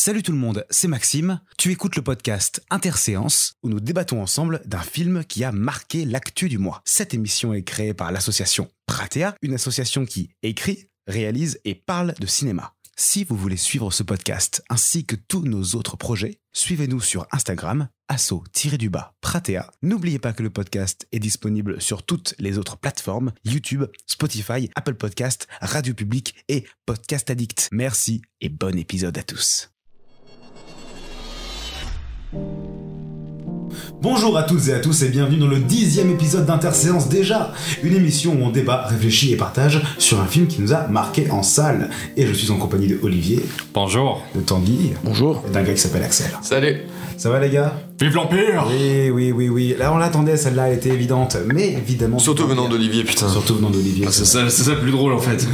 Salut tout le monde, c'est Maxime. Tu écoutes le podcast Interséance où nous débattons ensemble d'un film qui a marqué l'actu du mois. Cette émission est créée par l'association Pratea, une association qui écrit, réalise et parle de cinéma. Si vous voulez suivre ce podcast ainsi que tous nos autres projets, suivez-nous sur Instagram, asso-du-bas Pratea. N'oubliez pas que le podcast est disponible sur toutes les autres plateformes, YouTube, Spotify, Apple Podcast, Radio Public et Podcast Addict. Merci et bon épisode à tous. Bonjour à toutes et à tous et bienvenue dans le dixième épisode d'Interséance déjà, une émission où on débat, réfléchit et partage sur un film qui nous a marqué en salle. Et je suis en compagnie de Olivier, Bonjour. de Tanguy Bonjour. et d'un gars qui s'appelle Axel. Salut. Ça va les gars? Vive l'Empire Oui, oui, oui, oui. Là on l'attendait, celle-là elle était évidente, mais évidemment... Surtout venant d'Olivier, putain. Surtout venant d'Olivier. Ah, C'est ça, c'est ça le plus drôle en fait.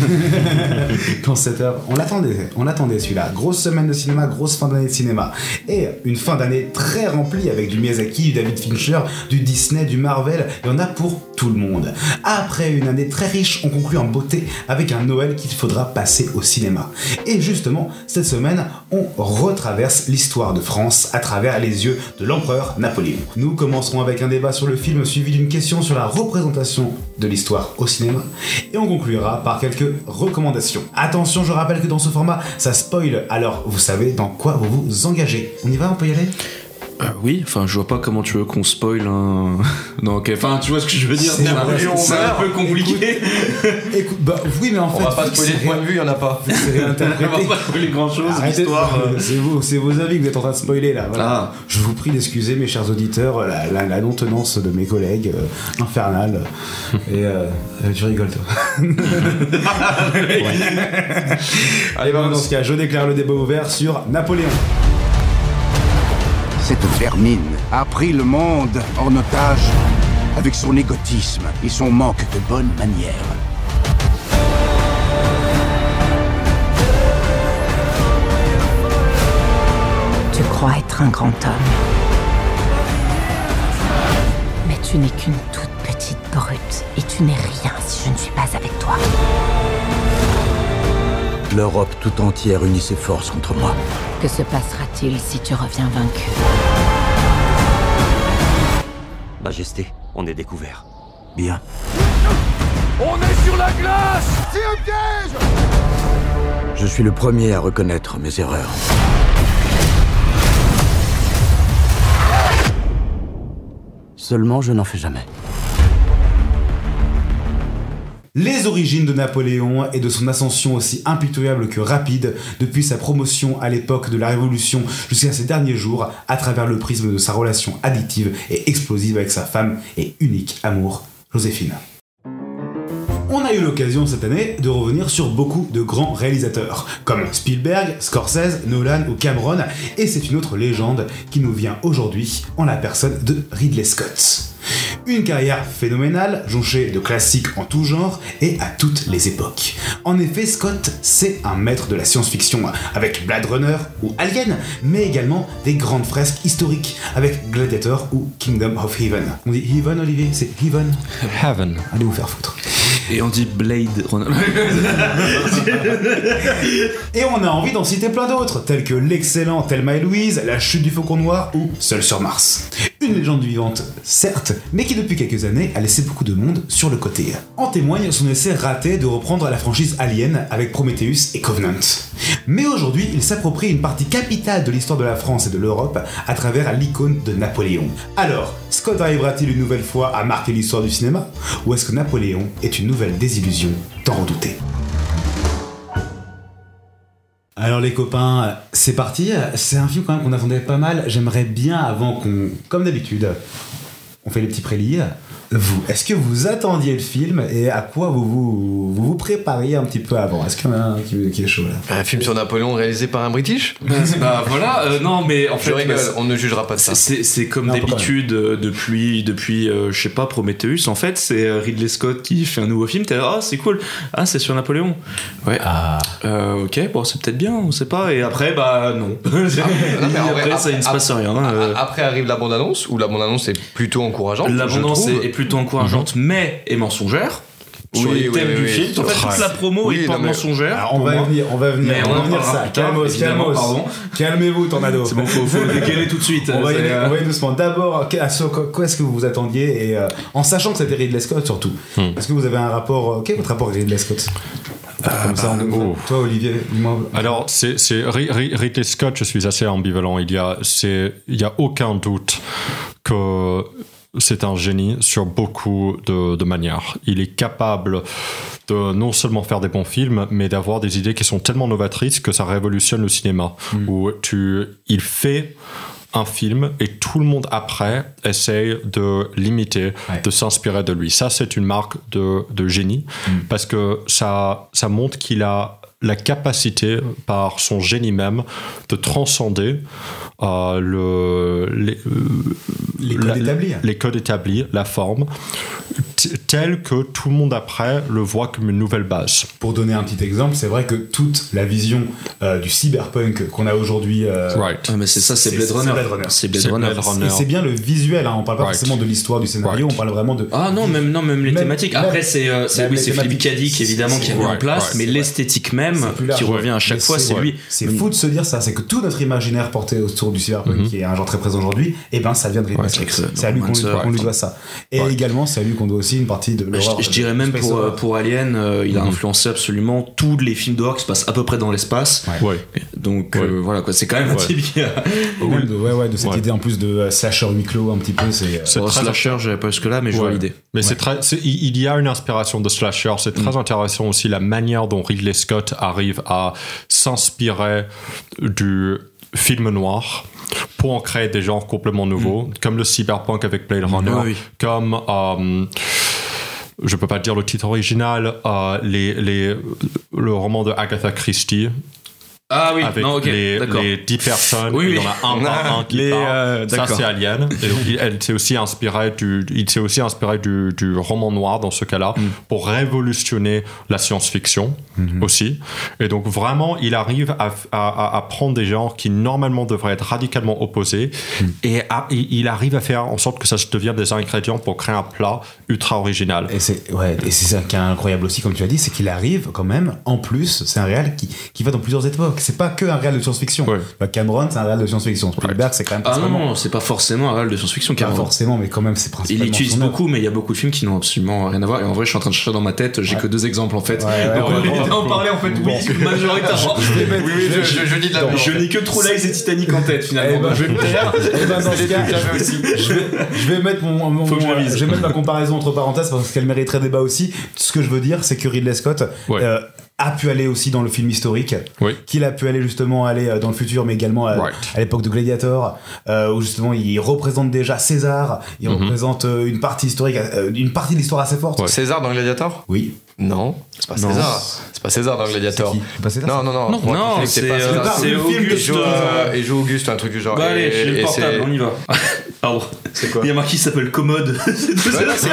dans cette heure. On l'attendait, on l'attendait celui-là. Grosse semaine de cinéma, grosse fin d'année de cinéma. Et une fin d'année très remplie avec du Miyazaki, du David Fincher, du Disney, du Marvel. Il y en a pour tout le monde. Après une année très riche, on conclut en beauté avec un Noël qu'il faudra passer au cinéma. Et justement, cette semaine, on retraverse l'histoire de France à travers les yeux de l'empereur Napoléon. Nous commencerons avec un débat sur le film suivi d'une question sur la représentation de l'histoire au cinéma et on conclura par quelques recommandations. Attention, je rappelle que dans ce format, ça spoil, alors vous savez dans quoi vous vous engagez. On y va, on peut y aller? Euh, oui, enfin, je vois pas comment tu veux qu'on spoil un. non, ok, enfin, tu vois ce que je veux dire. C'est Napoléon, vrai, c'est un peu compliqué. Écoute, bah oui, mais en On fait, va pas spoiler de point de vue, y en a pas. c'est On va pas spoiler grand chose, Arrêtez, l'histoire. euh. c'est vous, c'est vos avis que vous êtes en train de spoiler là. Voilà. Ah. Je vous prie d'excuser mes chers auditeurs la, la- la non-tenance de mes collègues euh, infernale. Et euh, euh, tu rigoles toi. Allez, bah, dans ce cas, je déclare le débat ouvert sur Napoléon. Cette vermine a pris le monde en otage avec son égotisme et son manque de bonnes manières. Tu crois être un grand homme. Mais tu n'es qu'une toute petite brute et tu n'es rien si je ne suis pas avec toi. L'Europe tout entière unit ses forces contre moi. Que se passera-t-il si tu reviens vaincu? Majesté, on est découvert. Bien. Je suis le premier à reconnaître mes erreurs. Seulement, je n'en fais jamais. Les origines de Napoléon et de son ascension aussi impitoyable que rapide depuis sa promotion à l'époque de la Révolution jusqu'à ses derniers jours à travers le prisme de sa relation addictive et explosive avec sa femme et unique amour, Joséphine. On a eu l'occasion cette année de revenir sur beaucoup de grands réalisateurs, comme Spielberg, Scorsese, Nolan ou Cameron, et c'est une autre légende qui nous vient aujourd'hui en la personne de Ridley Scott. Une carrière phénoménale, jonchée de classiques en tout genre et à toutes les époques. En effet, Scott, c'est un maître de la science-fiction, avec Blade Runner ou Alien, mais également des grandes fresques historiques, avec Gladiator ou Kingdom of Heaven. On dit Heaven, Olivier C'est Heaven Heaven. Allez vous faire foutre. Et on dit Blade Runner. Et on a envie d'en citer plein d'autres, tels que l'excellent Thelma et Louise, La chute du faucon noir ou Seul sur Mars. Une légende vivante, certes, mais qui depuis quelques années a laissé beaucoup de monde sur le côté. En témoigne son essai raté de reprendre la franchise Alien avec Prometheus et Covenant. Mais aujourd'hui, il s'approprie une partie capitale de l'histoire de la France et de l'Europe à travers l'icône de Napoléon. Alors, Scott arrivera-t-il une nouvelle fois à marquer l'histoire du cinéma? Ou est-ce que Napoléon est une nouvelle désillusion? Tant redoutée alors les copains, c'est parti. C'est un film quand même qu'on attendait pas mal. J'aimerais bien avant qu'on, comme d'habitude, on fait les petits prélis. Vous, est-ce que vous attendiez le film et à quoi vous vous, vous, vous prépariez un petit peu avant? Est-ce qu'il y en a un qui, qui est chaud là? Un film sur Napoléon réalisé par un British? Bah, voilà, euh, non, mais en Je fait. rigole, on ne jugera pas de ça. C'est- comme Non, d'habitude euh, depuis depuis euh, je sais pas Prometheus en fait c'est Ridley Scott qui fait un nouveau film t'es là ah c'est cool ah c'est sur Napoléon ouais Euh, ok bon c'est peut-être bien on sait pas et après bah non non, mais en vrai, après ça il ne se passe rien euh. Après arrive la bande-annonce, où la bande-annonce est plutôt encourageante. L'abondance trouve. est, est plutôt encourageante, mais est mensongère. sur Oui, les oui, thèmes oui, du oui, film. En fait, toute la promo Oui, est pas mensongère. Alors, on va venir, on va venir, Mais on on va en venir ça. Calmos, calmos. Calmez-vous, Tornado. C'est bon, faut, faut le décaler tout de suite. On va, y C'est, aller, euh, on va y aller doucement. D'abord, à ce- quoi, est-ce que vous vous attendiez et euh, en sachant que c'était Ridley Scott surtout. Est-ce que vous avez un rapport euh, Quel est votre rapport avec Ridley Scott? Comme ça, on- oh. Toi, Olivier, dis-moi. Alors, c'est c'est- Ri- Ri- Ridley Scott, je suis assez ambivalent. Il y a, c'est, il y a aucun doute que c'est un génie sur beaucoup de, de manières. Il est capable de non seulement faire des bons films, mais d'avoir des idées qui sont tellement novatrices que ça révolutionne le cinéma. Où tu, il fait un film et tout le monde après essaye de l'imiter, Ouais. de s'inspirer de lui. Ça, c'est une marque de, de génie parce que ça, ça montre qu'il a la capacité, par son génie même, de transcender euh, le, les, euh, Les codes la- établis. les codes établis, la forme, tel que tout le monde après le voit comme une nouvelle base. Pour donner un petit exemple, c'est vrai que toute la vision euh, du cyberpunk qu'on a aujourd'hui. euh, Right. Ah, mais c'est ça, c'est Blade Runner. Blade Runner. C'est Blade Runner. Runner. Et c'est bien le visuel, hein, on parle pas Right. forcément de l'histoire du scénario, Right. on parle vraiment de. Ah non, même, non, même les Même- thématiques. Après, c'est euh, oui, Philippe. Cadic, évidemment, qui a mis en place, mais l'esthétique même, qui revient à chaque fois, c'est lui. C'est fou de se dire ça, c'est que tout notre imaginaire porté autour du cyberpunk, Mhm. qui est un genre très présent aujourd'hui, et ben ça vient de Scott. c'est- à lui qu'on lui, doit ça. Et également, c'est à lui qu'on doit aussi une partie de Bah, l'horreur. je, je dirais même pour, euh, pour Alien, euh, il a Mhm. influencé absolument tous les films d'horreur qui se passent à peu près dans l'espace. Ouais. Ouais. Donc euh, voilà, quoi, c'est quand même un type qui a. De, ouais, ouais, de cette Ouais. idée en plus de euh, slasher huis clos un petit peu, c'est. euh, très- slasher, j'avais pas jusque là, mais je vois l'idée. Mais c'est très, c'est- il y a une inspiration de slasher. C'est très intéressant aussi la manière dont Ridley Scott arrive à s'inspirer du film noir pour en créer des genres complètement nouveaux, comme le cyberpunk avec Blade Runner, Oui, oui. comme euh, je peux pas dire le titre original, euh, le roman de Agatha Christie Ah oui, avec non, ok, les, les 10 personnes, Oui, il y en a un par un qui Les, parle. euh, ça c'est Alien. Et donc, il, elle s'est aussi inspiré du, il s'est aussi inspiré du, du roman noir dans ce cas-là Mm. pour révolutionner la science-fiction aussi. Et donc vraiment, il arrive à, à- prendre des genres qui normalement devraient être radicalement opposés Mm. et à- il arrive à faire en sorte que ça devienne des ingrédients pour créer un plat ultra original. Et c'est ouais, et c'est ça qui est incroyable aussi, comme tu as dit, c'est qu'il arrive quand même, en plus, c'est un réal qui, qui va dans plusieurs époques. C'est pas que un réal de science-fiction. Ouais. Bah, Cameron, c'est un réal de science-fiction. Spielberg, c'est quand même Ah non, non, c'est pas forcément un réel de science-fiction, pas forcément, mais quand même, c'est Il principalement. l'utilise son œuvre. beaucoup, mais il y a beaucoup de films qui n'ont absolument rien à voir. Et en vrai, je suis en train de chercher dans ma tête, j'ai que deux exemples en fait. Ouais, ouais, Donc, ouais, on en parler en fait, oui, majoritairement. Je dis de la merde. Je n'ai que True Lies et Titanic en tête finalement. je vais me taire. Je vais, mettre mon, je vais mettre ma comparaison entre parenthèses parce qu'elle mériterait débat aussi. Ce que je veux dire, c'est que Ridley Scott Ouais. euh, a pu aller aussi dans le film historique, Oui. qu'il a pu aller justement aller euh, dans le futur, mais également à, Right. à l'époque de Gladiator, euh, où justement il représente déjà César, il Mhm. représente euh, une partie historique, une partie de l'histoire assez forte. Ouais. César dans Gladiator? Oui. Non, c'est pas. César. C'est pas César dans Gladiator. Non, non, non. Non, c'est pas euh, César. c'est le film Auguste. Il joue, euh, joue Auguste, un truc du genre. Bah allez, Et- j'ai le et portable, on y va. Pardon. C'est quoi Il y a marqué qui s'appelle Commode.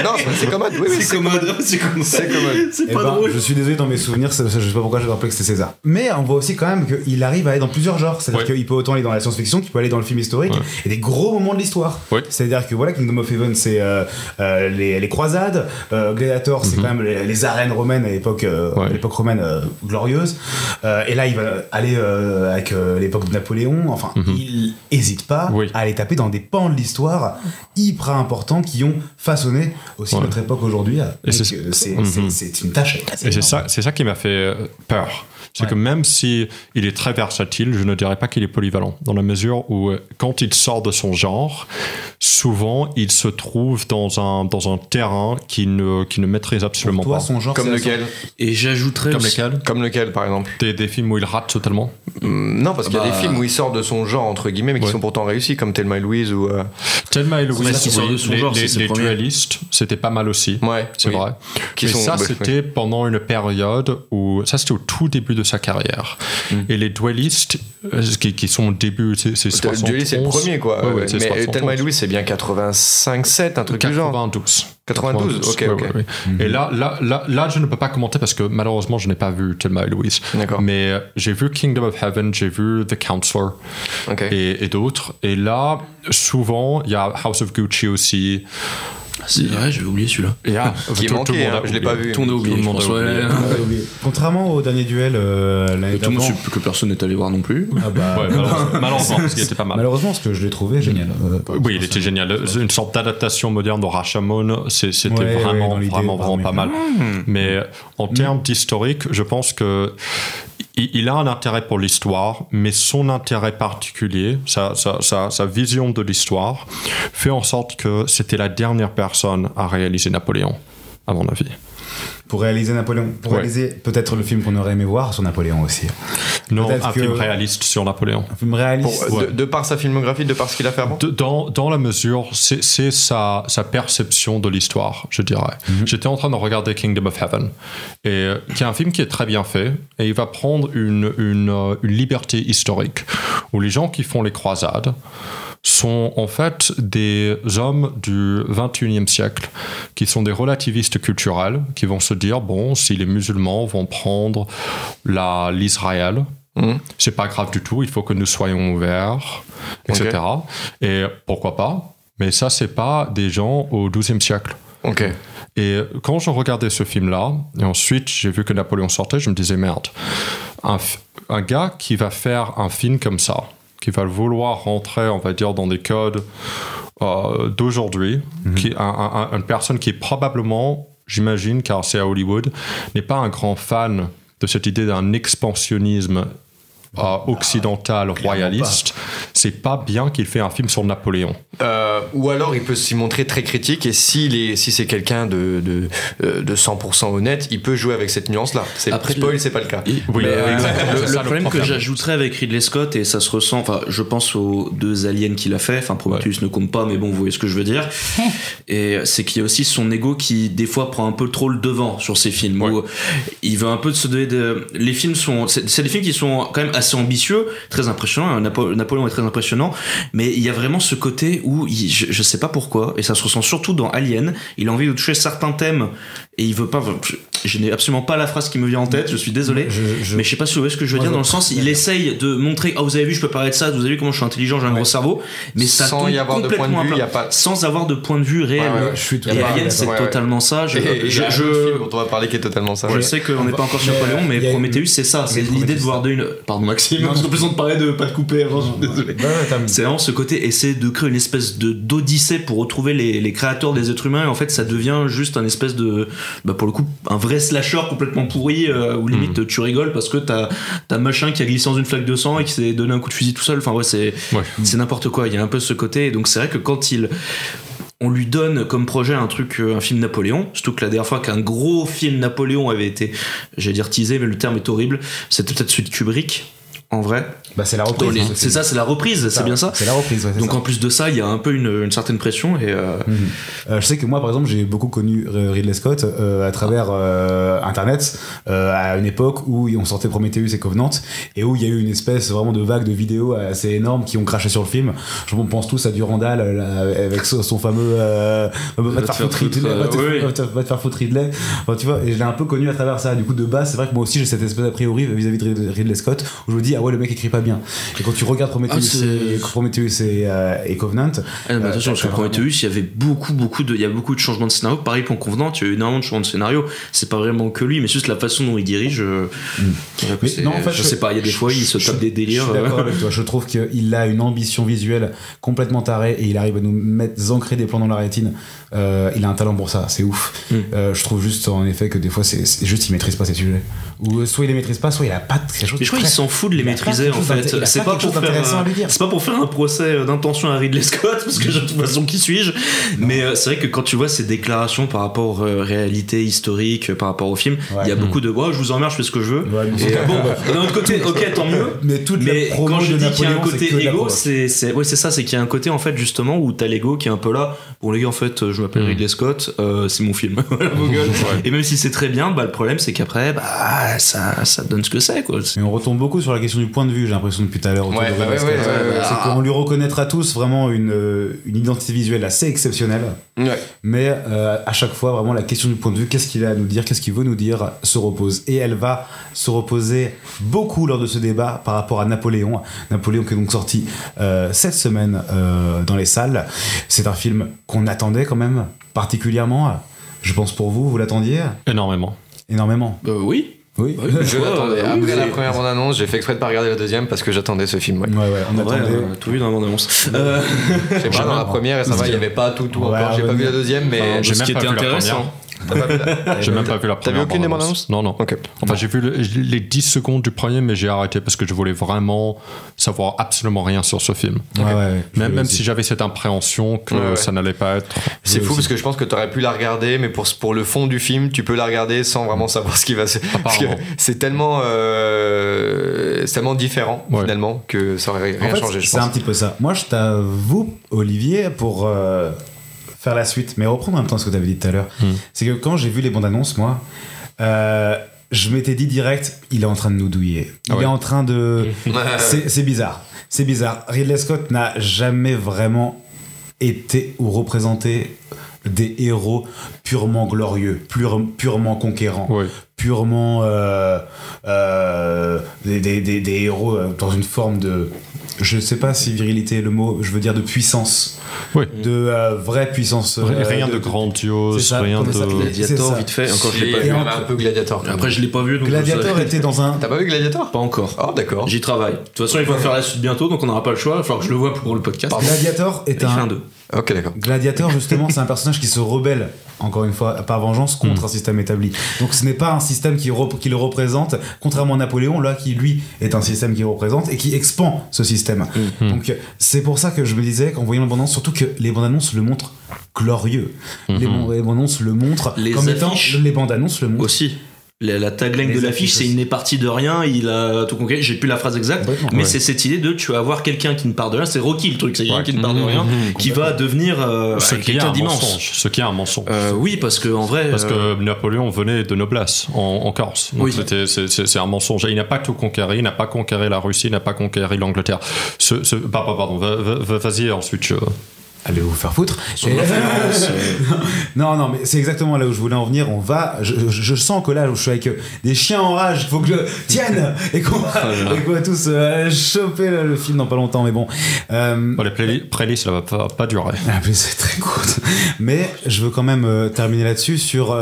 Non, c'est- commode. Oui, C'est commode. C'est commode. C'est commode. C'est Eh pas ben, drôle. Je suis désolé dans mes souvenirs, je sais pas pourquoi me rappelais que c'était César. Mais on voit aussi quand même qu'il arrive à aller dans plusieurs genres. C'est-à-dire Ouais. qu'il peut autant aller dans la science-fiction qu'il peut aller dans le film historique Ouais. et des gros moments de l'histoire. C'est-à-dire que voilà, Kingdom of Heaven, c'est euh, les, croisades. Gladiator, c'est quand même les, les arènes romaines à l'époque euh, Ouais. à l'époque romaine euh, glorieuse. Euh, et là, il va aller avec l'époque de Napoléon. Enfin, il hésite pas Oui. à aller taper dans des pans de l'histoire hyper importants qui ont façonné aussi Ouais. notre époque aujourd'hui. C'est- Mhm. c'est- c'est une tâche. Et c'est ça, c'est ça qui m'a fait peur. C'est Ouais. que même si il est très versatile, je ne dirais pas qu'il est polyvalent, dans la mesure où euh, quand il sort de son genre, souvent il se trouve dans un, dans un terrain qu'il ne, qu'il ne maîtrise absolument Pour toi, pas. son genre, Comme lequel Et j'ajouterais Comme lesquels Comme lequel, par exemple des, des films où il rate totalement. Hum, Non, parce qu'il y a Bah. des films où il sort de son genre, entre guillemets, mais qui Ouais. sont pourtant réussis, comme Thelma et Louise ou. euh, Thelma et Louise, oui, de son les, genre, les- dualistes, c'était pas mal aussi. Ouais, C'est oui. vrai. Qui Mais sont- ça, c'était pendant une période où. Ça, c'était au tout début de sa carrière. Mm. Et les dualistes, euh, qui, qui sont au début, c'est c'est Le 71. dueliste, c'est le premier, quoi. Ouais, ouais, c'est mais 71. Thelma et Louise, c'est bien 85-7, un truc du genre. 92. 92, ok, ouais, ok. ouais, ouais. Et là, là, là, là, je ne peux pas commenter parce que malheureusement, je n'ai pas vu Thelma et Louise. D'accord. Mais euh, j'ai vu Kingdom of Heaven, j'ai vu The Counselor et, et d'autres. Et là, souvent, il y a House of Gucci aussi. C'est vrai, j'avais oublié celui-là. Et ah, Qui est tout- tout manqué, le monde hein, a je l'ai pas vu. Tout le monde a oublié, monde a oublié. ouais. Contrairement au dernier duel euh, l'année Tout le monde que personne n'est allé voir non plus. Ah bah, Ouais, malheureusement, malheureusement, parce qu'il était pas mal. Malheureusement, parce que je l'ai trouvé génial. Euh, Oui, il était génial. Une sorte d'adaptation moderne de Rashomon, c'était Ouais, vraiment, vraiment, vraiment pas mal. Hmm. Mais en termes d'historique, je pense que il il a un intérêt pour l'histoire, mais son intérêt particulier, sa, sa, sa, sa vision de l'histoire, fait en sorte que c'était la dernière personne à réaliser Napoléon, à mon avis. Pour réaliser Napoléon, pour Ouais. réaliser peut-être le film qu'on aurait aimé voir sur Napoléon aussi. Non, un que- film réaliste sur Napoléon. Un film réaliste. Pour- de, de par sa filmographie, de par ce qu'il a fait avant De- dans, dans la mesure, c'est c'est sa, sa perception de l'histoire, je dirais. J'étais en train de regarder Kingdom of Heaven, et, euh, qui est un film qui est très bien fait, et il va prendre une, une, euh, une liberté historique, où les gens qui font les croisades sont en fait des hommes du 21e siècle, qui sont des relativistes culturels, qui vont se dire, bon, si les musulmans vont prendre l'Israël, Mhm. c'est pas grave du tout, il faut que nous soyons ouverts, etc. Et pourquoi pas Mais ça, c'est pas des gens au XIIe siècle. Ok. Et quand je regardais ce film-là, et ensuite j'ai vu que Napoléon sortait, je me disais merde, un gars qui va faire un film comme ça, qui va vouloir rentrer, on va dire, dans des codes euh, d'aujourd'hui, un- un- une personne qui est probablement, j'imagine, car c'est à Hollywood, n'est pas un grand fan de cette idée d'un expansionnisme euh, occidental royaliste, c'est pas bien qu'il fait un film sur Napoléon. Euh, ou alors il peut s'y montrer très critique et s'il est, si c'est quelqu'un de, de, euh, de 100% honnête, il peut jouer avec cette nuance-là. C'est Après, spoil, le- c'est pas le cas. Et- Oui, mais, euh, le, problème que j'ajouterais avec Ridley Scott, et ça se ressent, enfin, je pense aux deux aliens qu'il a fait, enfin, Prometheus ne compte pas, mais bon, vous voyez ce que je veux dire. et c'est qu'il y a aussi son ego qui, des fois, prend un peu trop le devant sur ses films, où il veut un peu se donner de. Les films sont. C'est c'est des films qui sont quand même assez ambitieux, très impressionnants. Napo- Napoléon est très impressionnant, mais il y a vraiment ce côté où, il- je, je sais pas pourquoi, et ça se ressent surtout dans Alien, il a envie de toucher certains thèmes, et il veut pas. Je, je n'ai absolument pas la phrase qui me vient en tête, je suis désolé. Je- je- Mais je sais pas si vous voyez ce que je veux Moi, dire dans le sens il essaye de montrer ah vous avez vu je peux parler de ça vous avez vu comment je suis intelligent j'ai un gros cerveau mais ça Sans tombe y avoir de point de vue, y a pas- sans avoir de point de vue réel Ouais, ouais, je suis tout à et fait Alien d'accord. c'est Ouais, ouais. totalement ça je, Et- et je, on va parler qui est totalement ça. je sais qu'on n'est pas encore sur Napoléon mais Prometheus c'est ça c'est l'idée de voir de une pardon Maxime parce qu'en plus on te parlait de pas de couper avant je suis désolé. C'est vraiment ce côté essayer de créer une espèce de d'odyssée pour retrouver les, les créateurs des êtres humains et en fait ça devient juste un espèce de bah pour le coup un vrai slasher complètement pourri euh, où limite tu rigoles parce que t'as t'as machin qui a glissé dans une flaque de sang et qui s'est donné un coup de fusil tout seul. Enfin ouais c'est Ouais. c'est n'importe quoi. Il y a un peu ce côté. Et donc c'est vrai que quand il on lui donne comme projet un truc, euh, un film Napoléon, surtout que la dernière fois qu'un gros film Napoléon avait été, j'allais dire teasé, mais le terme est horrible, c'était peut-être celui de Kubrick, en vrai. Bah, c'est la reprise. les- C'est ça, c'est la reprise, c'est bien ça C'est la reprise, ouais, Donc ça. en plus de ça, il y a un peu une, une certaine pression et euh, Euh, je sais que moi, par exemple, j'ai beaucoup connu Ridley Scott euh, à travers Internet à une époque où on sortait Prometheus et Covenant et où il y a eu une espèce vraiment de vague de vidéos assez énorme qui ont craché sur le film. Je on pense tous à Durandal là, avec son, son fameux va te faire foutre Ridley. Enfin, tu vois, et je l'ai un peu connu à travers ça. Du coup, de base, c'est vrai que moi aussi j'ai cette espèce d'a priori vis-à-vis de Rid- Ridley Scott où je me dis ah ouais le mec écrit pas bien. Et quand tu regardes Prometheus, Ah, et, Prometheus et, euh, et Covenant, Ah, Euh, attention, parce que Prometheus, il y avait beaucoup, beaucoup de, il y a beaucoup de changements de scénario. Pareil pour Convenant, il y a eu énormément de changements de scénario. C'est pas vraiment que lui, mais juste la façon dont il dirige. euh, Mais c'est- non, en fait, je sais pas, il y a des je- fois, il se je- tape des délires. Je suis d'accord avec toi. Je trouve qu'il a une ambition visuelle complètement tarée et il arrive à nous mettre ancrer des plans dans la rétine. Euh, il a un talent pour ça, c'est ouf. Mm. Euh, je trouve juste en effet que des fois, c'est juste il maîtrise pas ses sujets. Ou euh, soit il les maîtrise pas, soit il a pas quelque chose. Mais je crois qu'il s'en fout de les maîtriser en fait. C'est pas pour faire, c'est pas pour un procès d'intention à Ridley Scott parce que de toute façon qui suis-je? Mais euh, c'est vrai que quand tu vois ces déclarations par rapport aux réalités historiques, par rapport au film, il y a beaucoup de ouais, je vous emmerde, je fais ce que je veux. Ouais, mais Et bon, d'un autre côté, ok, tant mieux. Mais toute Mais la quand je dis qu'il y a un côté égo, c'est c'est ça, c'est qu'il y a un côté en fait justement où t'as l'ego qui est un peu là. Bon les gars, en fait, je m'appelle Mm. Ridley Scott, euh, c'est mon film. Et même si c'est très bien, bah le problème c'est qu'après, bah ça, ça donne ce que c'est quoi. Mais on retombe beaucoup sur la question du point de vue, j'ai l'impression depuis tout à l'heure. autour Ouais, de bah ouais, Scott. ouais. C'est qu'on lui reconnaîtra tous vraiment une, euh, une identité visuelle assez exceptionnelle. Ouais. Mais euh, à chaque fois, vraiment, la question du point de vue, qu'est-ce qu'il a à nous dire, qu'est-ce qu'il veut nous dire, se repose. Et elle va se reposer beaucoup lors de ce débat par rapport à Napoléon. Napoléon qui est donc sorti euh, cette semaine euh, dans les salles. C'est un film qu'on attendait quand même particulièrement. Je pense pour vous, vous l'attendiez Énormément. énormément. Euh, oui. Oui. Oui, Je l'attendais. euh, Après oui, la oui. première bande-annonce, j'ai fait exprès de pas regarder la deuxième parce que j'attendais ce film. Ouais. Ouais, ouais, on vrai, attendait. euh, tout vu dans la bande-annonce. Euh, Je sais pas, dans la première, et ça va, il y avait pas tout, tout Ouais, encore. J'ai pas vu la deuxième, mais. enfin, j'ai ce qui pas était intéressant. T'as J'ai même pas vu la T'as première vu aucune des bandes bande-annonce. annonces Non, non. Enfin, j'ai vu le- les 10 secondes du premier, mais j'ai arrêté parce que je voulais vraiment savoir absolument rien sur ce film. Ouais. Même, même si j'avais cette appréhension que Ouais, ouais. ça n'allait pas être. C'est fou aussi. parce que je pense que t'aurais pu la regarder, mais pour, pour le fond du film, tu peux la regarder sans vraiment savoir ce qui va se. Parce que Apparemment. c'est tellement, euh, tellement différent Ouais. finalement que ça aurait rien En fait, changé, je c'est un petit peu ça. Moi, je t'avoue, Olivier, pour euh, faire la suite, mais reprendre en même temps ce que tu avais dit tout à l'heure, Hmm. c'est que quand j'ai vu les bandes annonces, moi, euh, je m'étais dit direct, il est en train de nous douiller. Il Ah ouais. est en train de. c'est bizarre. C'est bizarre. Ridley Scott n'a jamais vraiment été ou représenté des héros purement glorieux, pure- purement conquérants purement euh, euh, des, des- des- des héros dans une forme de je sais pas si virilité est le mot je veux dire de puissance Oui. de euh, vraie puissance euh, rien de, c'est grandiose, ça, rien ça, de. C'est Gladiator, ça. vite fait. Encore, je l'ai pas vu. un peu Gladiator. Après, je l'ai pas vu. Donc Gladiator était dans un T'as pas vu Gladiator? Pas encore. Oh, d'accord. J'y travaille. De toute façon, il va faire la suite bientôt, donc on n'aura pas le choix. Il va falloir que je le vois pour le podcast. Gladiator est Il fait un un 2. Ok, d'accord. Gladiator justement c'est un personnage qui se rebelle encore une fois par vengeance contre un système établi. Donc ce n'est pas un système qui, rep- qui le représente contrairement à Napoléon là qui lui est un système qui représente et qui expand ce système. Donc c'est pour ça que je me disais qu'en voyant les bandes annonces surtout que les bandes annonces le montrent glorieux. Les, ban- les bandes annonces le montrent Les comme étant affiches. les bandes annonces le montrent. Aussi. La, la tagline Les de l'affiche, c'est il n'est parti de rien, il a tout conquis. J'ai plus la phrase exacte, mais Ouais. c'est cette idée de tu vas avoir quelqu'un qui ne part de rien. C'est Rocky le truc, c'est quelqu'un Ouais. qui ne part de rien, Mhm. qui va devenir euh, Ce est quelqu'un un d'immense. Ce qui est un mensonge. Euh, oui, parce que en vrai, Parce euh, que Napoléon venait de noblesse en, en Corse. Donc Oui. c'est- un mensonge. Et il n'a pas tout conquéri, il n'a pas conquéri la Russie, il n'a pas conquéri l'Angleterre. Ce, ce, pardon, pardon, va- va- va- vas-y ensuite. Je... allez vous faire foutre Et- euh, non non mais c'est exactement là où je voulais en venir on va je, je- sens que là où je suis avec euh, des chiens en rage il faut que je tienne et qu'on va, et qu'on va tous euh, choper là, le film dans pas longtemps mais bon euh, Bon, les playli- playlists, ça va pas, pas durer. Ah, mais c'est très court. Mais je veux quand même euh, terminer là-dessus sur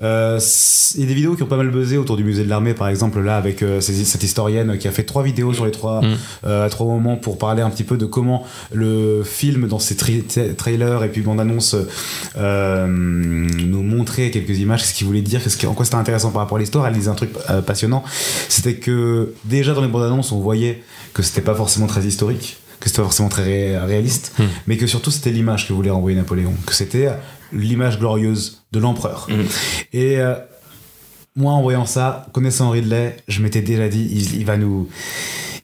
il y a des vidéos qui ont pas mal buzzé autour du musée de l'armée par exemple là avec cette historienne qui a fait trois vidéos sur les trois Mm. à trois moments pour parler un petit peu de comment le film dans ses tri- tra- trailers et puis bande annonce euh, nous montrait quelques images ce qu'il voulait dire qui- en quoi c'était intéressant par rapport à l'histoire elle disait un truc euh, passionnant c'était que déjà dans les bandes annonces on voyait que c'était pas forcément très historique que c'était pas forcément très ré- réaliste Mm. mais que surtout c'était l'image que voulait renvoyer Napoléon, que c'était l'image glorieuse de l'empereur. Mhm. Et euh, moi, en voyant ça, connaissant Ridley, je m'étais déjà dit, il, il va nous.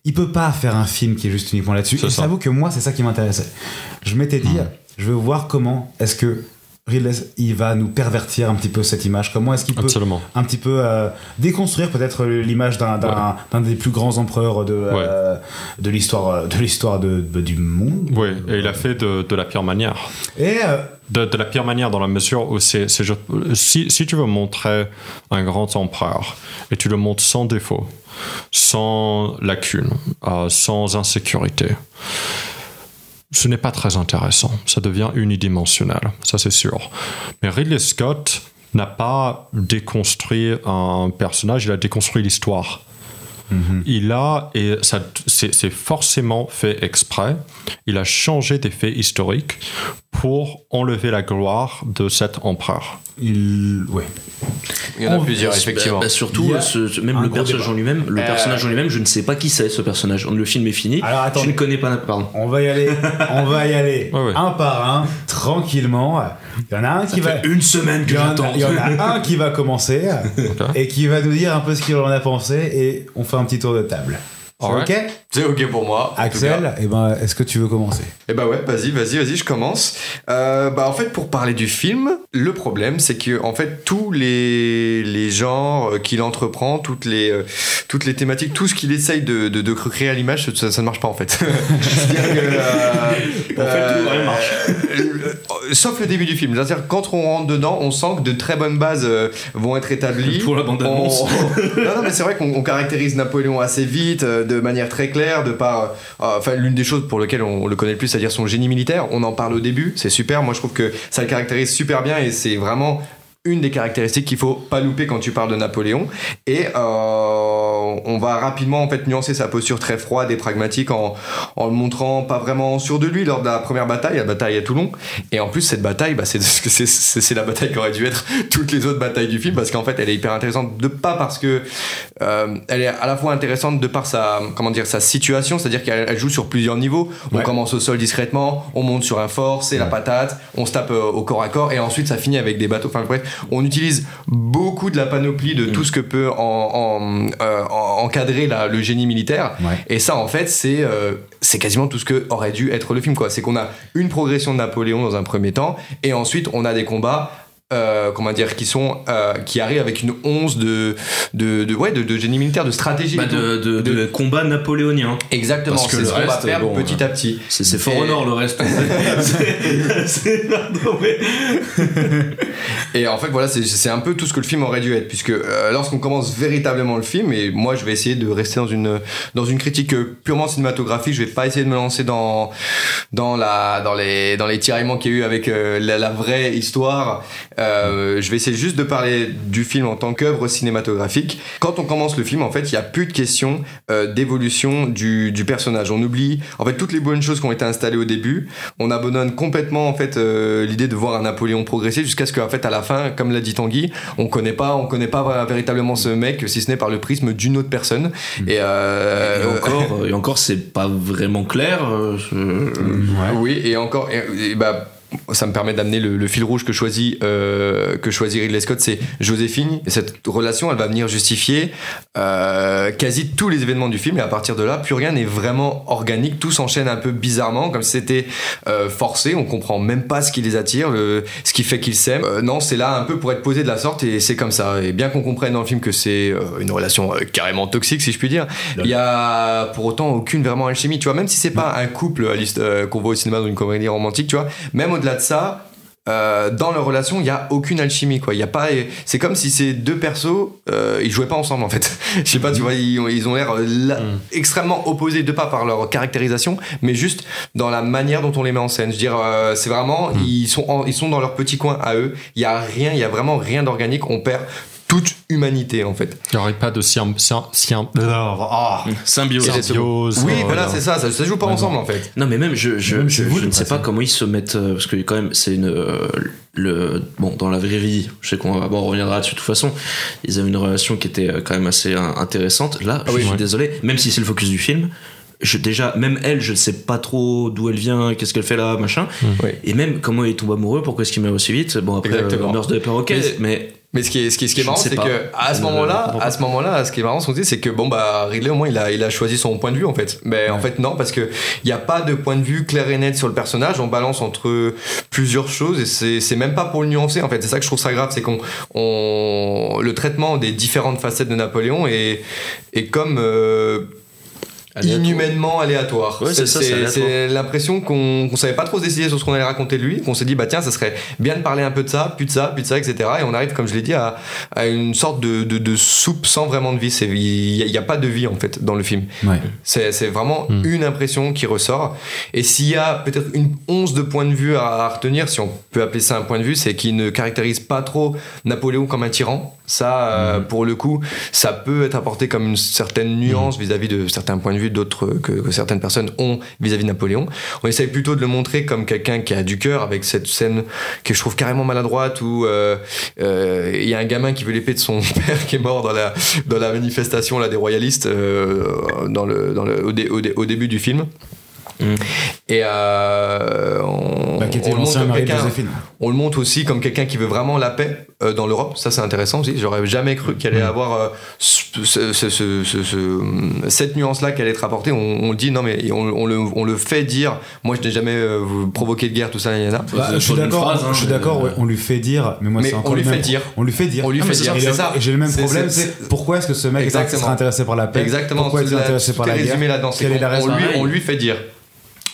Il peut pas faire un film qui est juste uniquement là-dessus. Et j'avoue que moi, c'est ça qui m'intéressait. Je m'étais dit, je veux voir comment est-ce que Ridley, il va nous pervertir un petit peu cette image. Comment est-ce qu'il peut Absolument. un petit peu euh, déconstruire peut-être l'image d'un des plus grands empereurs de euh, de l'histoire euh, de l'histoire de, de- du monde. Oui, et il a fait de, de la pire manière. Et euh, De, de la pire manière dans la mesure où c'est, si, si tu veux montrer un grand empereur et tu le montres sans défaut, sans lacune, euh, sans insécurité, ce n'est pas très intéressant. Ça devient unidimensionnel, ça c'est sûr. Mais Ridley Scott n'a pas déconstruit un personnage, il a déconstruit l'histoire. Il a, et ça, c'est forcément fait exprès, il a changé des faits historiques pour enlever la gloire de cet empereur. Il ouais. Il y en a On- plusieurs, bah, effectivement. bah, surtout, a ce- ce- même un le personnage en lui-même, le Euh, personnage en lui-même, je ne sais pas qui c'est ce personnage. Le film est fini. Alors, je attendez. ne connais pas. Pardon. On va y aller, on va y aller Ouais, ouais. un par un, tranquillement. Il y en a un qui va. Une semaine que j'attends. il y en a un qui va commencer et qui va nous dire un peu ce qu'il en a pensé et on fait un petit tour de table. Ok? C'est ok pour moi. Axel, eh ben, est-ce que tu veux commencer? Eh bah ouais, vas-y, vas-y, vas-y, je commence. Euh, bah en fait, pour parler du film, le problème, c'est que en fait, tous les, les genres euh, qu'il entreprend, toutes les, euh, toutes les thématiques, tout ce qu'il essaye de, de, de créer à l'image, ça, ça ne marche pas en fait. C'est-à-dire que, euh, En fait, tout, rien marche. sauf le début du film. C'est-à-dire quand on rentre dedans, on sent que de très bonnes bases vont être établies. Pour la bande-annonce. On- non, non, mais c'est vrai qu'on on caractérise Napoléon assez vite, de manière très claire. De par, euh, enfin l'une des choses pour lesquelles on, le connaît le plus, c'est-à-dire son génie militaire. On en parle au début, c'est super. Moi, je trouve que ça le caractérise super bien et c'est vraiment une des caractéristiques qu'il faut pas louper quand tu parles de Napoléon. Et euh, on va rapidement en fait nuancer sa posture très froide et pragmatique en, en le montrant pas vraiment sûr de lui lors de la première bataille, la bataille à Toulon. Et en plus cette bataille, bah, c'est c'est- c'est c'est la bataille qui aurait dû être toutes les autres batailles du film parce qu'en fait elle est hyper intéressante de pas parce que euh, elle est à la fois intéressante de par sa comment dire sa situation, c'est-à-dire qu'elle elle joue sur plusieurs niveaux. On Ouais. commence au sol discrètement, on monte sur un fort, c'est la patate, on se tape euh, au corps à corps et ensuite ça finit avec des bateaux. Enfin bref, on utilise beaucoup de la panoplie de tout ce que peut en, en- euh, en- encadrer la- le génie militaire. Ouais. Et ça, en fait, c'est euh, c'est quasiment tout ce que aurait dû être le film. quoi. C'est qu'on a une progression de Napoléon dans un premier temps, et ensuite on a des combats. Euh, comment dire qui sont euh, qui arrivent avec une once de de, de ouais de, de génie militaire de stratégie Bah, de, de, de combat napoléon. exactement parce que c'est le ce qu'on va bon, petit à petit C'est c'est fort nord le reste. C'est- Et en fait, voilà, c'est- c'est un peu tout ce que le film aurait dû être, puisque euh, lorsqu'on commence véritablement le film, et moi je vais essayer de rester dans une, dans une critique euh, purement cinématographique, je vais pas essayer de me lancer dans, dans, la, dans, les, dans les tiraillements qu'il y a eu avec euh, la, la vraie histoire. Euh, je vais essayer juste de parler du film en tant qu'œuvre cinématographique. Quand on commence le film, en fait, il n'y a plus de question euh, d'évolution du, du personnage. On oublie, en fait, toutes les bonnes choses qui ont été installées au début. On abandonne complètement, en fait, euh, l'idée de voir un Napoléon progresser jusqu'à ce qu'en fait, à la fin, comme l'a dit Tanguy, on connaît pas, on connaît pas véritablement ce mec, si ce n'est par le prisme d'une autre personne. Et, euh, et encore, et encore c'est pas vraiment clair. euh, je- oui, et encore, et- et bah, ça me permet d'amener le, le fil rouge que choisit, euh, que choisit Ridley Scott, c'est Joséphine. Et cette relation, elle va venir justifier euh, quasi tous les événements du film. Et à partir de là, plus rien n'est vraiment organique. Tout s'enchaîne un peu bizarrement, comme si c'était euh, forcé. On comprend même pas ce qui les attire, le- ce qui fait qu'ils s'aiment. Euh, non, c'est là un peu pour être posé de la sorte et c'est comme ça. Et bien qu'on comprenne dans le film que c'est une relation carrément toxique, si je puis dire, il y a pour autant aucune vraiment alchimie. Tu vois, même si c'est pas un couple qu'on voit au cinéma dans une comédie romantique, tu vois, même au-delà de ça. euh, dans leur relation, il n'y a aucune alchimie, quoi. Il y a pas. C'est comme si ces deux persos, euh, ils jouaient pas ensemble, en fait. Je sais pas, tu vois, ils, ont- ils ont l'air euh, là- extrêmement opposés, de pas par leur caractérisation, mais juste dans la manière dont on les met en scène. Je veux dire, euh, c'est vraiment, ils sont, en- ils sont dans leur petit coin à eux. Il y a rien, il y a vraiment rien d'organique. On perd toute humanité, en fait. Il n'y aurait pas de science. science, ah, Symbiose. symbiose. Oui, euh, voilà, c'est ça, ça. Ça joue pas Ouais, ensemble, en fait. Non, mais même, je, je, je, je ne sais pas comment ils se mettent. euh, Parce que, quand même, c'est une. euh, le, bon, dans la vraie vie, je sais qu'on va, bon, on reviendra dessus de toute façon. Ils avaient une relation qui était quand même assez intéressante. Là, je oui, suis ouais. désolé, même si c'est le focus du film. Je, déjà, même elle, je ne sais pas trop d'où elle vient, qu'est-ce qu'elle fait là, machin. Oui. Et même comment il tombe amoureux, pourquoi est-ce qu'il meurt aussi vite. Bon, après, euh, Mœurs de ok, Mais- mais ce qui est, ce qui est, ce qui est marrant, c'est que à ce moment-là, à ce moment-là, ce qui est marrant, ce qu'on dit, c'est que bon bah Ridley au moins il a, il a choisi son point de vue en fait. Mais en fait non, parce que il y a pas de point de vue clair et net sur le personnage. On balance entre plusieurs choses et c'est c'est même pas pour le nuancer en fait. C'est ça que je trouve ça grave, c'est qu'on on, le traitement des différentes facettes de Napoléon est est comme euh, Aléatoire. inhumainement aléatoire. Ouais, c'est l'impression qu'on qu'on savait pas trop se décider sur ce qu'on allait raconter de lui, qu'on s'est dit bah tiens ça serait bien de parler un peu de ça, puis de ça, puis de ça, etc. Et on arrive comme je l'ai dit à, à une sorte de, de, de soupe sans vraiment de vie. Il n'y a, pas de vie en fait dans le film. Ouais. C'est vraiment Hmm. une impression qui ressort. Et s'il y a peut-être une once de point de vue à, à retenir, si on peut appeler ça un point de vue, c'est qu'il ne caractérise pas trop Napoléon comme un tyran. Ça, euh, pour le coup, ça peut être apporté comme une certaine nuance vis-à-vis de certains points de vue d'autres que, que certaines personnes ont vis-à-vis de Napoléon. On essaye plutôt de le montrer comme quelqu'un qui a du cœur avec cette scène que je trouve carrément maladroite où euh, euh, il y a un gamin qui veut l'épée de son père qui est mort dans la, dans la manifestation là, des royalistes euh, dans le, dans le, au, dé- au dé- au début du film. Mm. Et euh, on, Bah, on le montre comme on le montre aussi comme quelqu'un qui veut vraiment la paix euh, dans l'Europe. Ça, c'est intéressant aussi. J'aurais jamais cru qu'il allait avoir euh, ce- ce- ce- ce- ce- ce- cette nuance-là qui allait être apportée. On, on le dit, non, mais on, on le, on le fait dire. Moi, je n'ai jamais euh, provoqué de guerre, tout ça. Bah, je suis d'accord, hein, je suis d'accord, ouais, on lui fait dire, mais moi c'est encore on lui le fait même- dire. On lui fait dire. On lui fait dire, Et c'est ça. Et j'ai le même problème, c'est- c'est pourquoi est-ce que ce mec est intéressé par la paix? Exactement. Pourquoi est-il est- intéressé par la guerre? résumé là-dedans. Quelle on lui fait dire.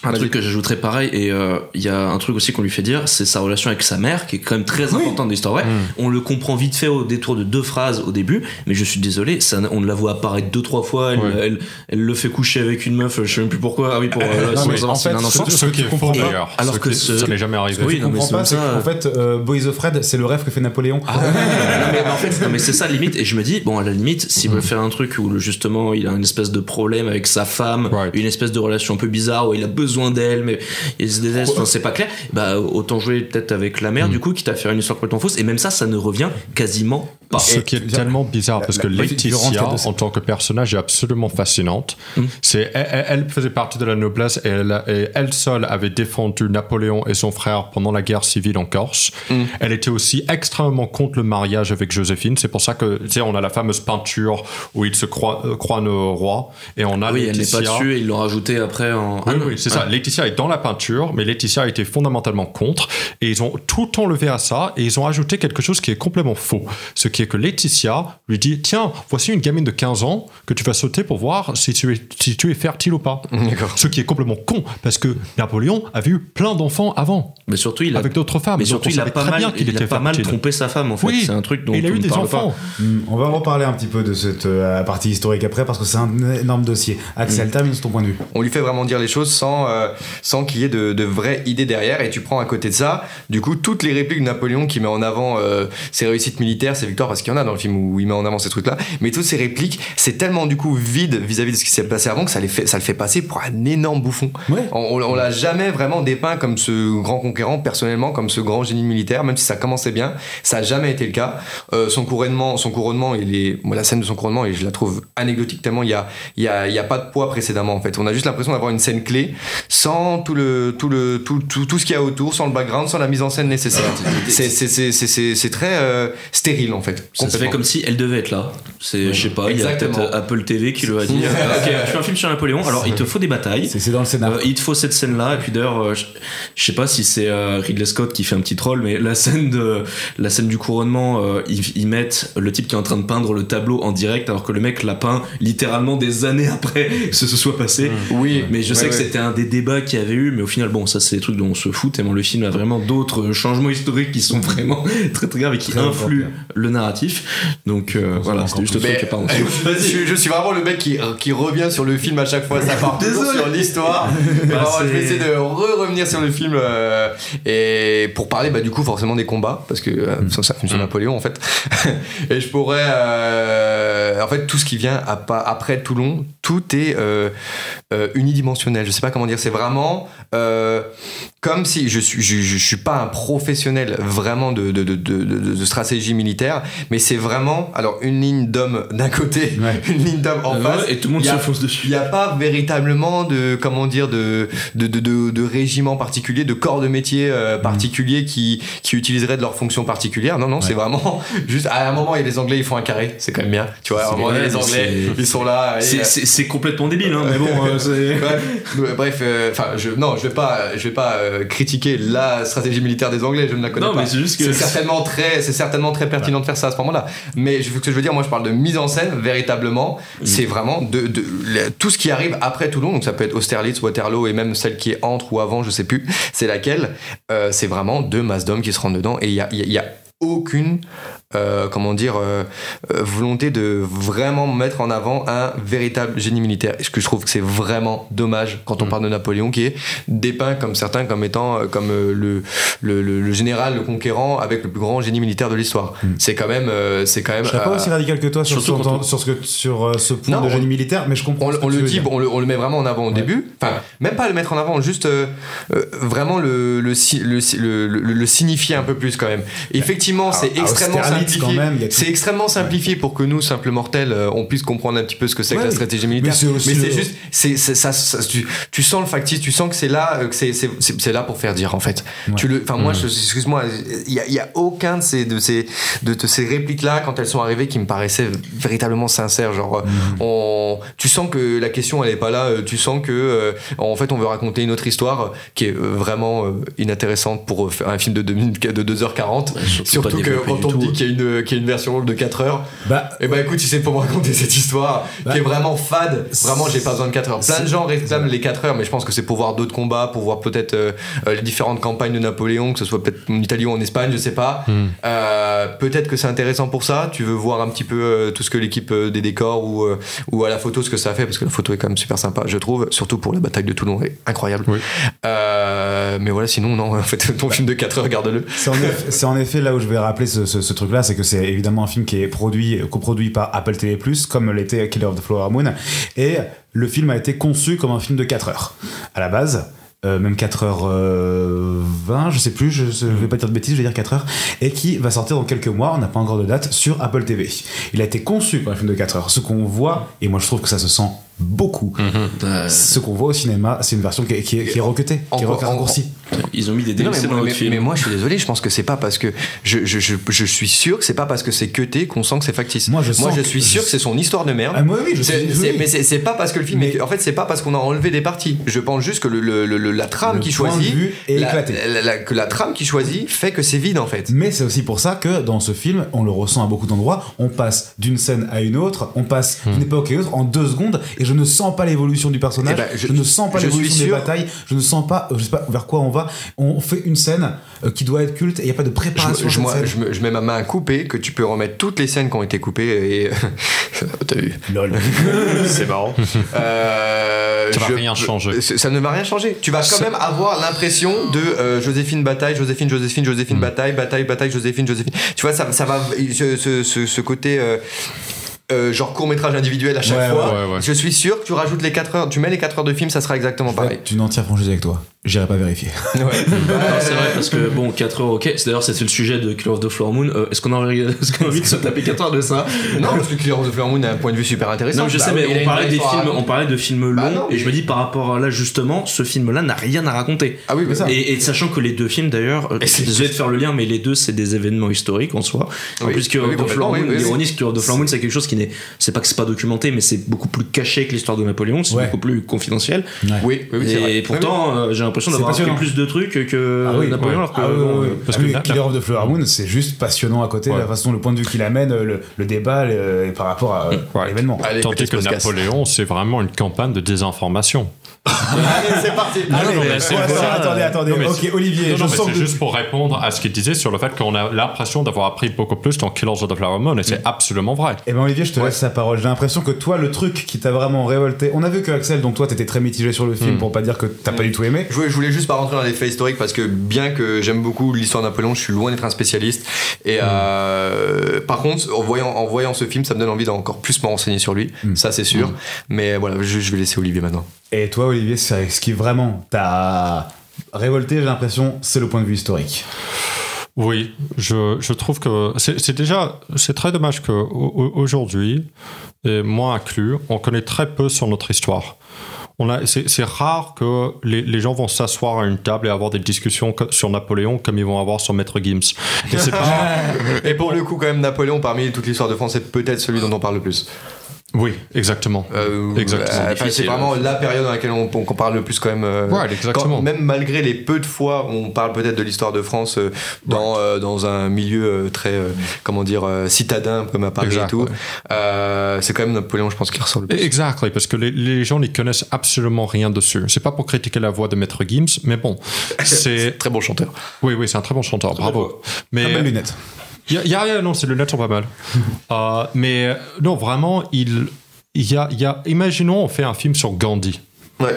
Un truc que j'ajouterais pareil, et euh, il y a un truc aussi qu'on lui fait dire, c'est sa relation avec sa mère, qui est quand même très importante dans l'histoire vraie. On le comprend vite fait au détour de deux phrases au début, mais je suis désolé, ça, on la voit apparaître deux trois fois. Elle, Ouais. elle, elle le fait coucher avec une meuf, je sais même plus pourquoi. Ah oui, pour euh, Non, mais en fait, un enfant. ce- Ce qui est faux d'ailleurs. Alors Ce que ce- ça n'est jamais arrivé. Oui, non, mais c'est pas, comme c'est ça. qu'en fait, euh, Boys of Fred, c'est le rêve que fait Napoléon. non, mais en fait, non, mais c'est ça la limite. Et je me dis, bon, à la limite, s'il veut faire un truc où justement il a une espèce de problème avec sa femme, une espèce de relation un peu bizarre où il a besoin d'elle, mais c'est pas clair, bah autant jouer peut-être avec la mère, du coup, quitte à faire une histoire complètement fausse. Et même ça, ça ne revient quasiment pas. Ce qui est tellement bizarre, parce que la- la- Laetitia, en tant que personnage, est absolument fascinante. Mm. C'est, elle, faisait partie de la noblesse et elle, et elle seule avait défendu Napoléon et son frère pendant la guerre civile en Corse. Mm. Elle était aussi extrêmement contre le mariage avec Joséphine. C'est pour ça que, tu sais, on a la fameuse peinture où il se croit, euh, nos rois et on a oui, elle n'est pas dessus et ils l'ont rajouté après en. Oui, Ah oui, c'est ça. Laetitia est dans la peinture, mais Laetitia été fondamentalement contre. Et ils ont tout enlevé à ça et ils ont ajouté quelque chose qui est complètement faux. Ce qui est que Laetitia lui dit Tiens, voici une gamine de 15 ans que tu vas sauter pour voir si tu es, si tu es fertile ou pas. Ce qui est complètement con parce que Napoléon avait eu plein d'enfants avant Mais surtout, il a. avec d'autres femmes. mais surtout, il a savait pas très mal, bien qu'il il a pas mal trompé sa femme en fait. Oui, c'est un truc dont il a on eu des enfants. Hmm, On va reparler un petit peu de cette euh, partie historique après parce que c'est un énorme dossier. Axel, termine sur ton point de vue. on lui fait vraiment dire les choses sans, euh, sans qu'il y ait de, de vraies idées derrière. Et tu prends à côté de ça, du coup, toutes les répliques de Napoléon qui met en avant euh, ses réussites militaires, ses victoires, parce qu'il y en a dans le film où il met en avant ces trucs-là. Mais toutes ces répliques, c'est tellement du coup vide vis-à-vis de ce qui s'est passé avant que ça, les fait, ça le fait passer pour un énorme bouffon. Ouais. On, on- on l'a jamais vraiment dépeint comme ce grand conquérant, personnellement, comme ce grand génie militaire, même si ça commençait bien. Ça a jamais été le cas. Euh, son couronnement, son couronnement, il est, moi, la scène de son couronnement, et je la trouve anecdotique tellement il y a, il y a, il y a pas de poids précédemment en fait. On a juste l'impression d'avoir une scène clé sans tout le, tout le, tout, tout, tout ce qu'il y a autour, sans le background, sans la mise en scène nécessaire. C'est très euh, stérile en fait. Ça se fait comme si elle devait être là. C'est, je sais pas, il y a peut-être Apple TV qui lui a dit euh, Ok, tu fais un film sur Napoléon, alors il te faut des batailles. C'est c'est dans le scénario. Euh, il te faut cette scène là et puis d'ailleurs euh, je, je sais pas si c'est euh, Ridley Scott qui fait un petit troll mais la scène de la scène du couronnement euh, ils, ils mettent le type qui est en train de peindre le tableau en direct alors que le mec l'a peint littéralement des années après que ce se soit passé Oui, mais je sais Ouais, que ouais. c'était un des débats qu'il y avait eu mais au final bon ça c'est des trucs dont on se fout tellement le film a vraiment d'autres changements historiques qui sont vraiment très très graves et qui Très influent le narratif donc euh, voilà c'était juste le Mais- truc pardon je, je suis vraiment le mec qui, qui revient sur le film à chaque fois. Ça part toujours sur l'histoire. Bah, je vais essayer de re-revenir sur le film euh, et pour parler bah, du coup forcément des combats parce que euh, ça, ça fonctionne Napoléon en fait. et je pourrais euh, en fait tout ce qui vient à pas- après Toulon, tout est euh, euh, unidimensionnel. Je sais pas comment dire. C'est vraiment euh, comme si je suis je, je suis pas un professionnel vraiment de de, de, de, de- stratégie militaire, mais c'est vraiment alors une ligne d'hommes d'un côté, Ouais. une ligne d'hommes en Euh, face. et tout le monde se fonce dessus Il n'y a pas véritablement de comment dire de de, de, de, régiment particulier, de corps de métier euh, particulier qui qui utiliserait de leur fonction particulière. Non non, c'est vraiment juste à un moment il y a les Anglais ils font un carré, c'est quand même bien. Tu vois, à un moment les ouais, Anglais ils sont là. et- c'est, c'est, complètement débile hein, mais bon euh, c'est Bref, euh, euh, enfin, je, non, je vais pas, je vais pas euh, critiquer la stratégie militaire des Anglais, je ne la connais Non, pas. c'est juste que- c'est certainement très, c'est certainement très pertinent de faire ça à ce moment-là. Mais je, ce que je veux dire, moi, je parle de mise en scène véritablement. Mm. C'est vraiment de, tout ce qui arrive après Toulon. Donc ça peut être Austerlitz, Waterloo et même celle qui est entre ou avant, je sais plus. C'est laquelle. Euh, c'est vraiment deux masses d'hommes qui se rendent dedans et il y a, y a- y a aucune euh, comment dire euh, euh, volonté de vraiment mettre en avant un véritable génie militaire ce que je trouve que c'est vraiment dommage quand on Mm. parle de Napoléon qui est dépeint comme certains comme étant euh, comme euh, le, le, le- le général le conquérant avec le plus grand génie militaire de l'histoire c'est quand même euh, c'est quand même Je serais pas aussi radical que toi sur, surtout sur, quand on- sur ce, que- sur ce point Non, de on- génie militaire, mais je comprends. on, ce que on le dit, on le, met vraiment en avant au début. Enfin, même pas le mettre en avant, juste vraiment le, le, le, si- le, le- le signifier un peu plus quand même. Effectivement, c'est à extrêmement simplifié. quand même, C'est extrêmement simplifié pour que nous, simples mortels, euh, on puisse comprendre un petit peu ce que c'est que la stratégie militaire. Mais c'est le- juste, c'est c'est- ça, ça- tu, tu sens le factice, tu sens que c'est là, euh, que c'est là pour faire dire en fait. Ouais. Tu le, enfin moi, excuse-moi, il y a, il y a aucun de ces de ces de, de ces répliques là quand elles sont arrivées qui me paraissaient véritablement sincères. Genre, euh, on, tu sens que la question elle est pas là. Tu sens que euh, en fait on veut raconter une autre histoire qui est vraiment euh, inintéressante pour euh, faire un film de, deux minutes- de 2h40. surtout que quand on tout. dit qu'il y a une, qui est une version de 4 heures. Bah, Et bah écoute, si c'est pour me raconter cette histoire Bah, qui est vraiment fade, vraiment j'ai pas besoin de 4 heures. Plein de gens réclament les 4 heures, mais je pense que c'est pour voir d'autres combats, pour voir peut-être euh, euh, les différentes campagnes de Napoléon, que ce soit peut-être en Italie ou en Espagne, je sais pas. Euh, peut-être que c'est intéressant pour ça. Tu veux voir un petit peu euh, tout ce que l'équipe euh, des décors ou, euh, ou à la photo ce que ça a fait, parce que la photo est quand même super sympa, je trouve, surtout pour la bataille de Toulon, est incroyable. Oui. Euh, mais voilà, sinon, non, en fait, ton film de 4 heures, garde-le. C'est en, effet, c'est en effet là où je vais rappeler ce, ce- ce truc-là, c'est que c'est évidemment un film qui est produit, coproduit par Apple TV+, comme l'était Killer of the Flower Moon, et le film a été conçu comme un film de 4 heures. À la base, euh, même 4h20, je sais plus, je, je vais pas dire de bêtises, je vais dire 4 heures, et qui va sortir dans quelques mois, on n'a pas encore de date, sur Apple TV. Il a été conçu comme un film de 4 heures. Ce qu'on voit, et moi je trouve que ça se sent beaucoup, Euh, ce qu'on voit au cinéma, c'est une version qui est, qui est, qui est recutée, qui est Encore- raccourcie. Ils ont mis des Non, DLC mais, dans moi, notre mais- film. mais moi, je suis désolé, je pense que c'est pas parce que. Je, je, je, je suis sûr que c'est pas parce que c'est cuté qu'on sent que c'est factice. Moi, je sens je que- suis sûr que c'est son histoire de merde. Ah, moi oui, je suis mais c'est pas parce que le film. Mais- est- en fait, c'est pas parce qu'on a enlevé des parties. Je pense juste que le, le- le- la trame qui choisit. est la- éclaté. la- la- que la trame qui choisit fait que c'est vide en fait. Mais c'est aussi pour ça que dans ce film, on le ressent à beaucoup d'endroits, on passe d'une scène à une autre, on passe d'une époque à une autre en deux secondes, et je ne sens pas l'évolution du personnage, Eh ben, je, je- ne sens pas je l'évolution des batailles, je ne sens pas, je sais pas vers quoi on va. On fait une scène euh, qui doit être culte, et il n'y a pas de Je, préparation. je- moi, je, je mets ma main à couper que tu peux remettre toutes les scènes qui ont été coupées et. T'as vu. Lol. C'est marrant. Euh, Ça va je- rien changer. je- Ça ne va rien changer. Tu vas quand même avoir l'impression de euh, Joséphine bataille, Joséphine, Joséphine, Joséphine bataille, bataille, bataille, Joséphine, Joséphine. Tu vois, ça, ça va. Ce, ce- ce- ce côté. euh, euh, genre court métrage individuel à chaque Ouais, fois. ouais, ouais. Je suis sûr que tu rajoutes les 4 heures, tu mets les 4 heures de film, ça sera exactement pareil. Tu une entière franchise avec toi. J'irai pas vérifier. Non, c'est vrai parce que bon 4 heures ok c'est d'ailleurs c'était le sujet de Killer of the Flower Moon Euh, est-ce qu'on a, envie de se taper 4 heures de ça? Non, parce que Killer of the Flower Moon a un point de vue super intéressant. non je Bah sais mais on parlait des films on parlait de films longs Bah non, et je me dis par rapport à là justement ce film là n'a rien à raconter Ah oui, mais ça. et, et sachant que les deux films d'ailleurs euh, désolé de faire le lien mais les deux c'est des événements historiques en soi en Oui. plus Killer of the Flower Moon l'ironie c'est que Killer of the Flower Moon c'est quelque chose qui n'est c'est pas que c'est pas documenté mais c'est beaucoup plus caché que l'histoire de Napoléon c'est Ouais. beaucoup plus confidentiel Oui, oui, oui, c'est vrai. et pourtant euh, j'ai l'impression d'avoir appris plus de trucs que Ah oui, Napoléon ouais. alors que Ah oui, bon, oui, euh, oui. parce Ah que Killer of the Flower Moon, c'est juste passionnant à côté, Ouais. la façon, le point de vue qu'il amène, le, le débat le- par rapport à, à l'événement. Allez, Tandis que. Napoléon, c'est vraiment une campagne de désinformation. Allez, c'est parti. Allez, non, mais c'est voilà, voilà. attendez, attendez. Non, mais ok, Olivier, Non, je sens que juste pour répondre à ce qu'il disait sur le fait qu'on a l'impression d'avoir appris beaucoup plus dans Killers of the Flower Moon, et c'est absolument vrai. Eh ben Olivier, je te laisse la parole. J'ai l'impression que toi, le truc qui t'a vraiment révolté. On a vu que Axel, donc toi, t'étais très mitigé sur le film, pour pas dire que t'as pas du tout aimé. Je je voulais juste pas rentrer dans les faits historiques parce que bien que j'aime beaucoup l'histoire de Napoléon, je suis loin d'être un spécialiste. Et euh, par contre, en voyant, en voyant ce film, ça me donne envie d'encore plus me renseigner sur lui. Ça, c'est sûr. Mais voilà, je, je vais laisser Olivier maintenant. Et toi, Olivier, c'est ce qui vraiment t'a révolté, j'ai l'impression, c'est le point de vue historique. Oui, je, je trouve que c'est déjà c'est très dommage que au- au- aujourd'hui, et moi inclus, on connaît très peu sur notre histoire. C'est, rare que les, les gens vont s'asseoir à une table et avoir des discussions sur Napoléon comme ils vont avoir sur Maître Gims. Et pas, Et pour le coup, quand même, Napoléon, parmi toute l'histoire de France, c'est peut-être celui dont on parle le plus. Oui, exactement. Euh, Exactement. euh, c'est vraiment la période dans laquelle on, parle le plus quand même. euh, Ouais, exactement. quand- même malgré les peu de fois où on parle peut-être de l'histoire de France euh, dans, euh, dans un milieu euh, très, euh, comment dire, euh, citadin comme à Paris et tout, euh, c'est quand même Napoléon, je pense, qui ressort le plus. Exactly, parce que les, les gens n'y connaissent absolument rien dessus. C'est pas pour critiquer la voix de Maître Gims, mais bon, c'est Très bon chanteur. oui, oui, c'est un très bon chanteur, bravo. Mais Très belle lunette. Il y a, il y a- non, ces lunettes sont pas mal. Euh, mais euh, non, vraiment, il, il y a, il y a. Imaginons, on fait un film sur Gandhi. Ouais.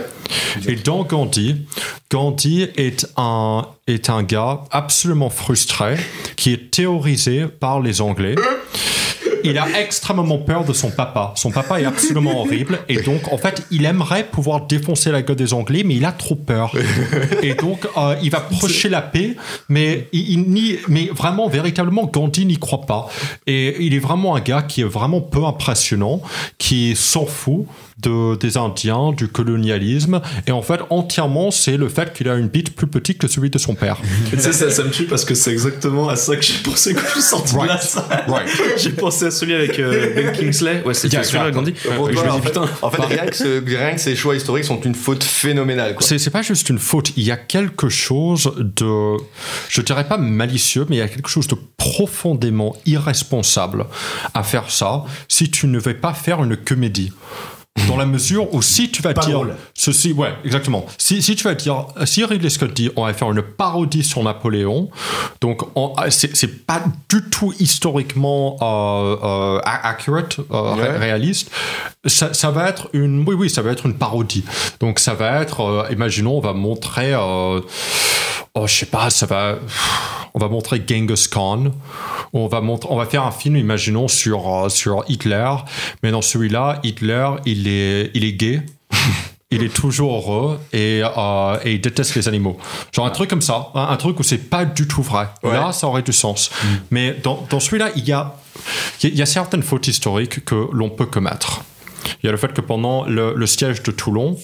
Et dans Gandhi, Gandhi est un, est un gars absolument frustré qui est théorisé par les Anglais. Il a extrêmement peur de son papa. Son papa est absolument horrible. Et donc, en fait, il aimerait pouvoir défoncer la gueule des Anglais, mais il a trop peur. Et donc, euh, il va procher la paix, mais, il, il nie- mais vraiment, véritablement, Gandhi n'y croit pas. Et il est vraiment un gars qui est vraiment peu impressionnant, qui s'en fout de, des Indiens, du colonialisme. Et en fait, entièrement, c'est le fait qu'il a une bite plus petite que celui de son père. tu sais, ça, ça me tue parce que c'est exactement à ça que j'ai pensé quand je suis sorti de la salle. J'ai pensé à celui avec euh, Ben Kingsley. Ouais, c'était celui-là. Pour je toi, me en dis fait, putain. en fait, rien, que ce- rien que ces choix historiques sont une faute phénoménale. Quoi. C'est c'est pas juste une faute, il y a quelque chose de, je dirais pas malicieux, mais il y a quelque chose de profondément irresponsable à faire ça si tu ne veux pas faire une comédie. Dans la mesure où si tu vas Pas dire drôle. ceci, ouais, exactement. Si, si tu vas dire, si Ridley Scott dit, on va faire une parodie sur Napoléon, donc on- ah, c'est pas du tout historiquement euh, euh, accurate, euh, Ouais. réaliste. Ça, ça va être une, oui, oui, ça va être une parodie. Donc ça va être, euh, imaginons, on va montrer, euh, oh, je sais pas, ça va, on va montrer Genghis Khan. On va montrer, on va faire un film, imaginons, sur euh, sur Hitler, mais dans celui-là, Hitler, il est, il est gay. Il est toujours heureux et, euh, et il déteste les animaux. Genre un truc comme ça, un, un truc où c'est pas du tout vrai. Ouais. Là, ça aurait du sens. Mais dans, dans celui-là, il y a, il y a- il y a certaines fautes historiques que l'on peut commettre. Il y a le fait que pendant le, le siège de Toulon,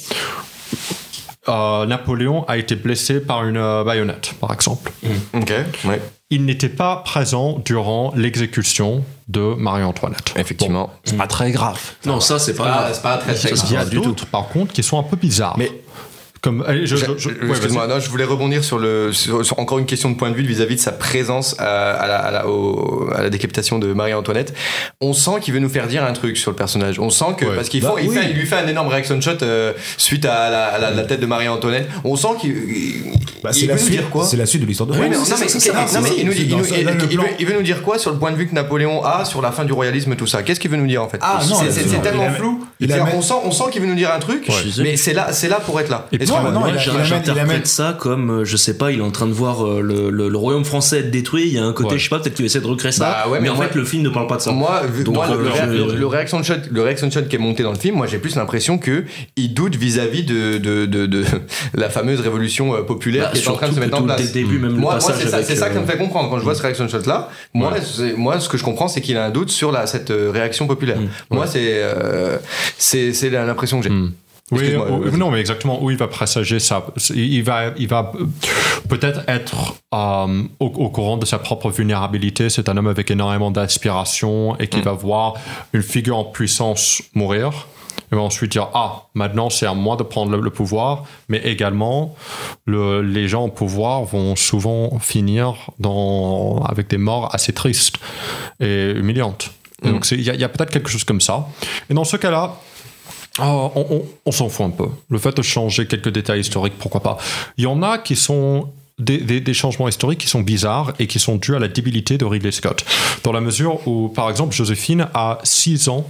euh, Napoléon a été blessé par une euh, baïonnette, par exemple. Ok, ouais. Il n'était pas présent durant l'exécution de Marie-Antoinette. Effectivement. Bon, c'est pas très grave. Non, ça c'est pas. c'est pas très très Il y a d'autres, par contre, qui sont un peu bizarres. Mais- Comme, allez, je, Je- je- ouais, Excuse-moi, non, je voulais rebondir sur, le, sur, sur encore une question de point de vue vis-à-vis de sa présence à, à la, à, la, au- à la décapitation de Marie-Antoinette. On sent qu'il veut nous faire dire un truc sur le personnage. On sent que, Ouais. parce qu'il Bah faut- il, oui. fait- il lui fait un énorme reaction shot euh, suite à la, à la- la tête de Marie-Antoinette. On sent qu'il il- Bah, il c'est la veut nous suite. dire quoi? C'est la suite de l'histoire de Oui, mais, non, mais, il, veut, nous dire quoi sur le point de vue que Napoléon a sur la fin du royalisme, tout ça? Qu'est-ce qu'il veut nous dire en fait? Ah, non, C'est- tellement flou. on sent, on sent qu'il veut nous dire un truc, Ouais. mais c'est là, c'est là pour être là. Excuse-moi, non, Moi, il a- j'a- il amène- il j'interprète amène- ça comme, euh, je sais pas, il est en train de voir euh, le, le- le royaume français être détruit. Il y a un côté, Ouais. je sais pas, peut-être qu'il essaie de recréer ça. Bah ouais, mais, mais en moi- fait, le film ne parle pas de ça. Moi, vu- Donc, moi, le, euh, je- le- reaction shot, le reaction shot qui est monté dans le film, moi j'ai plus l'impression que il doute vis-à-vis de, de, de, de la fameuse révolution populaire Bah, qui est en train de se mettre en place. Dès le début, même Moi, le moi, passage c'est ça, avec, c'est ça qui me fait comprendre quand je vois ce reaction shot là. Moi, ce que je comprends, c'est qu'il a un doute sur la, cette réaction populaire. Moi, c'est c'est c'est l'impression que j'ai. Oui, vas-y. non, mais exactement où il va présager ça. Il va, il va peut-être être euh, au, au courant de sa propre vulnérabilité. C'est un homme avec énormément d'inspiration et qui Mm. va voir une figure en puissance mourir. Il va ensuite dire Ah, maintenant c'est à moi de prendre le, le pouvoir, mais également le- les gens au pouvoir vont souvent finir dans, avec des morts assez tristes et humiliantes. Et Mm. Donc il y a, il y a peut-être quelque chose comme ça. Et dans ce cas-là, Oh, on s'en fout un peu. Le fait de changer quelques détails historiques, pourquoi pas. Il y en a qui sont des, des- des changements historiques qui sont bizarres et qui sont dus à la débilité de Ridley Scott. Dans la mesure où, par exemple, Joséphine a 6 ans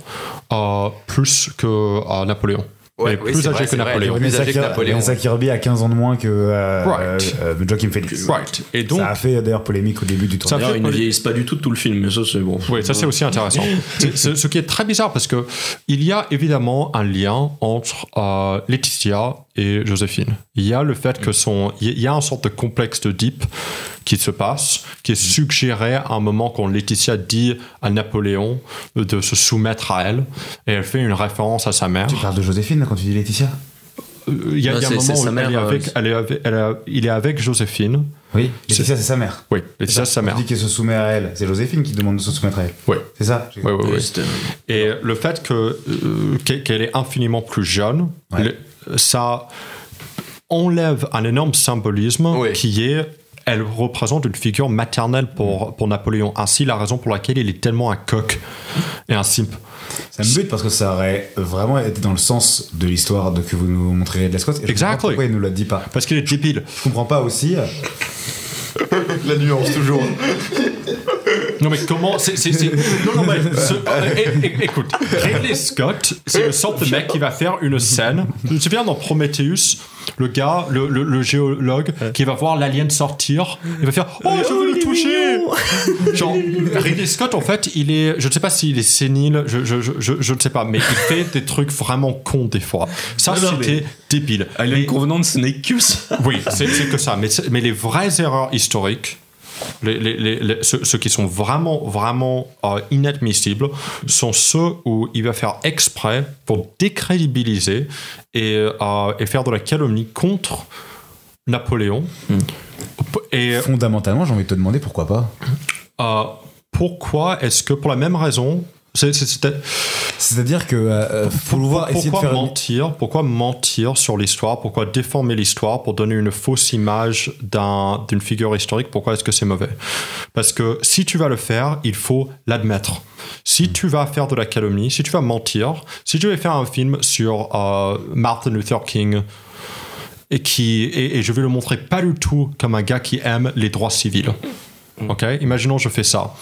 euh, plus que euh, Napoléon. Ouais, oui, plus vrai, que vrai, Napoléon. est plus que Napoléon. Vanessa Kirby a 15 ans de moins que euh, Right. euh, euh, Joaquin Phoenix. Right. Et donc, Ça a fait d'ailleurs polémique au début du Ça tournage. Ils ne vieillissent pas du tout de tout le film, mais ça, c'est bon. Oui, ça c'est aussi intéressant. Ce qui est très bizarre parce que il y a évidemment un lien entre euh, Laetitia et Joséphine. Il y a le fait que son, il y a une sorte de complexe de Deep qui se passe, qui est suggéré à un moment quand Laetitia dit à Napoléon de se soumettre à elle et elle fait une référence à sa mère. Tu parles de Joséphine quand tu dis Laetitia Euh, Il y a, Non, il y a un moment où sa elle mère, est euh, avec, elle est avec- elle a- il est avec Joséphine. Oui. Laetitia, c'est sa mère. Oui, Laetitia c'est sa mère. Tu dis qu'elle se soumet à elle. C'est Joséphine qui demande de se soumettre à elle. Oui. C'est ça Oui, oui, oui. Ouais, c'était- Et le fait que, euh, qu'elle est infiniment plus jeune, Ouais. le- ça enlève un énorme symbolisme Oui. qui est elle représente une figure maternelle pour, pour Napoléon. Ainsi, la raison pour laquelle il est tellement un coq et un simp. Ça me bute parce que ça aurait vraiment été dans le sens de l'histoire de que vous nous montrez de la Exactly. pas pourquoi il nous l'a dit pas. Parce qu'il est débile. Je comprends pas aussi. La nuance, toujours. Non mais comment c'est, c'est, c'est- Non, non, mais ce- euh, é- é- écoute, Ridley Scott, c'est le sorte de mec qui va faire une scène. Je me souviens dans Prometheus, le gars, le, le- le géologue, qui va voir l'alien sortir, il va faire Oh, je veux le toucher Genre, Ridley Scott, en fait, il est. Je ne sais pas s'il est sénile, je, je, je, je, ne sais pas, mais il fait des trucs vraiment cons des fois. Ça, Non, non, c'était débile. Alien Mais- Covenant, ce n'est que ça. oui, c'est c'est que ça. Mais, c'est- mais les vraies erreurs historiques, les, les- les- les- ceux, ceux qui sont vraiment, vraiment euh, inadmissibles, sont ceux où il va faire exprès pour décrédibiliser et, euh, et faire de la calomnie contre Napoléon. Et Fondamentalement, j'ai envie de te demander pourquoi pas. euh, pourquoi est-ce que pour la même raison C'est-à-dire que euh, faut le voir essayer de pourquoi faire. mentir? Pourquoi mentir sur l'histoire? Pourquoi déformer l'histoire pour donner une fausse image d'un- d'une figure historique? Pourquoi est-ce que c'est mauvais? Parce que si tu vas le faire, il faut l'admettre. Si tu vas faire de la calomnie, si tu vas mentir, si tu vas faire un film sur euh, Martin Luther King et qui et, et je vais le montrer pas du tout comme un gars qui aime les droits civils. Ok, imaginons je fais ça.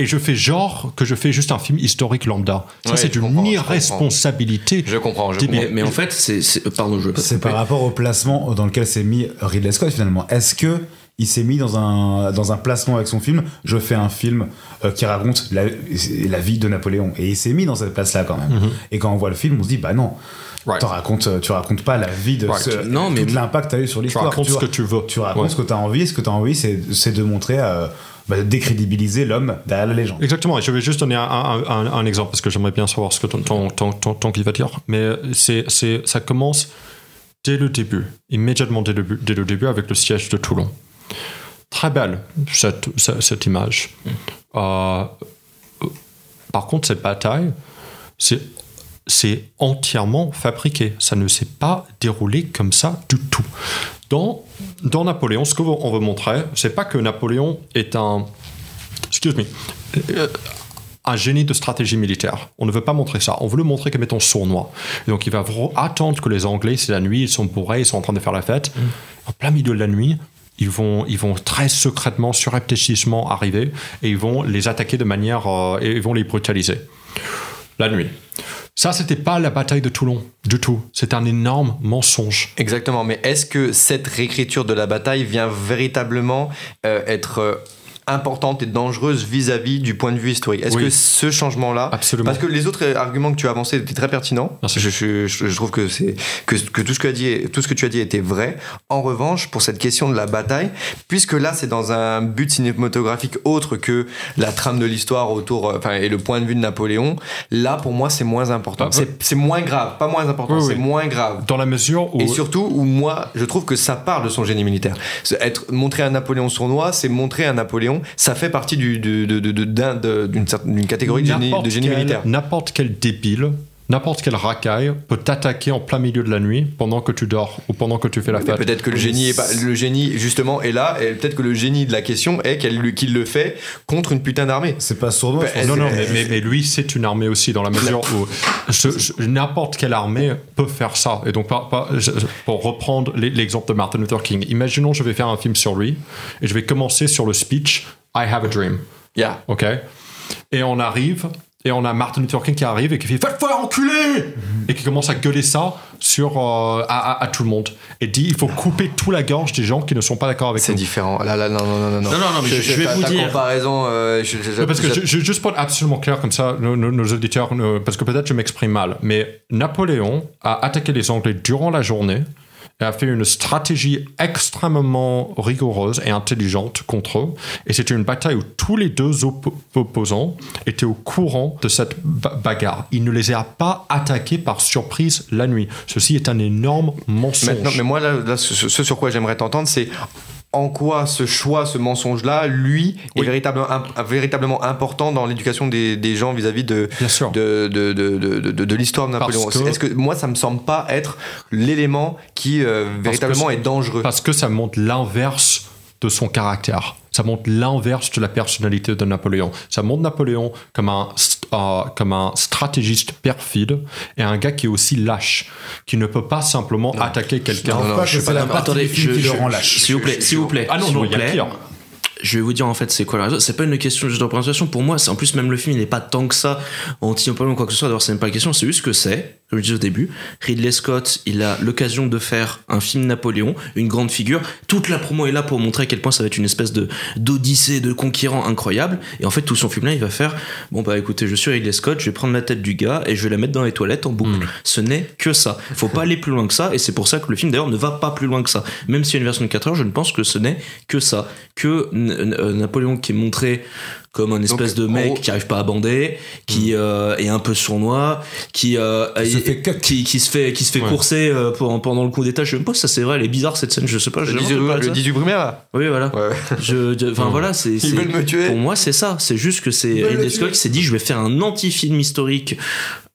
Et je fais genre que je fais juste un film historique lambda. Ça, Ouais, c'est une irresponsabilité. Je comprends, je comprends. Mais, mais en fait, c'est. Pardon, je veux pas te C'est par rapport au placement dans lequel s'est mis Ridley Scott finalement. Est-ce que il s'est mis dans un, dans un placement avec son film? Je fais un film euh, qui raconte la, la vie de Napoléon. Et il s'est mis dans cette place-là quand même. Mhm. Et quand on voit le film, on se dit bah non, Right. racontes, tu racontes pas la vie de Right. ce, Non, mais- l'impact que t'as eu sur Tu l'histoire. racontes ce vois. que tu veux. Tu racontes Ouais. ce que t'as envie. Ce que t'as envie, c'est c'est de montrer, euh, bah, décrédibiliser l'homme derrière la légende. Exactement, et je vais juste donner un, exemple parce que j'aimerais bien savoir ce que ton, ton, ton, ton, ton va dire. Mais c'est, c'est, ça commence dès le début, immédiatement dès le, dès le début avec le siège de Toulon. Très belle cette, cette, image. Euh, par contre, cette bataille, c'est, c'est entièrement fabriqué. Ça ne s'est pas déroulé comme ça du tout. Dans, dans Napoléon, ce qu'on veut montrer, c'est pas que Napoléon est un. Excuse me. Euh, un génie de stratégie militaire. On ne veut pas montrer ça. On veut le montrer comme étant sournois. Et donc il va attendre que les Anglais, c'est la nuit, ils sont bourrés, ils sont en train de faire la fête. En plein milieu de la nuit, ils vont, ils vont très secrètement, surreptitieusement arriver et ils vont les attaquer de manière. euh, et ils vont les brutaliser. La nuit. Ça, c'était pas la bataille de Toulon, du tout. C'est un énorme mensonge. Exactement, mais est-ce que cette réécriture de la bataille vient véritablement euh, être euh, importante et dangereuse vis-à-vis du point de vue historique Est-ce Oui. que ce changement-là, Absolument. parce que les autres arguments que tu as avancés étaient très pertinents, Merci. je, je- je- je trouve que c'est que, que tout ce que tu as dit, tout ce que tu as dit était vrai. En revanche, pour cette question de la bataille, puisque là c'est dans un but cinématographique autre que la trame de l'histoire autour, euh, enfin et le point de vue de Napoléon, là pour moi c'est moins important. Ah, c'est moins grave, pas moins important, Oui, c'est oui. moins grave. Dans la mesure où. Et surtout, où moi, je trouve que ça part de son génie militaire. Être, montrer un Napoléon sournois, c'est montrer un Napoléon, ça fait partie du, d'une catégorie de génie, de génie militaire. N'importe quel débile, n'importe quel racaille peut t'attaquer en plein milieu de la nuit pendant que tu dors ou pendant que tu fais la fête. peut-être que le génie, est pas, le génie justement est là, et peut-être que le génie de la question est qu'il le fait contre une putain d'armée. C'est pas sournois. Bah, pense. Non, non, mais, mais- mais lui, c'est une armée aussi, dans la mesure où n'importe quelle armée peut faire ça. Et donc, je- pour reprendre l'e- l'exemple de Martin Luther King, imaginons je vais faire un film sur lui et je vais commencer sur le speech I have a dream. Yeah. Ok? Et on arrive, et on a Martin Luther King qui arrive et qui fait Faites-moi enculer Et qui commence à gueuler ça sur, euh, à, à- à tout le monde. Et dit Il faut couper tout la gorge des gens qui ne sont pas d'accord avec C'est nous. différent. Là, là, non, non, non, non. Non, non, non, mais je- je vais ta- vous ta dire- comparaison, euh, je- je- parce que je- je- je- juste pour être absolument clair comme ça, nos, nos- nos auditeurs, nos- parce que peut-être je m'exprime mal, mais Napoléon a attaqué les Anglais durant la journée et a fait une stratégie extrêmement rigoureuse et intelligente contre eux. Et c'était une bataille où tous les deux oppo- opposants étaient au courant de cette ba- bagarre. Il ne les a pas attaqués par surprise la nuit. Ceci est un énorme mensonge. Mais moi, là, là, ce, ce sur quoi j'aimerais t'entendre, c'est en quoi ce choix, ce mensonge-là, lui, est véritablement, imp- véritablement important dans l'éducation des, des gens vis-à-vis de, Bien sûr. de, de, de, de, de- de l'histoire de Napoléon. que- Est-ce que moi, ça me semble pas être l'élément qui euh, véritablement est dangereux? Parce que ça montre l'inverse de son caractère. Ça montre l'inverse de la personnalité de Napoléon. Ça montre Napoléon comme un, euh, comme un stratégiste perfide et un gars qui est aussi lâche, qui ne peut pas simplement attaquer quelqu'un. Non, non, pas je suis pas partie Attendez, je- qui le je- rend lâche. S'il vous plaît, s'il vous plaît. Ah non, non, il y a pire. Je vais vous dire en fait c'est quoi la raison. C'est pas une question juste de représentation. Pour moi, c'est en plus même le film il n'est pas tant que ça anti-Napoléon ou quoi que ce soit. D'ailleurs, c'est même pas la question. C'est juste que c'est, comme je disais au début, Ridley Scott, il a l'occasion de faire un film Napoléon, une grande figure. Toute la promo est là pour montrer à quel point ça va être une espèce de d'odyssée, de conquérant incroyable. Et en fait, tout son film là, il va faire bon bah écoutez, je suis Ridley Scott, je vais prendre la tête du gars et je vais la mettre dans les toilettes en boucle. Ce n'est que ça. Faut pas aller plus loin que ça. Et c'est pour ça que le film d'ailleurs ne va pas plus loin que ça. Même s'il y a une version de 4 heures, je ne pense que ce n'est que ça. Que Napoléon qui est montré comme un espèce Donc, de mec gros- qui arrive pas à bander, qui euh, est un peu sournois, qui euh, Qui se fait qui, qui se fait qui se fait Ouais. courser euh, pour- pendant le coup d'état. Je sais même pas si ça c'est vrai, elle est bizarre cette scène. Je sais pas. Le jamais 18, entendu parler de le ça. 18 brumaire là Oui, voilà. Ouais. Je, je- enfin Mm. voilà, c'est. c'est- veulent me tuer. Pour moi, c'est ça. C'est juste que c'est Ridley Scott qui s'est dit, je vais faire un anti-film historique.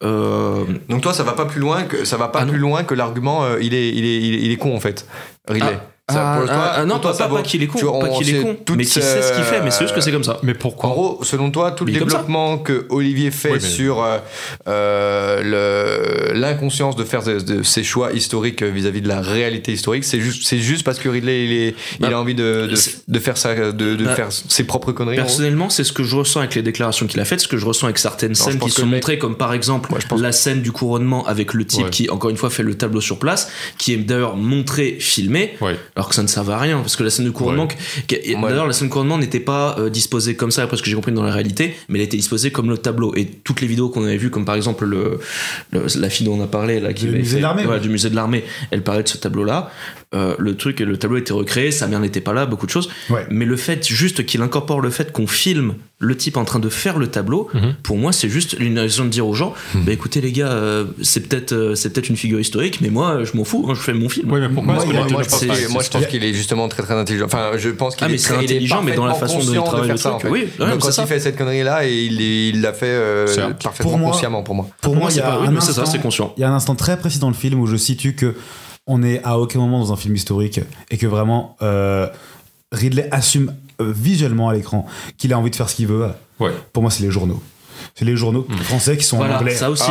Euh, Donc toi, ça va pas plus loin que ça va pas Ah plus loin que l'argument. euh, il est il est il est, il est con en fait. Ridley. Ça, ah, pour toi- ah, ah, non, pour toi, pas, pas, pas qu'il est con, tu vois, pas qu'il est con, mais qu'il sait ce qu'il fait. Mais c'est juste que c'est comme ça. Mais En pourquoi gros, selon toi, tout le Mais ça. développement que Olivier fait Oui, mais- sur euh, euh, le- l'inconscience de faire de, de ses choix historiques vis-à-vis de la réalité historique, c'est juste, c'est juste parce que Ridley, il, est, il Bah, a envie de, de, c'est- de faire ça, de, de Bah, faire ses propres conneries. en. Personnellement, c'est ce que je ressens avec les déclarations qu'il a faites, ce que je ressens avec certaines scènes qui sont le montrées, comme par exemple Ouais, je pense- la scène du couronnement avec le type Ouais. qui, encore une fois, fait le tableau sur place, qui est d'ailleurs montré, filmé, Ouais. alors que ça ne servait à rien, parce que la scène du couronnement, Ouais. d'ailleurs, la scène du couronnement n'était pas euh, disposée comme ça, après ce que j'ai compris dans la réalité, mais elle était disposée comme le tableau. Et toutes les vidéos qu'on avait vues, comme par exemple le, le- la fille dont on a parlé, là, qui Du avait musée fait- de l'armée, voilà, ouais. du musée de l'armée, elle parlait de ce tableau-là. Euh, le truc, le tableau était recréé, sa mère n'était pas là, beaucoup de choses. Ouais. Mais le fait juste qu'il incorpore le fait qu'on filme le type en train de faire le tableau, Mhm. pour moi c'est juste une raison de dire aux gens, bah écoutez les gars, euh, c'est peut-être euh, c'est peut-être une figure historique, mais moi je m'en fous, hein, je fais mon film. Oui, mais pourquoi Moi, je pense qu'il est- moi, je pense Il y a- qu'il est justement très très intelligent. Enfin, je pense qu'il Ah, mais est très- il est intelligent, mais dans la façon de conscient travailler faire le ça, truc. en fait. Oui, ouais, Donc, quand il fait cette connerie là, et il il l'a fait parfaitement consciemment pour moi. Pour moi, il c'est ça, c'est conscient. Il y a un instant très précis dans le film où je situe que on est à aucun moment dans un film historique et que vraiment euh, Ridley assume euh, visuellement à l'écran qu'il a envie de faire ce qu'il veut. Ouais. Pour moi, c'est les journaux. C'est les journaux français qui sont en anglais. ça aussi.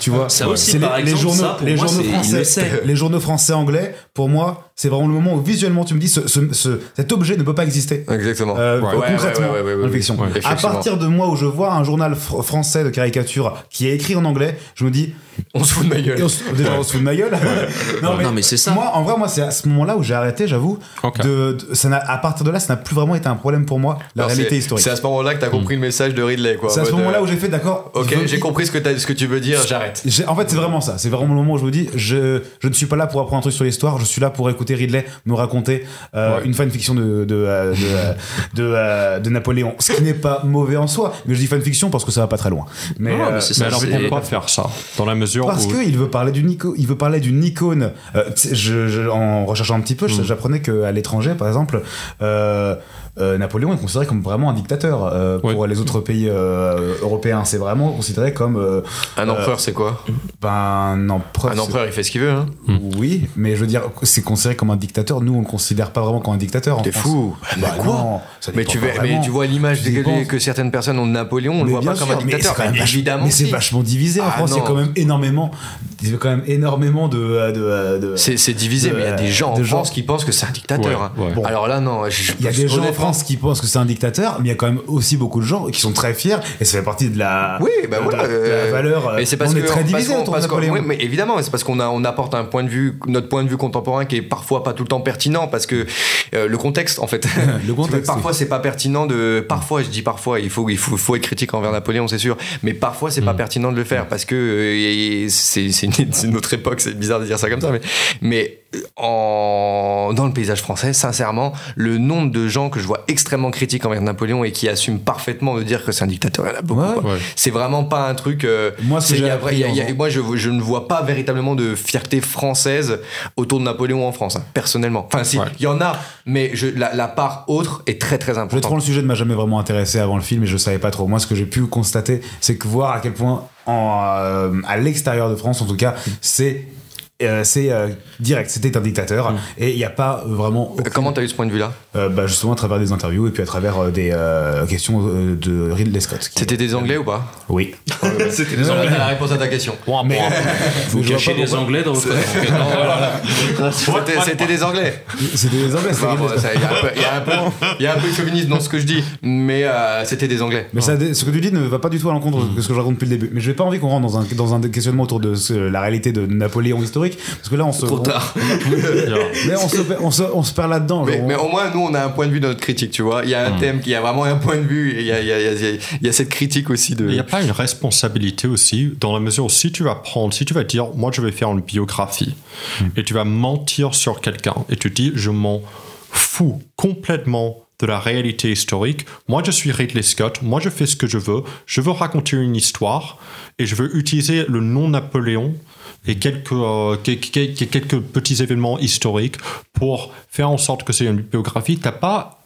tu vois, Ça aussi, c'est par les, exemple, les journaux, ça, pour les moi, journaux français, le les journaux français anglais. Pour moi, c'est vraiment le moment où visuellement tu me dis ce, ce- ce- cet objet ne peut pas exister. Exactement. Euh, Ouais. concrètement, Ouais, ouais, ouais, fiction. À partir de moi où je vois un journal fr- français de caricature qui est écrit en anglais, je me dis On se fout de ma gueule. et on se- déjà, on se fout de ma gueule. non, Non, mais c'est ça. Moi, en vrai, moi, c'est à ce moment-là où j'ai arrêté, j'avoue. De, de- ça n'a- à partir de là, ça n'a plus vraiment été un problème pour moi, la Alors, réalité historique. C'est à ce moment-là que t'as compris le message de Ridley, quoi. C'est à ce moment-là euh, où j'ai fait, d'accord. Ok, j'ai compris ce que, t'as- ce que tu veux dire, j'arrête. En fait, c'est vraiment ça. C'est vraiment le moment où je me dis, je, je ne suis pas là pour apprendre un truc sur l'histoire, je suis là pour écouter Ridley me raconter euh, Ouais. une fanfiction de, de, euh, de, euh, de, de Napoléon. Ce qui n'est pas mauvais en soi, mais je dis fanfiction parce que ça va pas très loin. Mais, Non, mais euh, c'est Mais ça, alors c'est- pourquoi faire ça? Dans la mesure Parce où. qu'il veut parler d'une icône, il veut parler d'une icône. Euh, tu sais, je, je- en recherchant un petit peu, je- Mm. j'apprenais qu'à l'étranger, par exemple, euh, euh, Napoléon est considéré comme vraiment un dictateur euh, pour Ouais. les autres pays euh, européens. C'est vraiment considéré comme euh, Un empereur, c'est quoi? ben, un empereur. Un empereur, il fait ce qu'il veut, hein. c'est- Oui, mais je veux dire, c'est considéré comme un dictateur. Nous, on le considère pas vraiment comme un dictateur. en T'es fou. Bah, quoi? non, mais tu, veux- mais vois l'image que, que certaines personnes ont de Napoléon, on le Mais voit bien pas comme un mais c'est dictateur. vachement- Évidemment, mais c'est si. vachement divisé en Ah, France. Il y a quand même énormément, il y a quand même énormément de, de, de- C'est divisé, de- mais il y a des gens en France qui pensent que c'est un dictateur. Alors là, non. je- Il y a des gens France qui pensent que c'est un dictateur, mais il y a quand même aussi beaucoup de gens qui sont très fiers et ça fait partie de la, Oui, bah de, voilà. de la euh, valeur. euh, Mais c'est parce on que est très divisé autour de oui, mais évidemment, c'est parce qu'on on apporte un point de vue, notre point de vue contemporain qui est parfois pas tout le temps pertinent parce que euh, le contexte, en fait. Le contexte, parfois, c'est pas pertinent de. Parfois, je dis parfois, il faut il faut, faut être critique envers Napoléon, c'est sûr. Mais parfois, c'est Mm. pas pertinent de le faire parce que euh, c'est autre époque. C'est bizarre de dire ça comme ça, mais mais en, dans le paysage français, sincèrement, le nombre de gens que je vois extrêmement critiques envers Napoléon et qui assument parfaitement de dire que c'est un dictateur, il y en a beaucoup. Ouais, quoi. ouais. C'est vraiment pas un truc. euh, Moi, c'est- je, je ne vois pas véritablement de fierté française autour de Napoléon en France, hein, personnellement. Enfin, si, il Ouais. y en a, mais je, la, la part autre est très très Je vais trop importante. le sujet ne m'a jamais vraiment intéressé avant le film et je savais pas trop. Moi, ce que j'ai pu constater, c'est que voir à quel point, en, euh, à l'extérieur de France, en tout cas, c'est c'est euh, direct. C'était un dictateur et il n'y a pas vraiment. Euh, Comment t'as eu ce point de vue-là? Euh, bah, justement à travers des interviews et puis à travers euh, des euh, questions euh, de Ridley Scott. C'était des Anglais ou pas? Oui. C'était des Anglais. la réponse à ta question. Mais Vous cachez pourquoi- Anglais dans votre. C'était c'était des Anglais. C'était des Anglais. Il y, a un peu- il y a un peu- il y a un peu de chauvinisme dans ce que je dis, mais euh, c'était des Anglais. Mais ça, ce que tu dis ne va pas du tout à l'encontre de ce que je raconte depuis le début. Mais je n'ai pas envie qu'on rentre dans un, dans un questionnement autour de ce- la réalité de Napoléon historique, parce que là on se Trop tard. mais on se, on se, on se perd là-dedans. Mais, au moins, nous, on a un point de vue dans notre critique, tu vois. Il y a un thème, il y a vraiment un point de vue, et il y a, il y a- il y a- il y a cette critique aussi de. Il n'y a pas une responsabilité aussi, dans la mesure où si tu vas prendre, si tu vas dire, moi je vais faire une biographie, et tu vas mentir sur quelqu'un, et tu dis, je m'en fous complètement de la réalité historique. Moi, je suis Ridley Scott. Moi, je fais ce que je veux. Je veux raconter une histoire et je veux utiliser le nom Napoléon et quelques, euh, quelques, petits événements historiques pour faire en sorte que c'est une biographie. T'as pas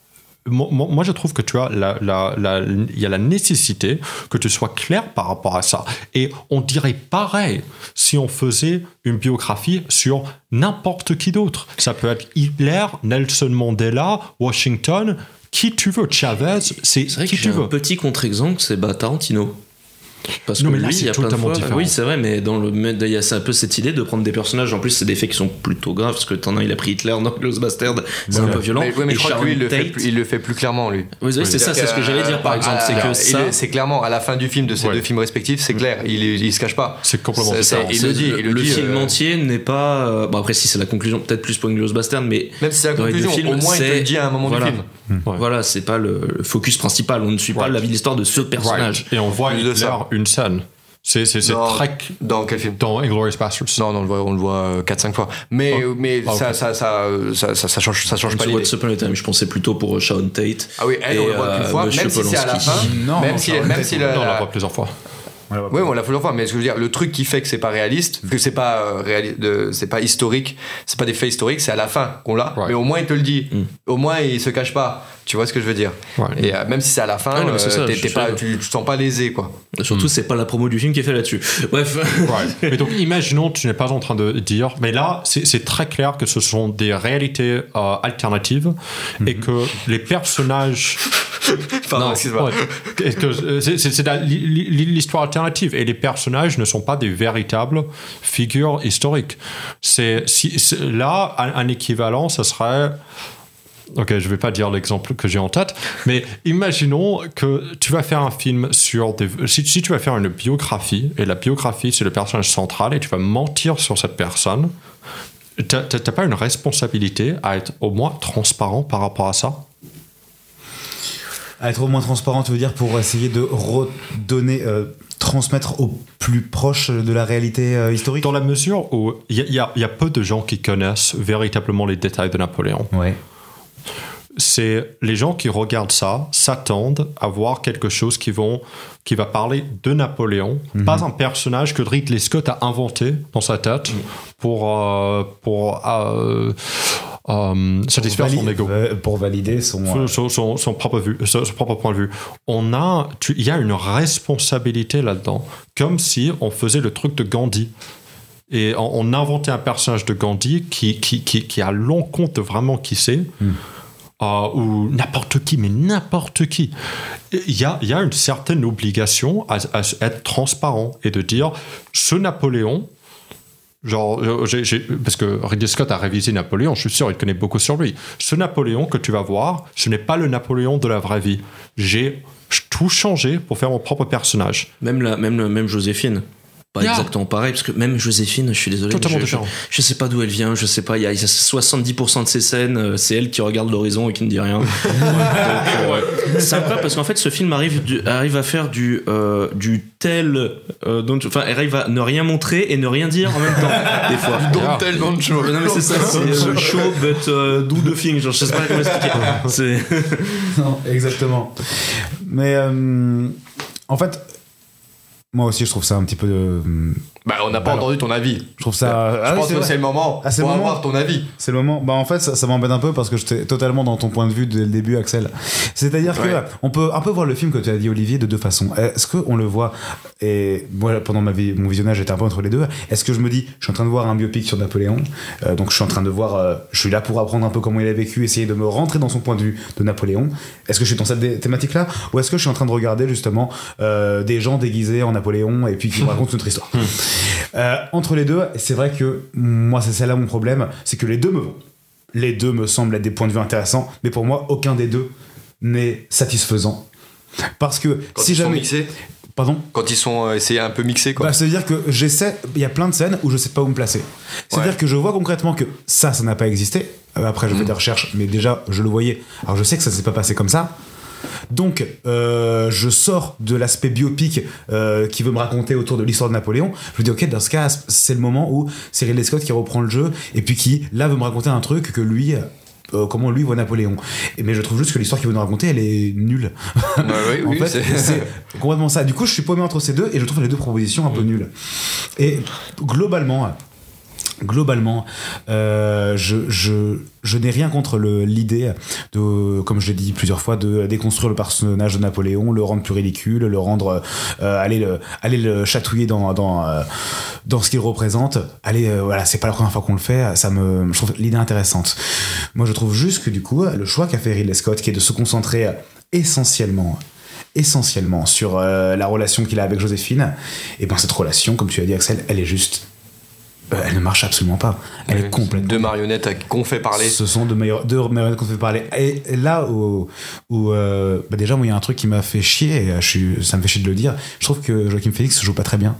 moi, je trouve que tu as la, la- y a la nécessité que tu sois clair par rapport à ça. Et on dirait pareil si on faisait une biographie sur n'importe qui d'autre. Ça peut être Hitler, Nelson Mandela, Washington, qui tu veux, Chavez, c'est qui que tu j'ai un veux. petit contre-exemple, c'est bah, Tarantino. Parce Non, que mais là, lui, c'est il y a plein de totalement fois. différent. Oui, c'est vrai, mais dans le, il y a c'est un peu cette idée de prendre des personnages. En plus, c'est des faits qui sont plutôt graves, parce que t'en as, il a pris Hitler dans Glorious Bastard, c'est un peu violent. Mais, ouais, mais Et je crois que lui, il le, fait, plus- il le fait plus clairement, lui. Oui, oui, c'est ça, c'est ce que j'allais dire, par Euh, exemple. C'est ah, que ça. est- C'est clairement, à la fin du film, de ces Ouais. deux films respectifs, c'est clair, il, il, se cache pas. C'est complètement c'est- il le dit, le film euh, entier n'est pas. euh, Bon, après, si c'est la conclusion, peut-être plus pour Glorious Bastard, mais. Même si c'est la conclusion, films, au moins il te le dit à un moment voilà. du film. Ouais. Voilà, c'est pas le focus principal. On ne suit pas la vie, l'histoire de ce personnage. Et on voit Hitler ça. Une scène. C'est c'est- c'est Dans- très Dans quel film? Dans Inglourious Basterds. Non, non, on le voit, on le voit 4-5 fois. Mais, Oh. mais Ah, ça, ok. ça, ça, ça, ça, ça change, ça change pas Sur l'idée. Time, je pensais plutôt pour euh, Sharon Tate. Ah oui, elle, on le voit euh, qu'une fois, Monsieur même si c'est à la fin. Non, même si, même si la, on la- voit plusieurs fois. Oui, on l'a plusieurs fois, mais ce que je veux dire, le truc qui fait que c'est pas réaliste, que c'est pas euh, réali- de- c'est pas historique, c'est pas des faits historiques, c'est à la fin qu'on l'a. Ouais. Mais au moins il te le dit. Mm. Au moins il se cache pas. Tu vois ce que je veux dire? Ouais. Et euh, même si c'est à la fin, Ah euh, ça, t'es suis pas, tu, te sens pas lésé quoi. Surtout, Hmm. c'est pas la promo du film qui est fait là-dessus. Bref. Right. Mais donc, imaginons, tu n'es pas en train de dire, mais là, c'est très clair que ce sont des réalités euh, alternatives et Mhm. que les personnages. Pardon, Non, excuse-moi. ouais. C'est- l'histoire et les personnages ne sont pas des véritables figures historiques. C'est si, là un, équivalent, ce serait. Ok, je vais pas dire l'exemple que j'ai en tête, mais imaginons que tu vas faire un film sur des. Si, tu vas faire une biographie, et la biographie c'est le personnage central, et tu vas mentir sur cette personne, t'as pas une responsabilité à être au moins transparent par rapport à ça? À être au moins transparent, tu veux dire, pour essayer de redonner, euh, transmettre au plus proche de la réalité euh, historique Dans la mesure où il y, a- y y peu de gens qui connaissent véritablement les détails de Napoléon. Ouais. C'est les gens qui regardent ça s'attendent à voir quelque chose qui, vont, qui va parler de Napoléon, pas un personnage que Ridley Scott a inventé dans sa tête pour, euh, pour euh, euh, satisfaire son ego. euh, pour valider son. euh, Son, son- son propre vue, son, propre point de vue. On a, il y a une responsabilité là-dedans, comme si on faisait le truc de Gandhi. Et on, on inventait un personnage de Gandhi qui, qui, qui, qui a l'encontre de vraiment qui c'est, euh, ou n'importe qui, mais n'importe qui. Il y a, y a une certaine obligation à, à être transparent et de dire ce Napoléon, Genre, euh, j'ai- parce que Ridley Scott a révisé Napoléon, je suis sûr, il connaît beaucoup sur lui. Ce Napoléon que tu vas voir, ce n'est pas le Napoléon de la vraie vie. J'ai tout changé pour faire mon propre personnage. Même, la, même, même Joséphine. Pas Yeah. exactement pareil, parce que même Joséphine, je suis désolé. je. Je, je sais pas d'où elle vient, je sais pas. Il y a, il y a 70% de ces scènes, euh, c'est elle qui regarde l'horizon et qui ne dit rien. Euh, C'est incroyable parce qu'en fait, ce film arrive, du- arrive à faire du, euh, du tel. euh, dont- Enfin, elle arrive à ne rien montrer et ne rien dire en même temps, des fois. Don't tell, don't show. Non, mais c'est ça, c'est euh, show, but euh, do the thing. Genre, je sais pas comment expliquer. C'est. Non, exactement. Mais euh, en fait, moi aussi, je trouve ça un petit peu de. Bah, on n'a pas Alors, entendu ton avis. Je trouve ça. Je Ah pense que c'est le moment Ah, c'est pour le moment. avoir ton avis. C'est le moment. Bah en fait, ça, ça m'embête un peu parce que j'étais totalement dans ton point de vue dès le début, Axel. C'est-à-dire Ouais. que on peut un peu voir le film que tu as dit, Olivier, de deux façons. Est-ce qu'on le voit et moi pendant ma vie, mon visionnage j'étais un peu entre les deux. Est-ce que je me dis, je suis en train de voir un biopic sur Napoléon, euh, donc je suis en train de voir, euh, je suis là pour apprendre un peu comment il a vécu, essayer de me rentrer dans son point de vue de Napoléon. Est-ce que je suis dans cette thématique-là? Ou est-ce que je suis en train de regarder justement euh, des gens déguisés en Napoléon et puis qui racontent notre histoire? Euh, Entre les deux, c'est vrai que moi c'est là mon problème, c'est que les deux me vont. Les deux me semblent être des points de vue intéressants, mais pour moi, aucun des deux n'est satisfaisant. Parce que Quand si ils sont jamais. mixés, Pardon quand ils sont euh, essayés un peu mixés, quoi. bah, C'est-à-dire que j'essaie. Il y a plein de scènes où je sais pas où me placer. C'est-à-dire Ouais. que je vois concrètement que ça, ça n'a pas existé. Euh, Après, je fais Mhm. des recherches, mais déjà, je le voyais. Alors, je sais que ça s'est pas passé comme ça. Donc, euh, je sors de l'aspect biopic euh, qui veut me raconter autour de l'histoire de Napoléon. Je me dis, ok, dans ce cas, c'est le moment où c'est Ridley Scott qui reprend le jeu et puis qui, là, veut me raconter un truc que lui euh, comment lui voit Napoléon. Et, mais je trouve juste que l'histoire qu'il veut nous raconter, elle est nulle. Ouais, ouais, en oui, fait, c'est- c'est complètement ça. Du coup, je suis paumé entre ces deux et je trouve les deux propositions un peu nulles. Et globalement, globalement, euh, je, n'ai rien contre l'idée de, comme je l'ai dit plusieurs fois, de déconstruire le personnage de Napoléon, le rendre plus ridicule, le rendre, euh, aller le, chatouiller dans, euh, ce qu'il représente. Voilà, c'est pas la première fois qu'on le fait. Ça me, je trouve l'idée intéressante. Moi, je trouve juste que du coup, le choix qu'a fait Ridley Scott, qui est de se concentrer essentiellement essentiellement sur la relation qu'il a avec Joséphine, et ben cette relation, comme tu as dit Axel, elle est juste, euh, elle ne marche absolument pas. Elle est complètement. Deux marionnettes qu'on fait parler. Ce sont deux, deux marionnettes qu'on fait parler. Et là où, où euh, bah déjà moi il y a un truc qui m'a fait chier, et euh, je suis, ça me fait chier de le dire. Je trouve que Joaquin Phoenix joue pas très bien.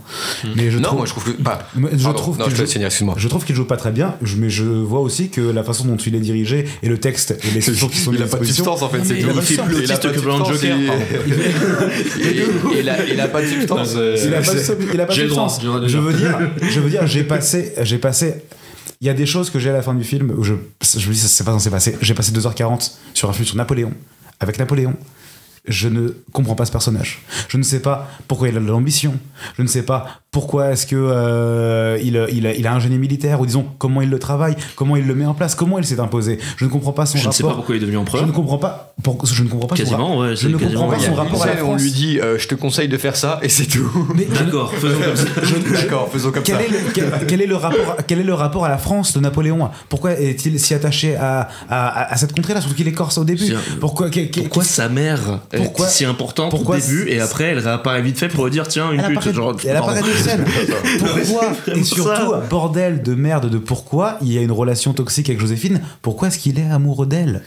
Mais je Non, trouve, moi je trouve que. Bah, je pardon, trouve non, je te joue- excuse-moi. je trouve qu'il joue pas très bien, mais je vois aussi que la façon dont il est dirigé et le texte et les solutions qui sont Il a pas de substance en fait, c'est il a pas de substance. Il a pas de que substance, Joker, il- a- pas de substance. Il a pas de, substance. je veux dire, j'ai passé, j'ai passé. Il y a des choses que j'ai à la fin du film où je, je me dis, c'est pas censé passer. J'ai passé 2h40 sur un film sur Napoléon. Avec Napoléon, je ne comprends pas ce personnage. Je ne sais pas pourquoi il a de l'ambition. Je ne sais pas pourquoi est-ce que euh, il, il, a- il a un génie militaire ou disons comment il le travaille, comment il le met en place, comment il s'est imposé? Je ne comprends pas son Je ne rapport. sais pas pourquoi il est devenu je empereur. ne comprends pas. pour- je ne comprends pas Quasiment, ouais, je ne quasiment comprends pas son rapport à la on lui dit euh, Je te conseille de faire ça, et c'est tout. Mais- D'accord, faisons comme ça. D'accord, faisons comme Quel ça. est, le, quel, quel est le rapport, quel est le rapport à la France de Napoléon? Pourquoi est-il si attaché à, à, à cette contrée-là? Surtout qu'il est corse au début. Pourquoi, Pourquoi sa mère Pourquoi- est si importante pourquoi au début et après elle réapparaît vite fait pour dire tiens une pute genre elle apparaît scène. Pourquoi Et surtout, ça. bordel de merde de pourquoi il y a une relation toxique avec Joséphine Pourquoi est-ce qu'il est amoureux d'elle?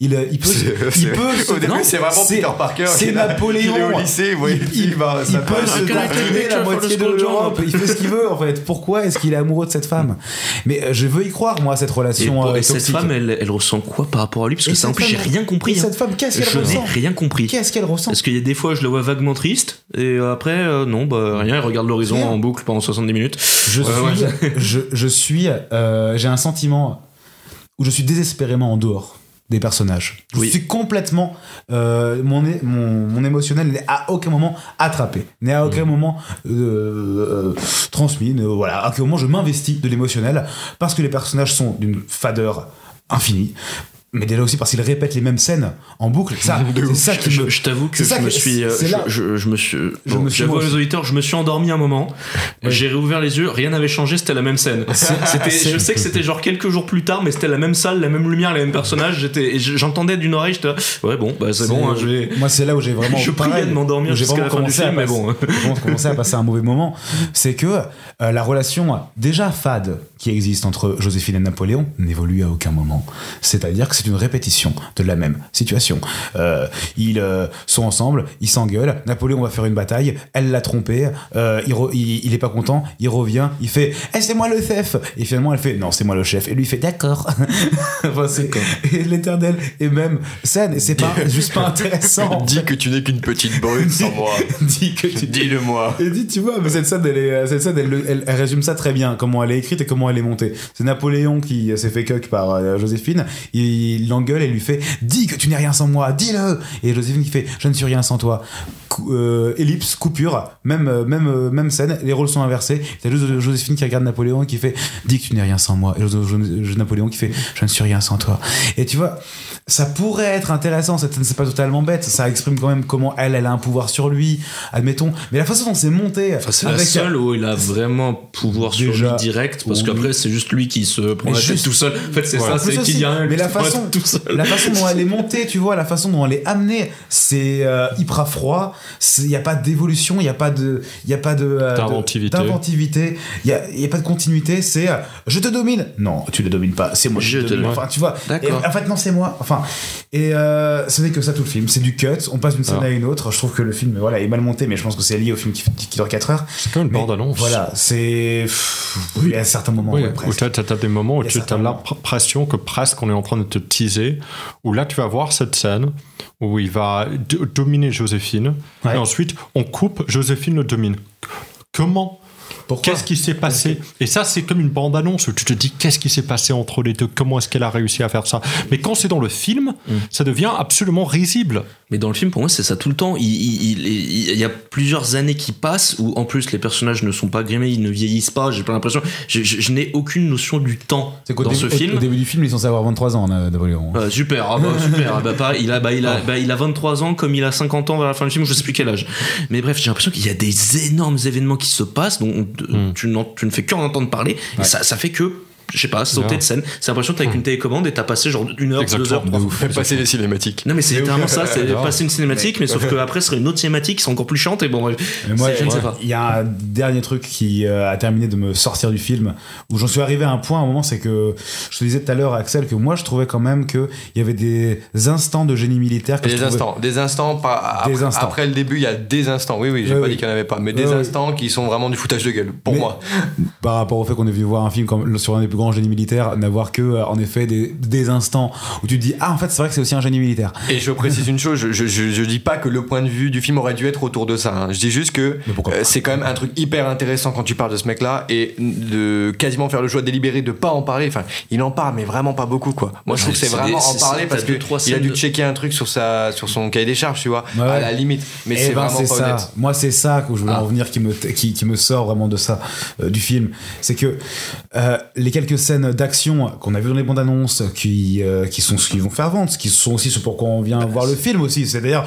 Il, euh, il peut, il peut se- au début, non, c'est vraiment Peter Parker C'est Napoléon. il est au lycée, vous voyez, il, il va- il ça peut se conquérir la moitié de l'Europe. Il fait ce qu'il veut en fait. Pourquoi est-ce qu'il est amoureux de cette femme? Mais euh, je veux y croire moi cette Et, relation pour- euh, et cette femme elle, elle ressent quoi par rapport à lui? Parce que Et ça en plus j'ai rien compris et hein. cette femme, qu'est-ce qu'elle je n'ai ressent? rien compris Qu'est-ce qu'elle ressent? Parce qu'il y a des fois je le vois vaguement triste et après non bah rien elle regarde l'horizon En boucle pendant 70 minutes Je Ouais, suis, ouais. je, je suis, euh, j'ai un sentiment où je suis désespérément en dehors des personnages. Je Oui. suis complètement, euh, mon, mon, mon émotionnel n'est à aucun moment attrapé, n'est à Mm. aucun moment euh, euh, transmis. voilà, à aucun moment je m'investis de l'émotionnel parce que les personnages sont d'une fadeur infinie. Mais déjà aussi parce qu'ils répètent les mêmes scènes en boucle. Ça, c'est ça qui je, me. je t'avoue que c'est je me suis euh, c'est je, là- je- je me suis Je bon, me suis aux auditeurs je me suis endormi un moment Oui. j'ai réouvert les yeux rien n'avait changé c'était la même scène c'est- je sais que c'était genre quelques jours plus tard mais c'était la même salle la même lumière les mêmes personnages j'étais j'entendais d'une oreille j'étais ouais bon bah c'est bon hein, je vais Moi, c'est là où j'ai vraiment. Je priais de m'endormir j'ai la vraiment du commencé à film, mais passer- bon. commencé à passer un mauvais moment. C'est que euh, la relation déjà fade qui existe entre Joséphine et Napoléon n'évolue à aucun moment. C'est-à-dire que c'est une répétition de la même situation. Euh, ils euh, sont ensemble, ils s'engueulent. Napoléon va faire une bataille, elle l'a trompé, euh, il, il, il est pas content, il revient, il fait Eh, c'est moi le chef Et finalement, elle fait Non, c'est moi le chef. Et lui, il fait D'accord. enfin, c'est et l'éternel et même scène, et c'est pas juste pas intéressant. Dis que tu n'es qu'une petite brute sans moi. Dis que tu Dis-le-moi. et dit, tu vois, mais cette scène, elle, est, cette scène elle, le- elle- elle résume ça très bien, comment elle est écrite et comment elle est montée. C'est Napoléon qui s'est fait cuck par Joséphine, il l'engueule et lui fait Dis que tu n'es rien sans moi, dis-le Et Joséphine qui fait Je ne suis rien sans toi. Cou- euh, ellipse, coupure, même, euh, même, euh, même scène, les rôles sont inversés. T'as juste Joséphine qui regarde Napoléon et qui fait Dis que tu n'es rien sans moi. Et Napoléon qui fait Je ne suis rien sans toi. Et tu vois, ça pourrait être intéressant, c'est pas totalement bête, ça exprime quand même comment elle, elle a un pouvoir sur lui, admettons. Mais la façon dont c'est monté, Enfin, c'est la seule où il a vraiment pouvoir sur lui direct parce oui. qu'après c'est juste lui qui se prend la tête tout seul. En fait c'est Ouais. ça, c'est ça qui aussi, dit rien. mais la prend façon- tout seul. la façon dont elle est montée, tu vois, la façon dont elle est amenée, c'est euh, hyper froid. Il n'y a pas d'évolution, il n'y a pas de, il y a pas de euh, D'inventivité. il y a, pas de continuité. C'est euh, je te domine. Non, tu ne domines pas. C'est moi. Je te domine. Enfin, tu vois. Et En fait, non, c'est moi. Enfin, et euh, ce n'est que ça tout le film. C'est du cut. On passe d'une scène Ah. à une autre. Je trouve que le film, voilà, est mal monté, mais je pense que c'est lié au film qui, qui dure 4 heures. C'est comme une Mais bande-annonce. Voilà, c'est. pff, Il y a certains moments. Oui, ouais, où tu as, des moments où tu as l'impression que presque on est en train de te teaser, où là tu vas voir cette scène où il va do- dominer Joséphine, Ouais. et ensuite on coupe, Joséphine le domine. Comment Qu'est-ce qui s'est passé Et ça, c'est comme une bande-annonce où tu te dis qu'est-ce qui s'est passé entre les deux? Comment est-ce qu'elle a réussi à faire ça? Mais quand c'est dans le film, Mm. ça devient absolument risible. Mais dans le film, pour moi, c'est ça tout le temps. Il, il- il- il- il y a plusieurs années qui passent où, en plus, les personnages ne sont pas grimés, ils ne vieillissent pas. J'ai pas l'impression. Je, je- je n'ai aucune notion du temps dans début, ce film. Au début du film, ils sont censés avoir 23 ans, Na- Napoléon. Euh, super, ah bah, super. Ah bah, pareil, il, a, bah, il, a, bah, il a 23 ans comme il a 50 ans vers la fin du film, je sais plus quel âge. Mais bref, j'ai l'impression qu'il y a des énormes événements qui se passent on- tu, n'en- tu ne fais qu'en entendre parler. Et ça, ça fait que, je sais pas, sauter de scène. C'est l'impression que t'as avec une télécommande et t'as passé genre une heure, deux heures, trois Fais passer les cinématiques. Non mais c'est littéralement ça, c'est passer une cinématique, mais sauf que après ce serait une autre cinématique qui serait encore plus chiante et bon bref. Mais moi, je ne sais pas. il y a un dernier truc qui euh, a terminé de me sortir du film, où j'en suis arrivé à un point, à un moment, c'est que je te disais tout à l'heure, Axel, que moi je trouvais quand même qu'il y avait des instants de génie militaire. Que Des trouvais- instants, des instants, pas Des après, instants. après le début, il y a des instants. Oui, oui, j'ai Oui, pas oui. dit qu'il n'y en avait pas, mais des oui. instants qui sont vraiment du foutage de gueule, pour Mais- moi. par rapport au fait qu'on ait vu voir un film comme, sur un des plus grands génies militaires, n'avoir que, euh, en effet, des, des instants où tu te dis, ah, en fait, c'est vrai que c'est aussi un génie militaire. Et je précise une chose, je, je, dis pas que le point de vue du film aurait dû être autour de ça. hein. Je dis juste que euh, c'est quand même un truc hyper intéressant quand tu parles de ce mec-là et de quasiment faire le choix délibéré de pas en parler. Enfin, il en parle, mais vraiment pas beaucoup, quoi. Moi, je trouve que c'est vraiment en parler parce que il a dû de- checker un truc sur sa sur son cahier des charges, tu vois, Ouais, à la limite. Mais Eh c'est ben, vraiment pas ça. honnête. Moi, c'est ça que je voulais Ah. en venir qui me, qui, qui me sort vraiment de ça, euh, du film. C'est que euh, les quelques scènes d'action qu'on a vues dans les bandes annonces, qui, euh, qui sont ce qui vont faire vendre, qui sont aussi ce pourquoi on vient voir le film aussi. C'est-à-dire,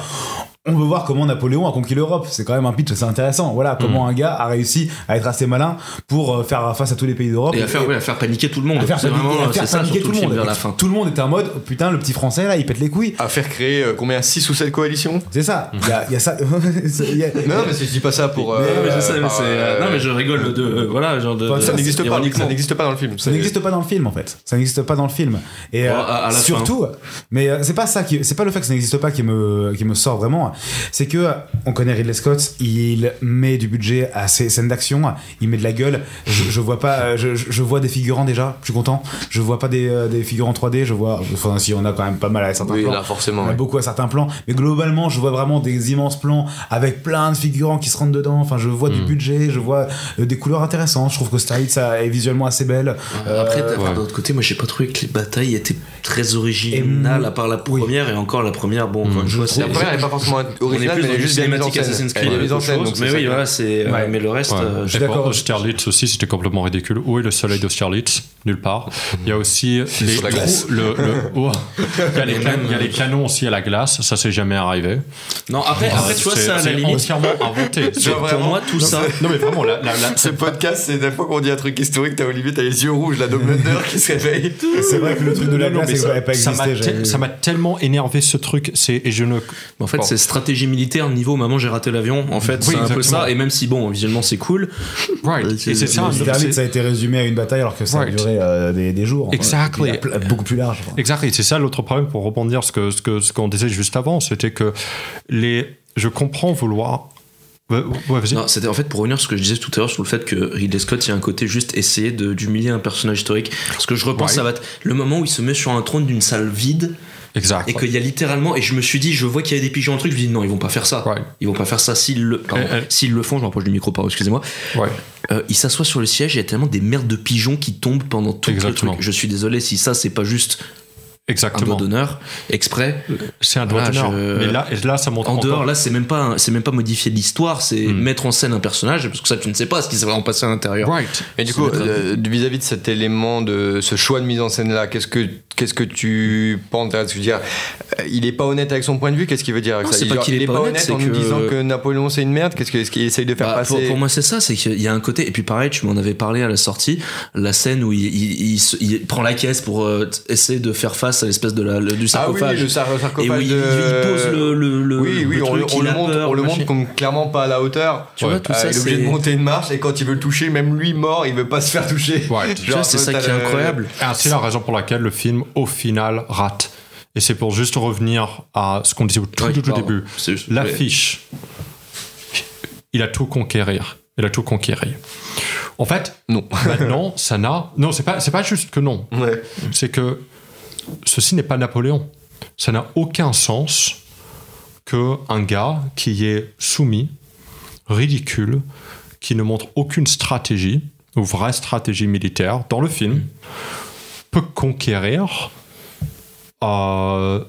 on veut voir comment Napoléon a conquis l'Europe. C'est quand même un pitch assez intéressant. Voilà, comment un gars a réussi à être assez malin pour euh, faire face à tous les pays d'Europe. Et à faire, ouais, à faire paniquer tout le monde. à faire C'est paniquer- vraiment- à faire ça paniquer surtout tout le monde. vers la fin. Tout le monde était en mode, oh, putain, le petit français là, il pète les couilles. À faire créer euh, combien? 6 ou 7 coalitions? C'est ça. Il y a, il y a ça. y a- Non, non, mais je dis pas ça pour. Euh, mais je sais, mais euh, non mais je rigole de euh, voilà genre de, Enfin, ça n'existe pas, ça n'existe pas dans le film. Ça n'existe pas dans le film en fait. Ça n'existe pas dans le film. Et surtout, mais c'est pas ça qui, c'est pas le fait que ça n'existe pas qui me, qui me sort vraiment. C'est que on connaît Ridley Scott, il met du budget à ses scènes d'action, il met de la gueule. Je, je vois pas, je, je- je vois des figurants déjà. Je suis content. Je vois pas des, euh, des figurants 3D. Je vois, enfin si on a quand même pas mal à certains Oui, plans. là, forcément. On a ouais. beaucoup à certains plans, mais globalement, je vois vraiment des immenses plans avec plein de figurants qui se rentrent dedans. Enfin, je vois du budget, je vois euh, des couleurs intéressantes. Je trouve que Starlight ça est visuellement assez belle. Après, Euh, d'un autre côté, moi j'ai pas trouvé que les batailles étaient très originales, Et à part la oui. première, et encore la première, bon, une fois, c'est. La première n'est pas forcément On est originale, plus mais dans elle est une juste bien mise en cinématique scène. Assassin's Elle Creed, est mise en scène, mais oui, voilà, c'est. Ouais. Mais le reste, Ouais. euh, je suis d'accord. Austerlitz aussi, c'était complètement ridicule. Où est le soleil d'Austerlitz? Nulle part. Il y a aussi les sur la glace. trous- le, le- oh. il, y a les can- il y a les canons aussi à la glace. Ça, c'est jamais arrivé. Non, après, après tu vois, C'est- ça, à la c'est limite. entièrement inventé. Tu vois, Pour vraiment, moi, tout ça. Non, mais vraiment, la, la- la- Ce podcast, c'est la fois qu'on dit un truc historique, t'as Olivier, t'as les yeux rouges, la Dom Lunder qui se réveille. C'est vrai que le truc de la glace, mais ça n'avait pas ça m'a existé. ça m'a tellement énervé ce truc. C'est et je ne. En fait, Bon. c'est stratégie militaire niveau maman j'ai raté l'avion. En fait, c'est un peu ça. Et même si bon, visuellement c'est cool. Right. Et c'est ça. ça a été résumé à une bataille alors que ça a Right. Euh, des, des jours. Exactly. Et pl- Beaucoup plus large. Exact. Et c'est ça l'autre problème pour rebondir ce que ce que ce qu'on disait juste avant, c'était que les. Je comprends vouloir. Ouais, ouais, vas-y. Non, c'était en fait pour revenir sur ce que je disais tout à l'heure sur le fait que Ridley Scott, il y a un côté juste essayer de- d'humilier un personnage historique. Parce que je repense, Ouais. ça va être le moment où il se met sur un trône d'une salle vide Exact. et qu'il y a littéralement. Et je me suis dit, je vois qu'il y a des pigeons, un truc, je me dis non, ils vont pas faire ça. Right. Ils vont pas faire ça s'ils le, pardon, Euh, euh. s'ils le font. Je m'approche du micro, pardon, excusez-moi. Ouais. Euh, il s'assoit sur le siège, il y a tellement des merdes de pigeons qui tombent pendant tout le truc. Je suis désolé si ça, c'est pas juste un Exactement. doigt d'honneur exprès. C'est un doigt Voilà, d'honneur. je- Mais là, là, ça montre En encore- dehors, là, c'est même pas, un- c'est même pas modifier l'histoire, c'est Hmm. mettre en scène un personnage, parce que ça, tu ne sais pas ce qui s'est vraiment passé à l'intérieur. Right. Et du coup, un- euh, vis-à-vis de cet élément, de ce choix de mise en scène là, qu'est-ce que qu'est-ce que tu penses tu veux dire, euh, il est pas honnête avec son point de vue Qu'est-ce qu'il veut dire avec Non, ça c'est Il pas genre, qu'il il est est pas honnête, honnête c'est en nous que- disant que Napoléon c'est une merde. Qu'est-ce que- est-ce qu'il essaye de faire Bah, passer pour, pour moi, c'est ça, c'est qu'il y a un côté. Et puis pareil, tu m'en avais parlé à la sortie, la scène où il, prend la caisse pour euh, essayer de faire face à l'espèce de la, le- du Ah oui, sarcophage. le sar- et où sarcophage il, pose le, le, le- oui, oui, le on, le- truc, on il le a montre, peur, on le montre comme clairement pas à la hauteur. Tu vois, tout Euh, ça, il est obligé de monter une marche et quand il veut le toucher, même lui mort, il veut pas se faire toucher. Tu vois, c'est ça t'as qui est le- incroyable. Ah, c'est la raison pour laquelle le film, au final, rate. Et c'est pour juste revenir à ce qu'on disait au tout, Ouais, tout, début. L'affiche. Il a tout conquérir. Il a tout conquérir. En fait, Non. maintenant, ça n'a. Non, c'est pas, c'est pas juste que non. Ouais. C'est que ceci n'est pas Napoléon. Ça n'a aucun sens que un gars qui est soumis, ridicule, qui ne montre aucune stratégie ou vraie stratégie militaire dans le film peut conquérir euh,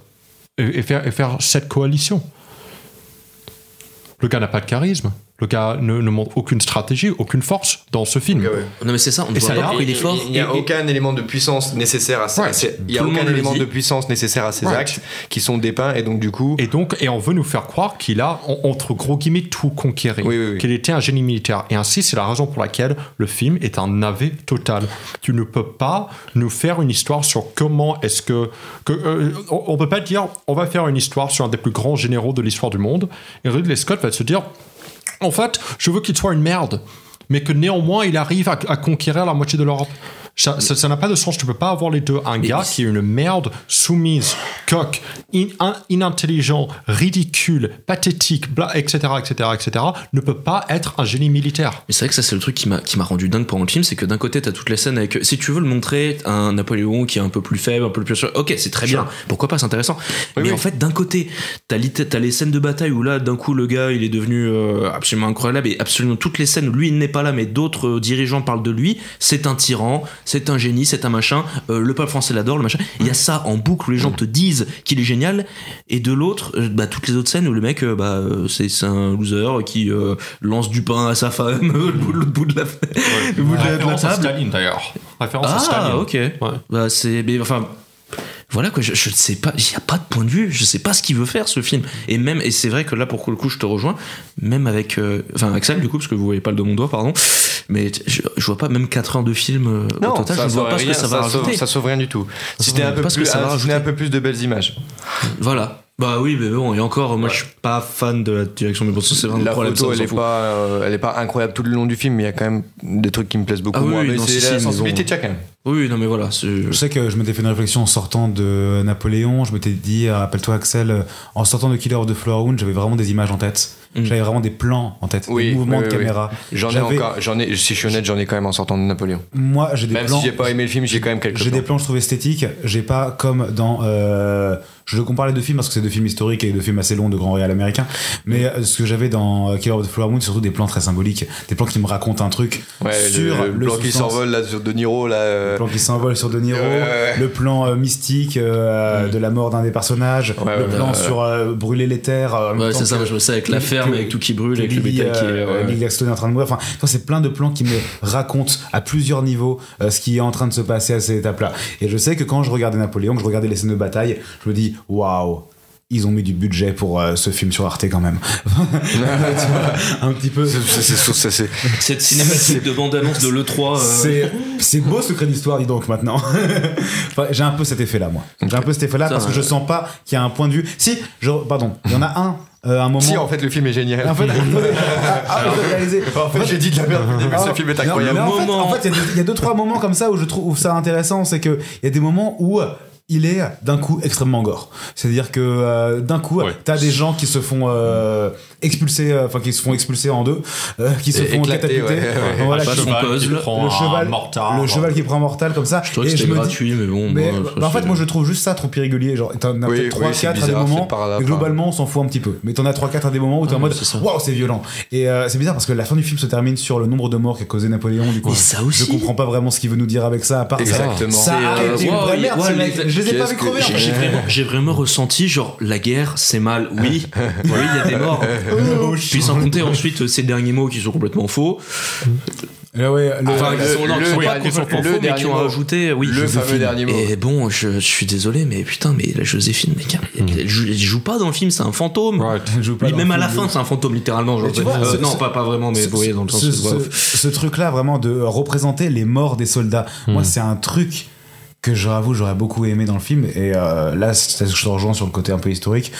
et, faire cette coalition. Le gars n'a pas de charisme. Le gars ne, ne montre aucune stratégie, aucune force dans ce film. Non mais c'est ça, on ne voit pas pourquoi il est fort. Il n'y a Et- et- aucun élément de puissance nécessaire à ça. Ouais. Il n'y a aucun élément de puissance nécessaire à ces Ouais. actes qui sont dépeints et donc du coup. Et donc, et on veut nous faire croire qu'il a, en- entre gros guillemets, tout conquéré. Oui, oui, oui. Qu'il était un génie militaire. Et ainsi, c'est la raison pour laquelle le film est un navet total. Tu ne peux pas nous faire une histoire sur comment est-ce que. que euh, on on peut pas dire, on va faire une histoire sur un des plus grands généraux de l'histoire du monde. Et Ridley Scott va se dire, en fait, je veux qu'il soit une merde. Mais que néanmoins, il arrive à, conquérir la moitié de l'Europe. Ça n'a pas de sens. Tu peux pas avoir les deux. Un Mais- gars qui est une merde, soumise, coque, in- in- inintelligent, ridicule, pathétique, bla, etc., etc., etc., ne peut pas être un génie militaire. Mais c'est vrai que ça, c'est le truc qui m'a, qui m'a rendu dingue pendant le film, c'est que d'un côté, t'as toutes les scènes avec. Si tu veux le montrer, un Napoléon qui est un peu plus faible, un peu plus. Ok, c'est très bien. Pourquoi pas, c'est intéressant. mais oui. en fait, d'un côté, t'as, t'as les scènes de bataille où là, d'un coup, le gars, il est devenu euh, absolument incroyable et absolument toutes les scènes où lui, il n'est pas là, mais d'autres euh, dirigeants parlent de lui. C'est un tyran, c'est un génie, c'est un machin. euh, le peuple français l'adore, le machin. Il y a ça en boucle où les gens te disent qu'il est génial. Et de l'autre, euh, bah, toutes les autres scènes où le mec, euh, bah, c'est, c'est un loser qui lance du pain à sa femme, l'autre bout de la, le bout de la- de la Référence à table. Staline d'ailleurs. Référence à Ah, Staline. ok. Ouais. Bah, c'est, mais enfin, voilà quoi, je, je ne sais pas, il n'y a pas de point de vue, je sais pas ce qu'il veut faire ce film. Et même, et c'est vrai que là pour le coup je te rejoins, même avec, euh, enfin Axel du coup, parce que vous voyez pas le de mon doigt, pardon, mais je, je vois pas même 4 heures de film euh, au total, je ne vois pas ce que ça va sauve- rajouter. ça sauve rien du tout. Si c'était un, peu plus, ça va un, un peu plus de belles images. Voilà. Bah oui, mais bon, et encore, moi je suis pas fan de la direction, mais bon, ça c'est vraiment La problème. photo, ça, elle est pas, euh, elle est pas incroyable tout le long du film, mais il y a quand même des trucs qui me plaisent beaucoup. Ah oui, moi, oui, mais c'est si, la si, sensibilité de chacun. Oui, non mais voilà. Je sais que je m'étais fait une réflexion en sortant de Napoléon. Je m'étais dit, euh, rappelle-toi Axel, euh, en sortant de Killer of the Flower Moon, j'avais vraiment des images en tête. Mm. J'avais vraiment des plans en tête, Oui, des mouvements oui, de oui, caméra. J'en ai encore, j'en ai, si je suis honnête, j'en ai quand même en sortant de Napoléon. Moi, j'ai des Même plans. si j'ai pas aimé le film, j'ai quand même quelques J'ai des plans. je trouve esthétiques. J'ai pas comme dans. euh, je le compare les deux films parce que c'est deux films historiques et deux films assez longs de grands réels américains. Mais euh, ce que j'avais dans Killer of the Flower Moon, c'est surtout des plans très symboliques, des plans qui me racontent un truc Ouais, sur le, le plan qui s'envole là sur De Niro là. euh, Le plan qui s'envole sur De Niro, le plan euh, mystique euh, Mm. de la mort d'un des personnages, Ouais, le ouais, plan sur euh, brûler les terres. euh, Ouais, c'est ça, que- je sais, avec la ferme, que- avec tout qui brûle, avec le qui est. euh, est en train de mourir. Enfin, c'est plein de plans qui me racontent à plusieurs niveaux euh, ce qui est en train de se passer à cette étape-là. Et je sais que quand je regardais Napoléon, que je regardais les scènes de bataille, je me dis waouh. Ils ont mis du budget pour euh, ce film sur Arte quand même. Tu vois, un petit peu. c'est- Cette cinématique de bande-annonce de l'E3. euh, C'est, beau secret d'histoire, dis donc maintenant. Enfin, j'ai un peu cet effet-là, moi. J'ai un peu cet effet-là parce que je sens pas qu'il y a un point de vue. Si, je, pardon, il y en a un, euh, un moment. Si en fait le film est génial. En fait, ah, vous avez réalisé. En fait, j'ai dit de la merde. au début, ce film est non, incroyable. mais en fait, Moment. en fait, il y a deux- il y, a deux trois moments comme ça où je trouve ça intéressant, c'est que il y a des moments où il est d'un coup extrêmement gore. C'est-à-dire que euh, d'un coup, Ouais. t'as des gens qui se font euh, expulser, euh, enfin qui se font expulser en deux, euh, qui se font catapulter. ouais, ouais. Voilà, le cheval, mortard. le cheval qui prend mortal comme ça. Je trouvais que Et c'était dis- gratuit, mais bon. mais moi, bah, en fait, moi je trouve juste ça trop irrégulier. Genre, t'en as Oui, peut-être oui, 3-4 c'est à des moments, là, globalement on s'en fout un petit peu. Mais t'en as 3-4 à des moments où t'es en mode waouh, c'est violent. Et euh, c'est bizarre parce que la fin du film se termine sur le nombre de morts qu'a causé Napoléon. Du coup, Mais ça aussi. je comprends pas vraiment ce qu'il veut nous dire avec ça, à part ça. Exactement. Ça Euh. Je les ai pas vu crever. j'ai- vraiment, vraiment ressenti genre la guerre c'est mal oui oui il y a des morts puis sans compter ensuite ces derniers mots qui sont complètement faux Ah ouais, le- enfin le- qui sont, non, qui le- sont pas complètement le faux mais qui ont mot. rajouté oui Le Joséphine. fameux dernier mot. et bon je, je suis désolé mais putain mais la Joséphine mec, elle, elle joue, elle joue pas dans le film c'est un fantôme Right. je joue pas même à la fin c'est un fantôme littéralement genre, vois, euh, non pas, pas vraiment mais vous voyez dans le sens ce, ce- ce truc-là, vraiment, de représenter les morts des soldats, moi, c'est un truc que j'avoue j'aurais beaucoup aimé dans le film. Et euh, là c'est- je te rejoins sur le côté un peu historique.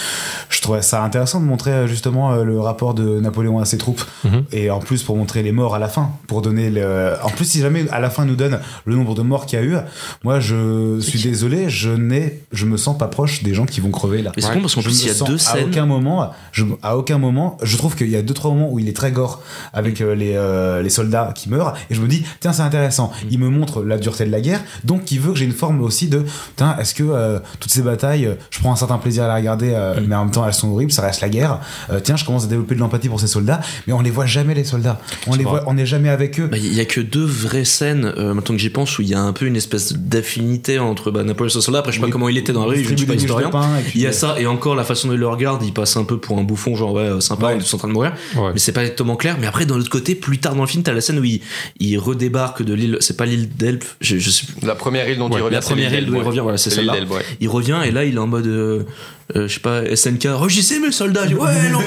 Je trouvais ça intéressant de montrer euh, justement euh, le rapport de Napoléon à ses troupes. Mhm. et en plus pour montrer les morts à la fin pour donner le en plus si jamais à la fin il nous donne le nombre de morts qu'il y a eu moi je suis désolé je n'ai je me sens pas proche des gens qui vont crever là. Mais c'est con parce qu'en plus il y a deux à scènes. aucun moment je, à aucun moment je trouve qu'il y a deux trois moments où il est très gore avec euh, les, euh, les soldats qui meurent et je me dis tiens c'est intéressant. Mm. il me montre la dureté de la guerre donc il veut que j'ai une une forme aussi de, putain, est-ce que euh, toutes ces batailles, euh, je prends un certain plaisir à les regarder, euh, Mm. mais en même temps elles sont horribles, ça reste la guerre. Euh, tiens, je commence à développer de l'empathie pour ces soldats, mais on les voit jamais les soldats. On les voit, on n'est jamais avec eux. Bah, Il y a que deux vraies scènes, euh, maintenant que j'y pense, où il y a un peu une espèce d'affinité entre bah, Napoléon et ce soldat. Après, je sais pas Oui. comment il était dans la rue, je ne suis pas historien. Il y a ça, et encore la façon dont il le regarde, il passe un peu pour un bouffon, genre ouais, sympa, Ouais. on est en train de mourir. Ouais. Mais c'est pas exactement clair. Mais après, d'un autre côté, plus tard dans le film, t'as la scène où il, il redébarque de l'île, c'est pas l'île d'Elpe, je, je sais plus. La première île dont Ouais, revient, la première île d'où il revient, voilà, c'est celle-là. Il revient et là il est en mode euh, je sais pas SNK rugissez mes soldats ouais non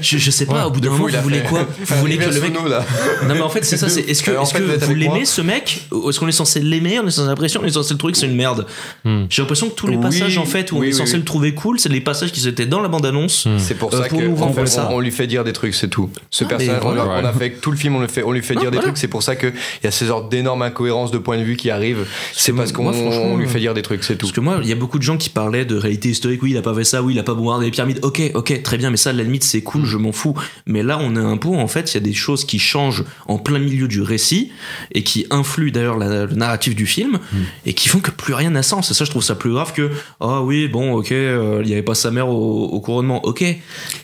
je, je sais pas au bout d'un moment vous a voulez fait. quoi vous voulez que le mec Nous, là. non mais en fait c'est ça c'est est-ce que, en est-ce fait, que vous l'aimez ce mec ou est-ce qu'on est censé l'aimer on est censé l'impression on est censé le trouver que c'est une merde Hmm. j'ai l'impression que tous les Oui, passages en fait où on est censé oui. le trouver cool c'est les passages qui étaient dans la bande annonce C'est pour Euh, ça pour que nous en vendre fait, ça. on, on lui fait dire des trucs, c'est tout. Ce Ah, personnage, on, a, fait tout le film, on lui fait, on lui fait Ah, dire des trucs. C'est pour ça que il y a ce genre d'énormes incohérences de point de vue qui arrivent. C'est que parce qu'on moi, franchement, on lui euh, fait dire des trucs, c'est tout. Parce que moi, il y a beaucoup de gens qui parlaient de réalité historique. Oui, il a pas fait ça. Oui, il a pas bombardé les pyramides. Ok, ok, très bien. Mais ça, à la limite, c'est cool. Je m'en fous. Mais là, on est un peu. En fait, il y a des choses qui changent en plein milieu du récit et qui influent d'ailleurs la- le narratif du film et qui font que plus rien n'a sens. Et ça, je trouve ça plus grave que. Ah oui, bon, ok, euh, il y avait pas sa mère au, au couronnement. Ok.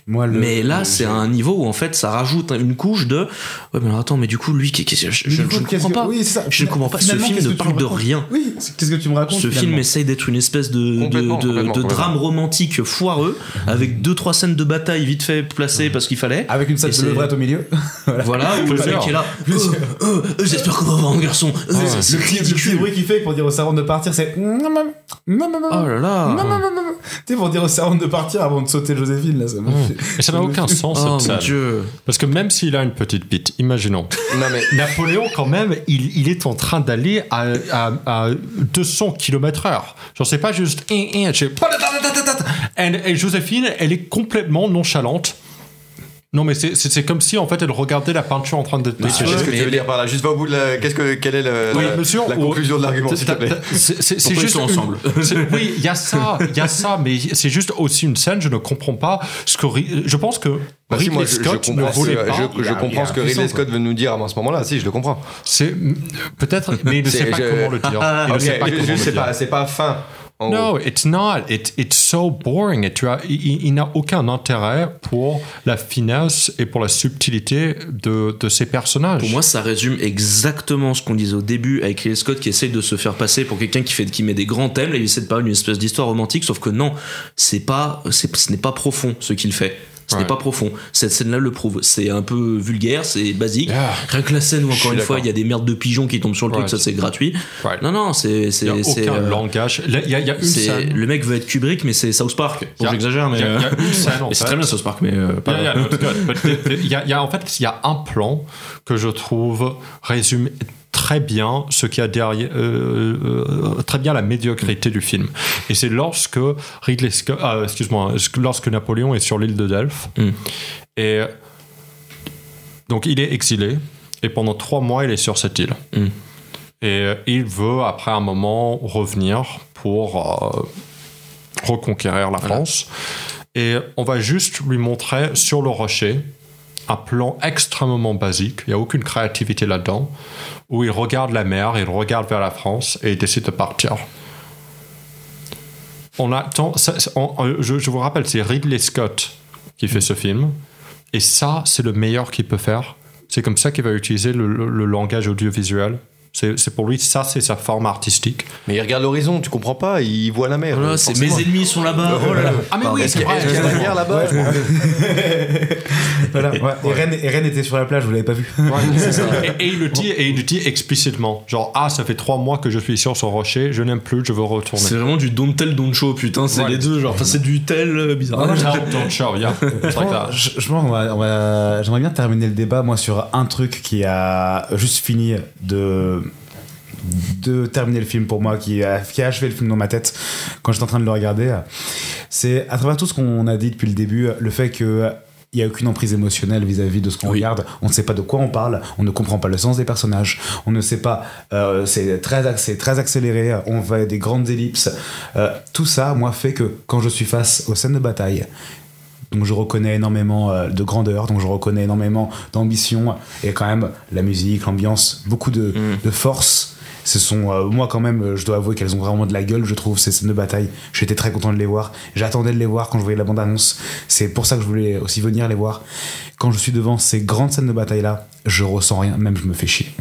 Moi, le- mais là, le- c'est un niveau où en fait, ça rajoute une couche de. Ouais, mais alors, attends, mais du coup, lui, qu'est-ce que- je, je- du coup, je ne comprends que- pas. oui, c'est ça. Je ne comprends pas. Ce film ne parle de rien. Oui, qu'est-ce que tu me racontes Ce film essaye d'être une espèce de, de, Complètement, de- complètement, de complètement. drame romantique foireux, avec deux trois scènes de bataille vite fait placées parce qu'il fallait. Avec une salle Et de levrette au milieu. Voilà, où le mec est là. Oh, oh, oh, J'espère qu'on va avoir un garçon. Oh, c'est Le petit, bruit qu'il fait pour dire au servant de partir, c'est. Oh là là. Tu sais, pour dire au servant de partir avant de sauter Joséphine, là, ça m'a fait- Et ça n'a aucun sens Oh cette mon scène. dieu. Parce que même s'il a une petite bite, imaginons. Non mais Napoléon, quand même, il, il est en train d'aller à, à, à 200 km heure. Genre, c'est pas juste. C'est- Et, et Joséphine, elle est complètement nonchalante. Non, mais c'est- c'est c'est comme si, en fait, elle regardait la peinture en train de Mais dessécher. qu'est-ce que mais- tu veux dire par là Juste va au bout de la. Qu'est-ce que quelle est le- Oui, la, monsieur, la ou- conclusion de l'argument, s'il te plaît? C'est- C'est c'est juste une- ensemble? c'est- Oui, il y a ça, il y a ça, mais c'est juste aussi une scène. Je ne comprends pas ce que je pense que Bah, si, Ridley moi, je, je Scott ne comprends, voulait ce- pas. je, je a- comprends ce que Ridley Scott veut nous dire à ce moment-là. Si, je le comprends. C'est peut-être, mais il ne sait C'est- pas je- comment le dire. Il ne sait pas je- comment je le sais dire. pas, c'est pas fin. Gros. No, it's not. It, it's so boring. Et tu as, il, il- n'a aucun intérêt pour la finesse et pour la subtilité de, de ces personnages. Pour moi, ça résume exactement ce qu'on disait au début avec Ridley Scott qui essaye de se faire passer pour quelqu'un qui fait, qui met des grands thèmes. Là, il essaie de parler d'une espèce d'histoire romantique, sauf que non, c'est pas, c'est, ce n'est pas profond ce qu'il fait. Ce Ouais. n'est pas profond. Cette scène-là le prouve. C'est un peu vulgaire, c'est basique. Yeah. Rien que la scène où, encore une fois, il y a des merdes de pigeons qui tombent sur le Ouais, truc, ça c'est gratuit. Non, non, c'est, il c'est, n'y a aucun euh, langage. Là, Il y a, il y a une c'est- scène. le mec veut être Kubrick, mais c'est South Park. Bon, y j'exagère, mais. y y c'est très bien South Park, mais y il y a- en fait, il y a un plan que je trouve résume très bien ce qu'il y a derrière, euh, euh, très bien la médiocrité du film. Et c'est lorsque Ridley Scott, ah, excuse-moi, lorsque Napoléon est sur l'île de Delphes Mm. et donc il est exilé et pendant trois mois il est sur cette île. Mm. Et euh, il veut après un moment revenir pour euh, reconquérir la France. Et on va juste lui montrer sur le rocher un plan extrêmement basique, il n'y a aucune créativité là-dedans, où il regarde la mer, il regarde vers la France et il décide de partir. On attend, euh, je, vous rappelle, c'est Ridley Scott qui fait ce film, et ça, c'est le meilleur qu'il peut faire. C'est comme ça qu'il va utiliser le- le langage audiovisuel. C'est c'est pour lui, ça, c'est sa forme artistique. Mais il regarde l'horizon, tu comprends pas Il voit la mer. Voilà, c'est forcément. mes ennemis sont là-bas. Oh là là. Ah, mais oui, c'est qu'il y a- vrai. qu'il y a la guerre là-bas Voilà, ouais. Et, Rennes, et Rennes était sur la plage, vous l'avez pas vu. Et, et il le dit, et il le dit explicitement. Genre, ah, ça fait trois mois que je suis sur ce rocher, je n'aime plus, je veux retourner. C'est vraiment du don't tell, don't show, putain, c'est Ouais. les deux, genre, c'est du tel euh, bizarre. Tell, don't show, like that. je, je pense j'aimerais bien terminer le débat moi sur un truc qui a juste fini de de terminer le film pour moi qui a, qui a achevé le film dans ma tête quand j'étais en train de le regarder c'est à travers tout ce qu'on a dit depuis le début le fait que il n'y a aucune emprise émotionnelle vis-à-vis de ce qu'on Oui. regarde. On ne sait pas de quoi on parle. On ne comprend pas le sens des personnages. On ne sait pas. euh, c'est très, très accéléré. On va des grandes ellipses. Euh, tout ça, moi, fait que quand je suis face aux scènes de bataille, donc je reconnais énormément euh, de grandeur, donc je reconnais énormément d'ambition et quand même la musique, l'ambiance, beaucoup de, Mm. de force. Ce sont, euh, moi quand même, euh, je dois avouer qu'elles ont vraiment de la gueule, je trouve, ces scènes de bataille. J'étais très content de les voir. J'attendais de les voir quand je voyais la bande-annonce. C'est pour ça que je voulais aussi venir les voir. Quand je suis devant ces grandes scènes de bataille-là, je ressens rien, même je me fais chier.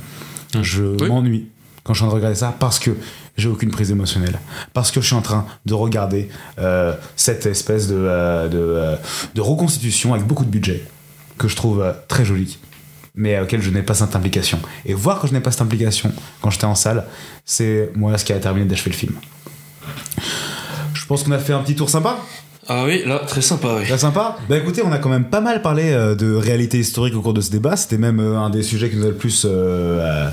Je Oui. m'ennuie quand je suis en train de regarder ça parce que j'ai aucune prise émotionnelle. Parce que je suis en train de regarder euh, cette espèce de, euh, de, de reconstitution avec beaucoup de budget que je trouve très jolie mais auquel je n'ai pas cette implication. Et voir que je n'ai pas cette implication quand j'étais en salle, c'est moi ce qui a terminé d'achever le film. Je pense qu'on a fait un petit tour sympa. Ah oui, là, très sympa, oui. Très sympa. Bah écoutez, on a quand même pas mal parlé euh, de réalité historique au cours de ce débat. C'était même euh, un des sujets qui nous a le plus euh,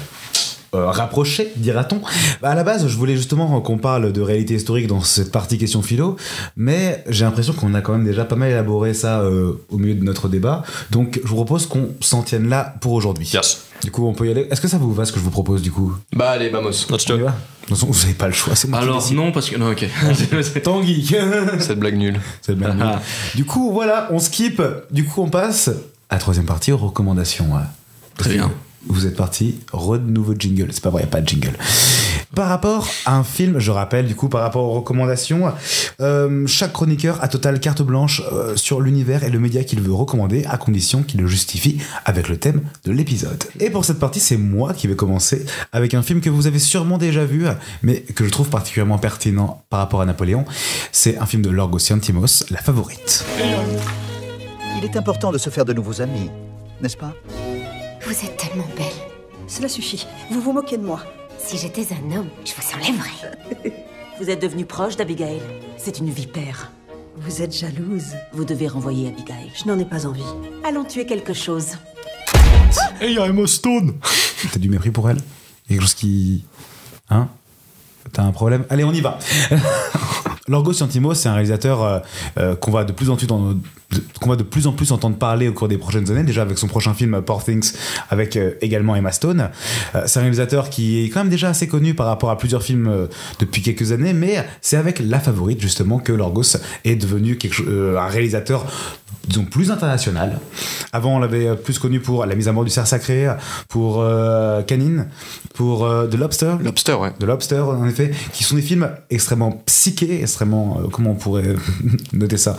euh, euh, rapproché, dira-t-on. Bah, à la base, je voulais justement qu'on parle de réalité historique dans cette partie question philo, mais j'ai l'impression qu'on a quand même déjà pas mal élaboré ça euh, au milieu de notre débat. Donc je vous propose qu'on s'en tienne là pour aujourd'hui. Yes. Du coup, on peut y aller. Est-ce que ça vous va ce que je vous propose du coup? Bah allez, vamos. Let's façon, vous n'avez pas le choix, c'est moi qui Alors, décide. non, parce que. Non, ok. Tanguy Cette blague nulle. C'est le même nom. Du coup, voilà, on skip. Du coup, on passe à la troisième partie aux recommandations. Très bien. Vous êtes parti, re nouveau jingle. C'est pas vrai, y a pas de jingle. Par rapport à un film, je rappelle, du coup, par rapport aux recommandations, euh, chaque chroniqueur a total carte blanche euh, sur l'univers et le média qu'il veut recommander, à condition qu'il le justifie avec le thème de l'épisode. Et pour cette partie, c'est moi qui vais commencer avec un film que vous avez sûrement déjà vu, mais que je trouve particulièrement pertinent par rapport à Napoléon. C'est un film de Lorgos Lanthimos, La Favorite. Il est important de se faire de nouveaux amis, n'est-ce pas? Vous êtes tellement belle. Cela suffit. Vous vous moquez de moi. Si j'étais un homme, je vous enlèverais. Vous êtes devenu proche d'Abigail. C'est une vipère. Vous êtes jalouse. Vous devez renvoyer Abigail. Je n'en ai pas envie. Allons tuer quelque chose. Et il y a Emma Stone T'as du mépris pour elle? Quelque chose qui. Hein? T'as un problème? Allez, on y va Lanthimos, c'est un réalisateur euh, euh, qu'on va de plus en plus en- de- qu'on va de plus en plus entendre parler au cours des prochaines années. Déjà avec son prochain film euh, Poor Things, avec euh, également Emma Stone. Euh, c'est un réalisateur qui est quand même déjà assez connu par rapport à plusieurs films euh, depuis quelques années, mais c'est avec La Favorite justement que Lorgos est devenu quelque un réalisateur disons plus international. Avant, on l'avait plus connu pour La mise à mort du cerf sacré, pour Canine, pour The Lobster. Lobster, ouais. The Lobster, en effet, qui sont des films extrêmement psychés, extrêmement. comment on pourrait noter ça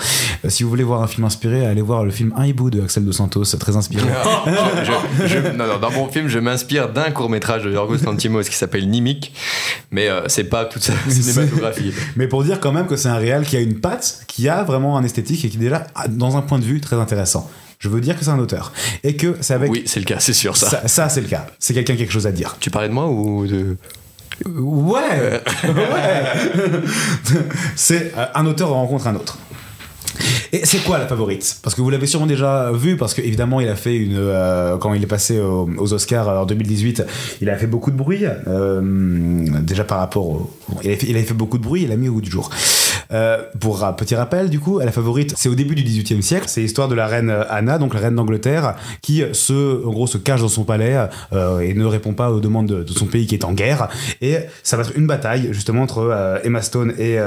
Si vous voulez voir un film inspiré, allez voir le film Un hibou de Axel Dos Santos, très inspiré. Je- je- non, non, dans mon film, je m'inspire d'un court métrage de Yorgos Lanthimos qui s'appelle Nimic, mais euh, c'est pas toute sa cinématographie. Mais pour dire quand même que c'est un réal qui a une patte, qui a vraiment un esthétique et qui est déjà a- dans un point de vue très intéressant. Je veux dire que c'est un auteur. Et que c'est avec. Oui, c'est le cas, c'est sûr ça. Ça, ça, c'est le cas. C'est quelqu'un qui a quelque chose à dire. Tu parlais de moi ou de. Ouais, ouais. c'est euh, un auteur rencontre un autre. Et c'est quoi la favorite? Parce que vous l'avez sûrement déjà vu, parce qu'évidemment il a fait une euh, quand il est passé au- aux Oscars euh, en 2018, il a fait beaucoup de bruit. euh, déjà par rapport au, il, avait fait, beaucoup de bruit, il a mis au goût du jour. Pour un petit rappel, du coup, la favorite, c'est au début du XVIIIe siècle. C'est l'histoire de la reine Anna, donc la reine d'Angleterre, qui se, en gros, se cache dans son palais et ne répond pas aux demandes de, son pays qui est en guerre. Et ça va être une bataille justement entre euh, Emma Stone et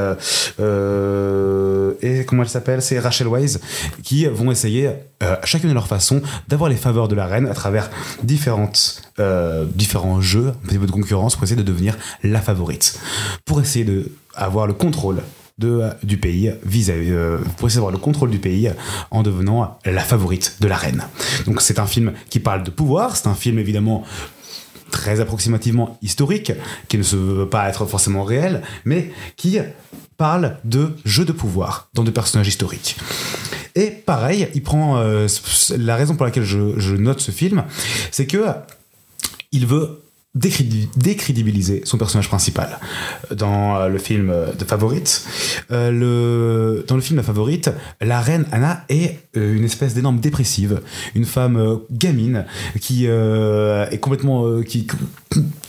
et comment elle s'appelle, c'est Rachel Weisz, qui vont essayer euh, chacune à leur façon d'avoir les faveurs de la reine à travers différentes euh, différents jeux, petit peu de concurrence pour essayer de devenir la favorite, pour essayer de avoir le contrôle de, du pays vis-à-vis euh, pour essayer d'avoir le contrôle du pays en devenant la favorite de la reine. Donc c'est un film qui parle de pouvoir, c'est un film évidemment très approximativement historique, qui ne se veut pas être forcément réel, mais qui parle de jeu de pouvoir dans des personnages historiques. Et pareil, il prend euh, la raison pour laquelle je, je note ce film, c'est que il veut décrédibiliser son personnage principal. Dans euh, le film euh, de Favorite, euh, le, dans le film La Favorite, la reine Anna est une espèce d'énorme dépressive, une femme gamine qui est complètement qui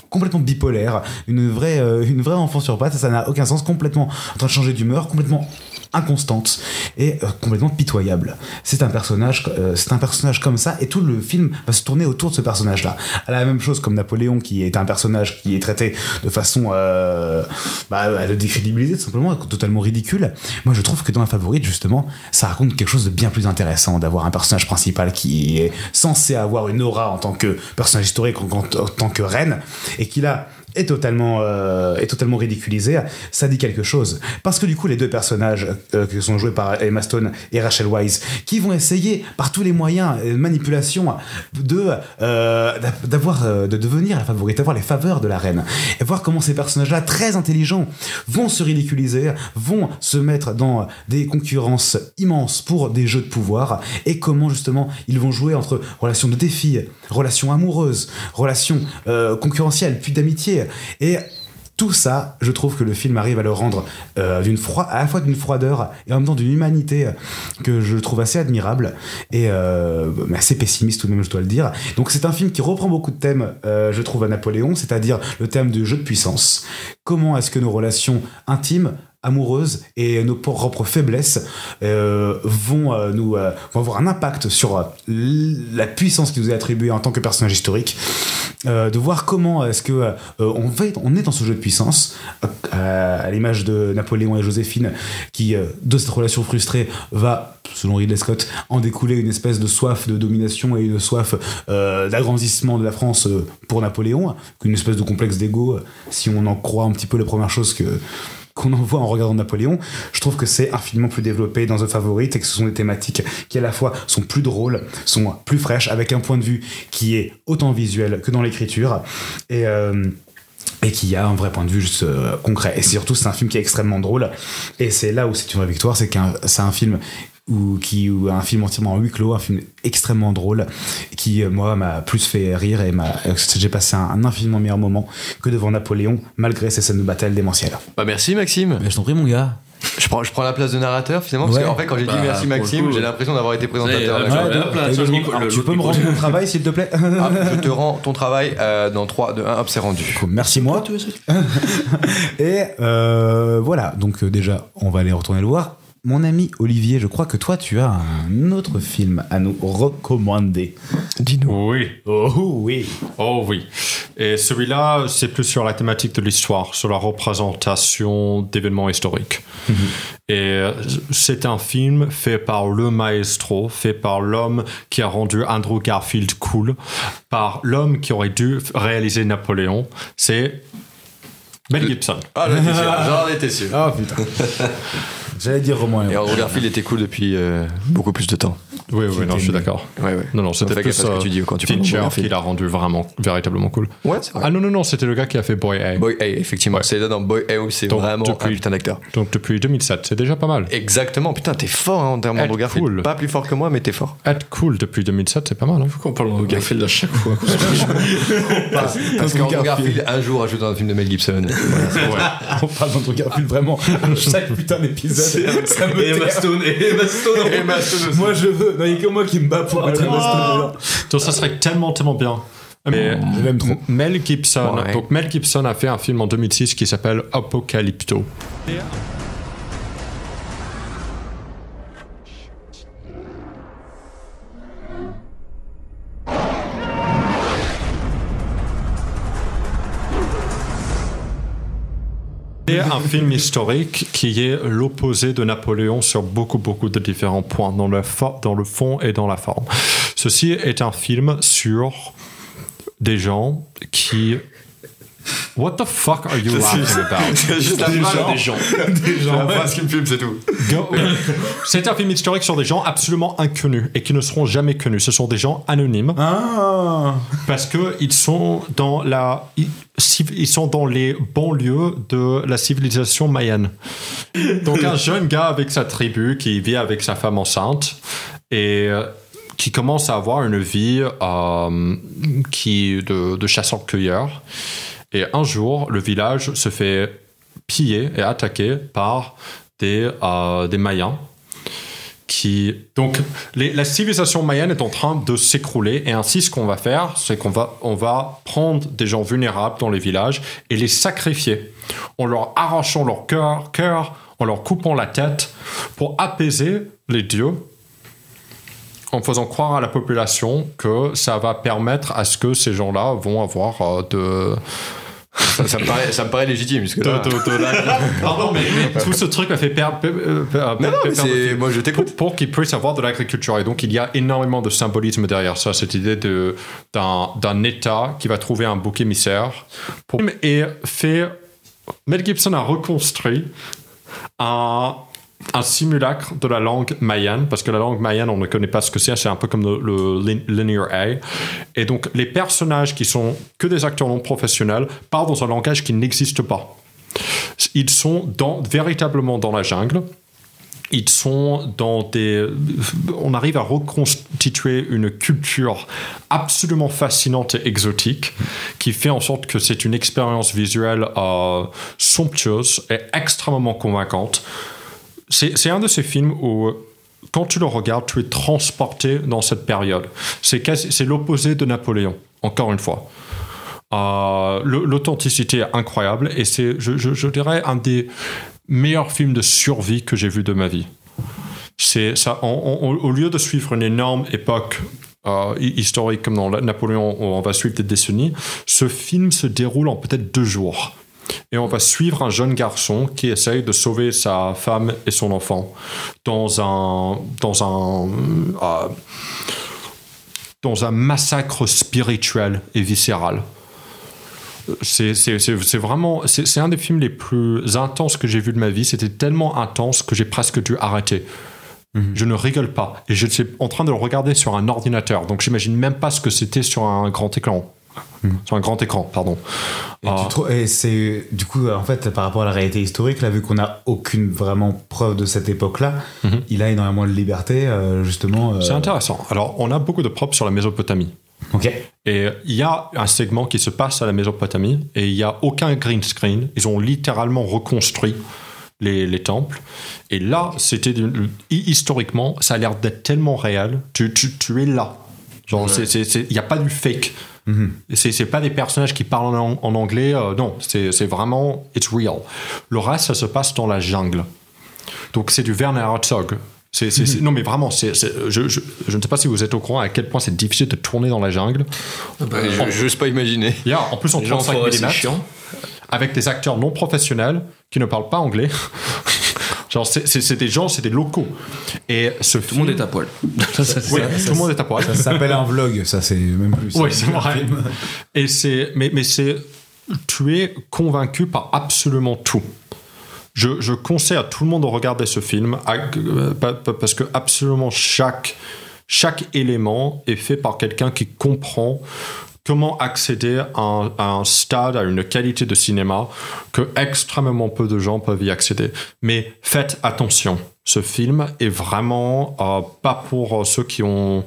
complètement bipolaire, une vraie une vraie enfant sur pattes, ça n'a aucun sens, complètement en train de changer d'humeur, complètement inconstante et euh, complètement pitoyable. C'est un personnage, euh, c'est un personnage comme ça, et tout le film va se tourner autour de ce personnage-là. À la même chose comme Napoléon, qui est un personnage qui est traité de façon euh, bah, à le décrédibiliser, tout simplement, totalement ridicule. Moi, je trouve que dans la favorite, justement, ça raconte quelque chose de bien plus intéressant d'avoir un personnage principal qui est censé avoir une aura en tant que personnage historique, en, tant que reine, et qui là est totalement, euh, est totalement ridiculisé, ça dit quelque chose. Parce que du coup, les deux personnages euh, qui sont joués par Emma Stone et Rachel Weisz, qui vont essayer par tous les moyens de manipulation de euh, d'avoir euh, de devenir la favorite, d'avoir les faveurs de la reine, et voir comment ces personnages-là très intelligents vont se ridiculiser, vont se mettre dans des concurrences immenses pour des jeux de pouvoir, et comment justement ils vont jouer entre relations de défi, relations amoureuses, relations euh, concurrentielles, puis d'amitié, et tout ça, je trouve que le film arrive à le rendre euh, à la fois d'une froideur et en même temps d'une humanité euh, que je trouve assez admirable et euh, mais assez pessimiste tout de même, je dois le dire. Donc c'est un film qui reprend beaucoup de thèmes, je trouve, à Napoléon, c'est-à-dire le thème du jeu de puissance. Comment est-ce que nos relations intimes amoureuses et nos propres faiblesses euh, vont euh, nous euh, vont avoir un impact sur euh, la puissance qui nous est attribuée en tant que personnage historique euh, de voir comment est-ce que euh, on, va être- on est dans ce jeu de puissance à l'image de Napoléon et Joséphine qui de cette relation frustrée va selon Ridley Scott en découler une espèce de soif de domination et une soif d'agrandissement de la France pour Napoléon une espèce de complexe d'ego si on en croit un petit peu les premières choses que qu'on en voit en regardant Napoléon, je trouve que c'est infiniment plus développé dans The Favorite et que ce sont des thématiques qui à la fois sont plus drôles, sont plus fraîches, avec un point de vue qui est autant visuel que dans l'écriture. Et. euh, et qui a un vrai point de vue juste euh, concret. Et surtout, c'est un film qui est extrêmement drôle. Et c'est là où c'est une vraie victoire, c'est qu'un c'est un film où, qui, où un film entièrement en huis clos, un film extrêmement drôle, qui, euh, moi, m'a plus fait rire et m'a, euh, j'ai passé un, un infiniment meilleur moment que devant Napoléon, malgré ces scènes de bataille démentielles. Bah merci Maxime. je t'en prie, mon gars. Je prends, je prends la place de narrateur finalement parce Ouais. qu'en fait quand j'ai dit Bah, merci Maxime, j'ai l'impression d'avoir été présentateur. Là, le- le- tu peux me rendre mon travail, s'il te plaît Ah, je te rends ton travail euh, dans 3, 2, 1, hop, c'est rendu. Merci moi. Et euh, voilà, donc déjà, on va aller retourner le voir. Mon ami Olivier, je crois que toi, tu as un autre film à nous recommander. Dis-nous. Oui. Oh oui. Oh oui. Et celui-là, c'est plus sur la thématique de l'histoire, sur la représentation d'événements historiques. Et euh, c'est un film fait par le maestro, fait par l'homme qui a rendu Andrew Garfield cool, par l'homme qui aurait dû réaliser Napoléon. C'est Mel Gibson. Ah, j'en étais sûr. J'en étais sûr. Oh putain. J'allais dire Romain. Et Andrew Garfield était cool depuis euh, beaucoup plus de temps. Oui, oui, non, je suis d'accord. Ouais, ouais. Non, non, c'était plus ce que euh, tu dis quand tu de Fincher qui l'a rendu vraiment, véritablement cool. Ouais, c'est vrai. Ah non, non, non, c'était le gars qui a fait Boy A. Boy A, effectivement. C'est là dans Boy A où c'est Donc, vraiment depuis- un putain d'acteur. Donc depuis 2007, c'est déjà pas mal. Exactement. Putain, t'es fort hein, en termes d'Andrew Garfield. cool. Pas plus fort que moi, mais t'es fort. Être cool depuis 2007, c'est pas mal. Hein. Pourquoi on parle de Garfield à chaque fois? Parce, parce qu'Andrew Garfield, un jour, a joué dans un film de Mel Gibson. On parle d'Andrew Garfield vraiment chaque putain d'épisode. Ça me Emma. Stone, et Emma Stone. Moi je Non, il y a que moi qui me bat pour mettre Stone dedans. Donc ça serait tellement, tellement bien. Mais trop. Mel Gibson, Ouais. donc Mel Gibson a fait un film en 2006 qui s'appelle Apocalypto. C'est un film historique qui est l'opposé de Napoléon sur beaucoup, beaucoup de différents points, dans le, dans le fond et dans la forme. Ceci est un film sur des gens qui... What the fuck are you laughing about? C'est juste la phrase des gens. C'est la phrase qui me fume, c'est tout. C'est un film historique sur des gens absolument inconnus et qui ne seront jamais connus. Ce sont des gens anonymes Ah. parce que ils sont dans la ils, sont dans les banlieues de la civilisation mayenne. Donc un jeune gars avec sa tribu qui vit avec sa femme enceinte et euh, qui commence à avoir une vie euh, qui de, de chasseur-cueilleur. Et un jour, le village se fait piller et attaquer par des, euh, Mayens qui donc la civilisation mayenne est en train de s'écrouler et ainsi ce qu'on va faire c'est qu'on va on va prendre des gens vulnérables dans les villages et les sacrifier en leur arrachant leur cœur cœur en leur coupant la tête pour apaiser les dieux en faisant croire à la population que ça va permettre à ce que ces gens-là vont avoir euh, de ça, ça me paraît, ça me paraît légitime. Parce que là- Pardon, mais, mais tout ce truc m'a fait perdre. euh, perdre- Non, non, mais perdre le c'est- fil. moi, je t'écoute. Pour, pour qu'il puisse avoir de l'agriculture. Et donc, il y a énormément de symbolisme derrière ça, cette idée d'un d'un État qui va trouver un bouc émissaire. Pour... Et fait. Mel Gibson a reconstruit un, un simulacre de la langue mayenne, parce que la langue mayenne, on ne connaît pas ce que c'est, c'est un peu comme le, le lin- linear A. Et donc, les personnages qui sont que des acteurs non professionnels parlent dans un langage qui n'existe pas. Ils sont dans, véritablement dans la jungle. Ils sont dans des. On arrive à reconstituer une culture absolument fascinante et exotique qui fait en sorte que c'est une expérience visuelle euh, somptueuse et extrêmement convaincante. C'est un de ces films où, quand tu le regardes, tu es transporté dans cette période. C'est l'opposé de Napoléon, encore une fois. Euh, L'authenticité est incroyable et c'est, je, dirais, un des meilleurs films de survie que j'ai vu de ma vie. C'est au lieu de suivre une énorme époque euh, hi- historique comme dans Napoléon, on va suivre des décennies, ce film se déroule en peut-être deux jours. Et on va suivre un jeune garçon qui essaye de sauver sa femme et son enfant dans un, dans un, euh, dans un massacre spirituel et viscéral. C'est vraiment, c'est un des films les plus intenses que j'ai vu de ma vie. C'était tellement intense que j'ai presque dû arrêter. Je ne rigole pas. Et je suis en train de le regarder sur un ordinateur. Donc j'imagine même pas ce que c'était sur un grand écran. Sur un grand écran, pardon. Et, tu trou- et c'est du coup en fait par rapport à la réalité historique là vu qu'on n'a aucune vraiment preuve de cette époque-là, il a énormément de liberté euh, justement. euh, C'est intéressant. Alors, on a beaucoup de props sur la Mésopotamie. Ok. Et il y a un segment qui se passe à la Mésopotamie et il n'y a aucun green screen. Ils ont littéralement reconstruit les, les temples. Et là, c'était historiquement, ça a l'air d'être tellement réel. Tu, tu, tu es là. Genre, c'est- c'est- c'est- il n'y a pas du fake. C'est c'est pas des personnages qui parlent en, en anglais. euh, non, c'est vraiment it's real. Le reste, ça se passe dans la jungle. Donc c'est du Werner Herzog. C'est- non mais vraiment, je, je, je ne sais pas si vous êtes au courant à quel point c'est difficile de tourner dans la jungle. Bah, je- j'ose pas imaginer. En plus en Les gens 35 forêt, c'est mm avec des acteurs non professionnels qui ne parlent pas anglais. Genre c'est- des gens, c'est des locaux. Et ce Tout le monde est à poil. Ça, ça, Oui, ça, tout le monde est à poil. Ça s'appelle un vlog, ça c'est même plus. Oui, c'est vrai. Et c'est, mais, mais c'est, tu es convaincu par absolument tout. Je, je conseille à tout le monde de regarder ce film parce que absolument chaque, chaque élément est fait par quelqu'un qui comprend comment accéder à un, à un stade, à une qualité de cinéma que extrêmement peu de gens peuvent y accéder. Mais faites attention, ce film est vraiment euh, pas pour euh, ceux qui ont...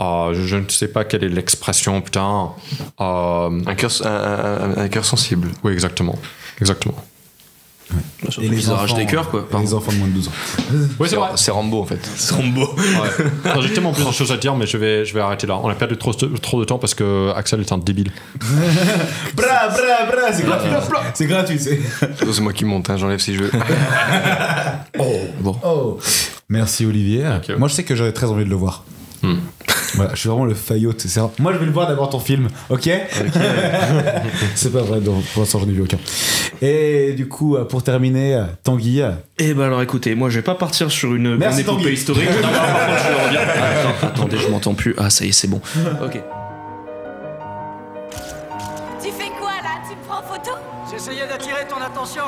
euh, je, je ne sais pas quelle est l'expression, putain. euh, Un cœur, un, un- un cœur sensible. oui, exactement. Exactement. Surtout qu'ils arrachent des cœurs, quoi. Les enfants de moins de 12 ans. Oui, c'est vrai. C'est Rambo en fait. C'est Rambo. Ouais. J'ai tellement plus de choses à dire, mais je vais, je vais arrêter là. On a perdu trop, trop de temps parce que Axel est un débile. Bra, bra, bra, c'est gratuit. C'est gratuit, c'est. Oh, C'est moi qui monte, hein, j'enlève si je veux. Bon. Oh. Merci Olivier. Moi je sais que j'aurais très envie de le voir. Voilà, je suis vraiment le faillot. c'est vrai. Moi je vais le voir d'abord ton film, ok, C'est pas vrai, donc, pour l'instant j'en ai vu aucun. Et du coup, euh, pour terminer, euh, Tanguy. euh, Eh ben alors écoutez, moi je vais pas partir sur une grande Merci, épopée Tanguy. historique. Non, non, par contre, je reviens. Attends, attendez, je m'entends plus. Ah ça y est, c'est bon. Ok. Tu fais quoi là? Tu me prends en photo? J'essayais d'attirer ton attention.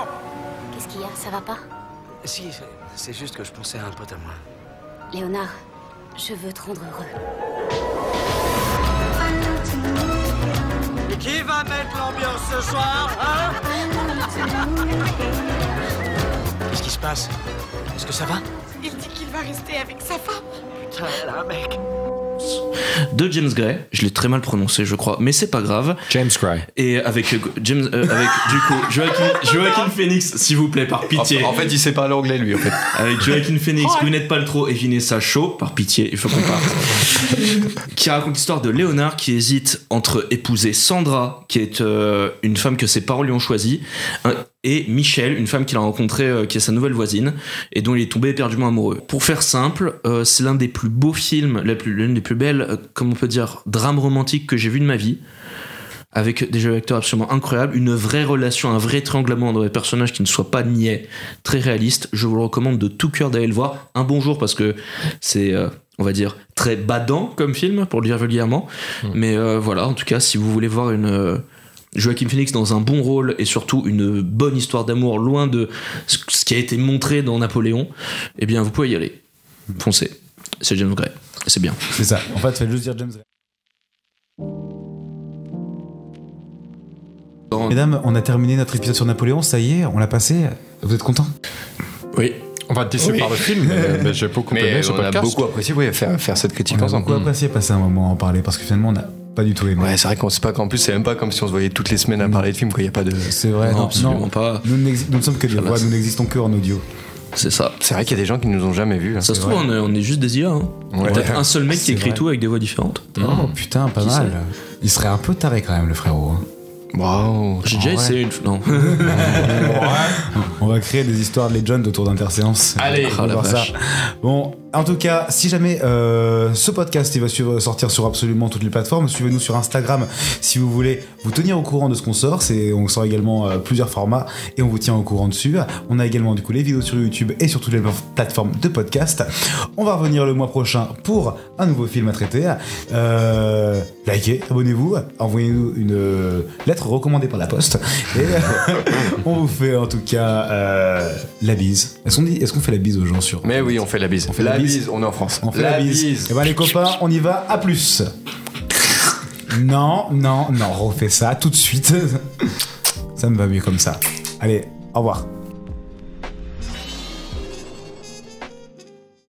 Qu'est-ce qu'il y a? Ça va pas? Si, c'est- c'est juste que je pensais à un pote à moi. Léonard, je veux te rendre heureux. Et qui va mettre l'ambiance ce soir, hein Qu'est-ce qui se passe? Est-ce que ça va? Il dit qu'il va rester avec sa femme. Putain, un mec. De James Gray, je l'ai très mal prononcé, je crois, mais c'est pas grave. James Gray. Et avec euh, James, euh, avec du coup Joaquin, Joaquin Phoenix, s'il vous plaît, par pitié. En, en fait, il sait pas l'anglais lui en fait. Avec Joaquin Phoenix, Gwyneth Paltrow et Vanessa Shaw, par pitié, il faut qu'on parte. qui raconte l'histoire de Léonard qui hésite entre épouser Sandra, qui est euh, une femme que ses parents lui ont choisie, et Michel, une femme qu'il a rencontrée, euh, qui est sa nouvelle voisine, et dont il est tombé éperdument amoureux. Pour faire simple, euh, c'est l'un des plus beaux films, l'une des plus belles, euh, comment on peut dire, drames romantiques que j'ai vu de ma vie. avec des jeux d'acteurs absolument incroyables, une vraie relation, un vrai trianglement dans les personnages qui ne soient pas niais, très réaliste. Je vous le recommande de tout cœur d'aller le voir. Un bonjour parce que c'est, euh, on va dire, très badant comme film, pour le dire vulgairement. Mais euh, voilà, en tout cas, si vous voulez voir une. Joaquin Phoenix dans un bon rôle et surtout une bonne histoire d'amour loin de ce qui a été montré dans Napoléon, eh bien vous pouvez y aller. Foncez. C'est James Gray. C'est bien. C'est ça. En fait, faites juste dire James Gray. Mesdames, on a terminé notre épisode sur Napoléon, ça y est, on l'a passé. Vous êtes contents? Oui. On va déçu Oui. par le film, mais, mais j'ai beaucoup aimé ce on a beaucoup apprécié oui, faire, faire cette critique On a ensemble. beaucoup apprécié passer un moment à en parler parce que finalement, on n'a pas du tout aimé. Ouais, c'est vrai qu'on sait pas qu'en plus, c'est même pas comme si on se voyait toutes les semaines à parler de films, quoi. Il y a pas de. C'est vrai, Non, absolument non. pas. Nous, ne sommes que des voix, nous n'existons que en audio. C'est ça. C'est vrai qu'il y a des gens qui nous ont jamais vus. là. Ça se trouve, on est, on est juste des IA. hein. Ouais. Peut-être un seul mec qui C'est écrit vrai. tout avec des voix différentes. Oh putain, pas Qui mal. Il serait un peu taré quand même, le frérot. hein. Waouh. J'ai déjà essayé une fois. Non. On va créer des histoires de Legend autour d'interséance. Allez. On va voir ça. vache. Bon, en tout cas, si jamais euh, ce podcast il va suivre- sortir sur absolument toutes les plateformes, suivez-nous sur Instagram si vous voulez vous tenir au courant de ce qu'on sort. C'est, on sort également euh, plusieurs formats et on vous tient au courant dessus. On a également du coup les vidéos sur YouTube et sur toutes les plateformes de podcast. On va revenir le mois prochain pour un nouveau film à traiter. Euh, likez, abonnez-vous, envoyez-nous une lettre recommandée par la poste et on vous fait en tout cas la bise. Est-ce qu'on dit, est-ce qu'on fait la bise aux gens sur Mais oui, on fait la bise. On fait la bise. on est en France. on fait la, bise. Et ben les copains, on y va, à plus. non, non, non, refais ça tout de suite. ça me va mieux comme ça. Allez, au revoir.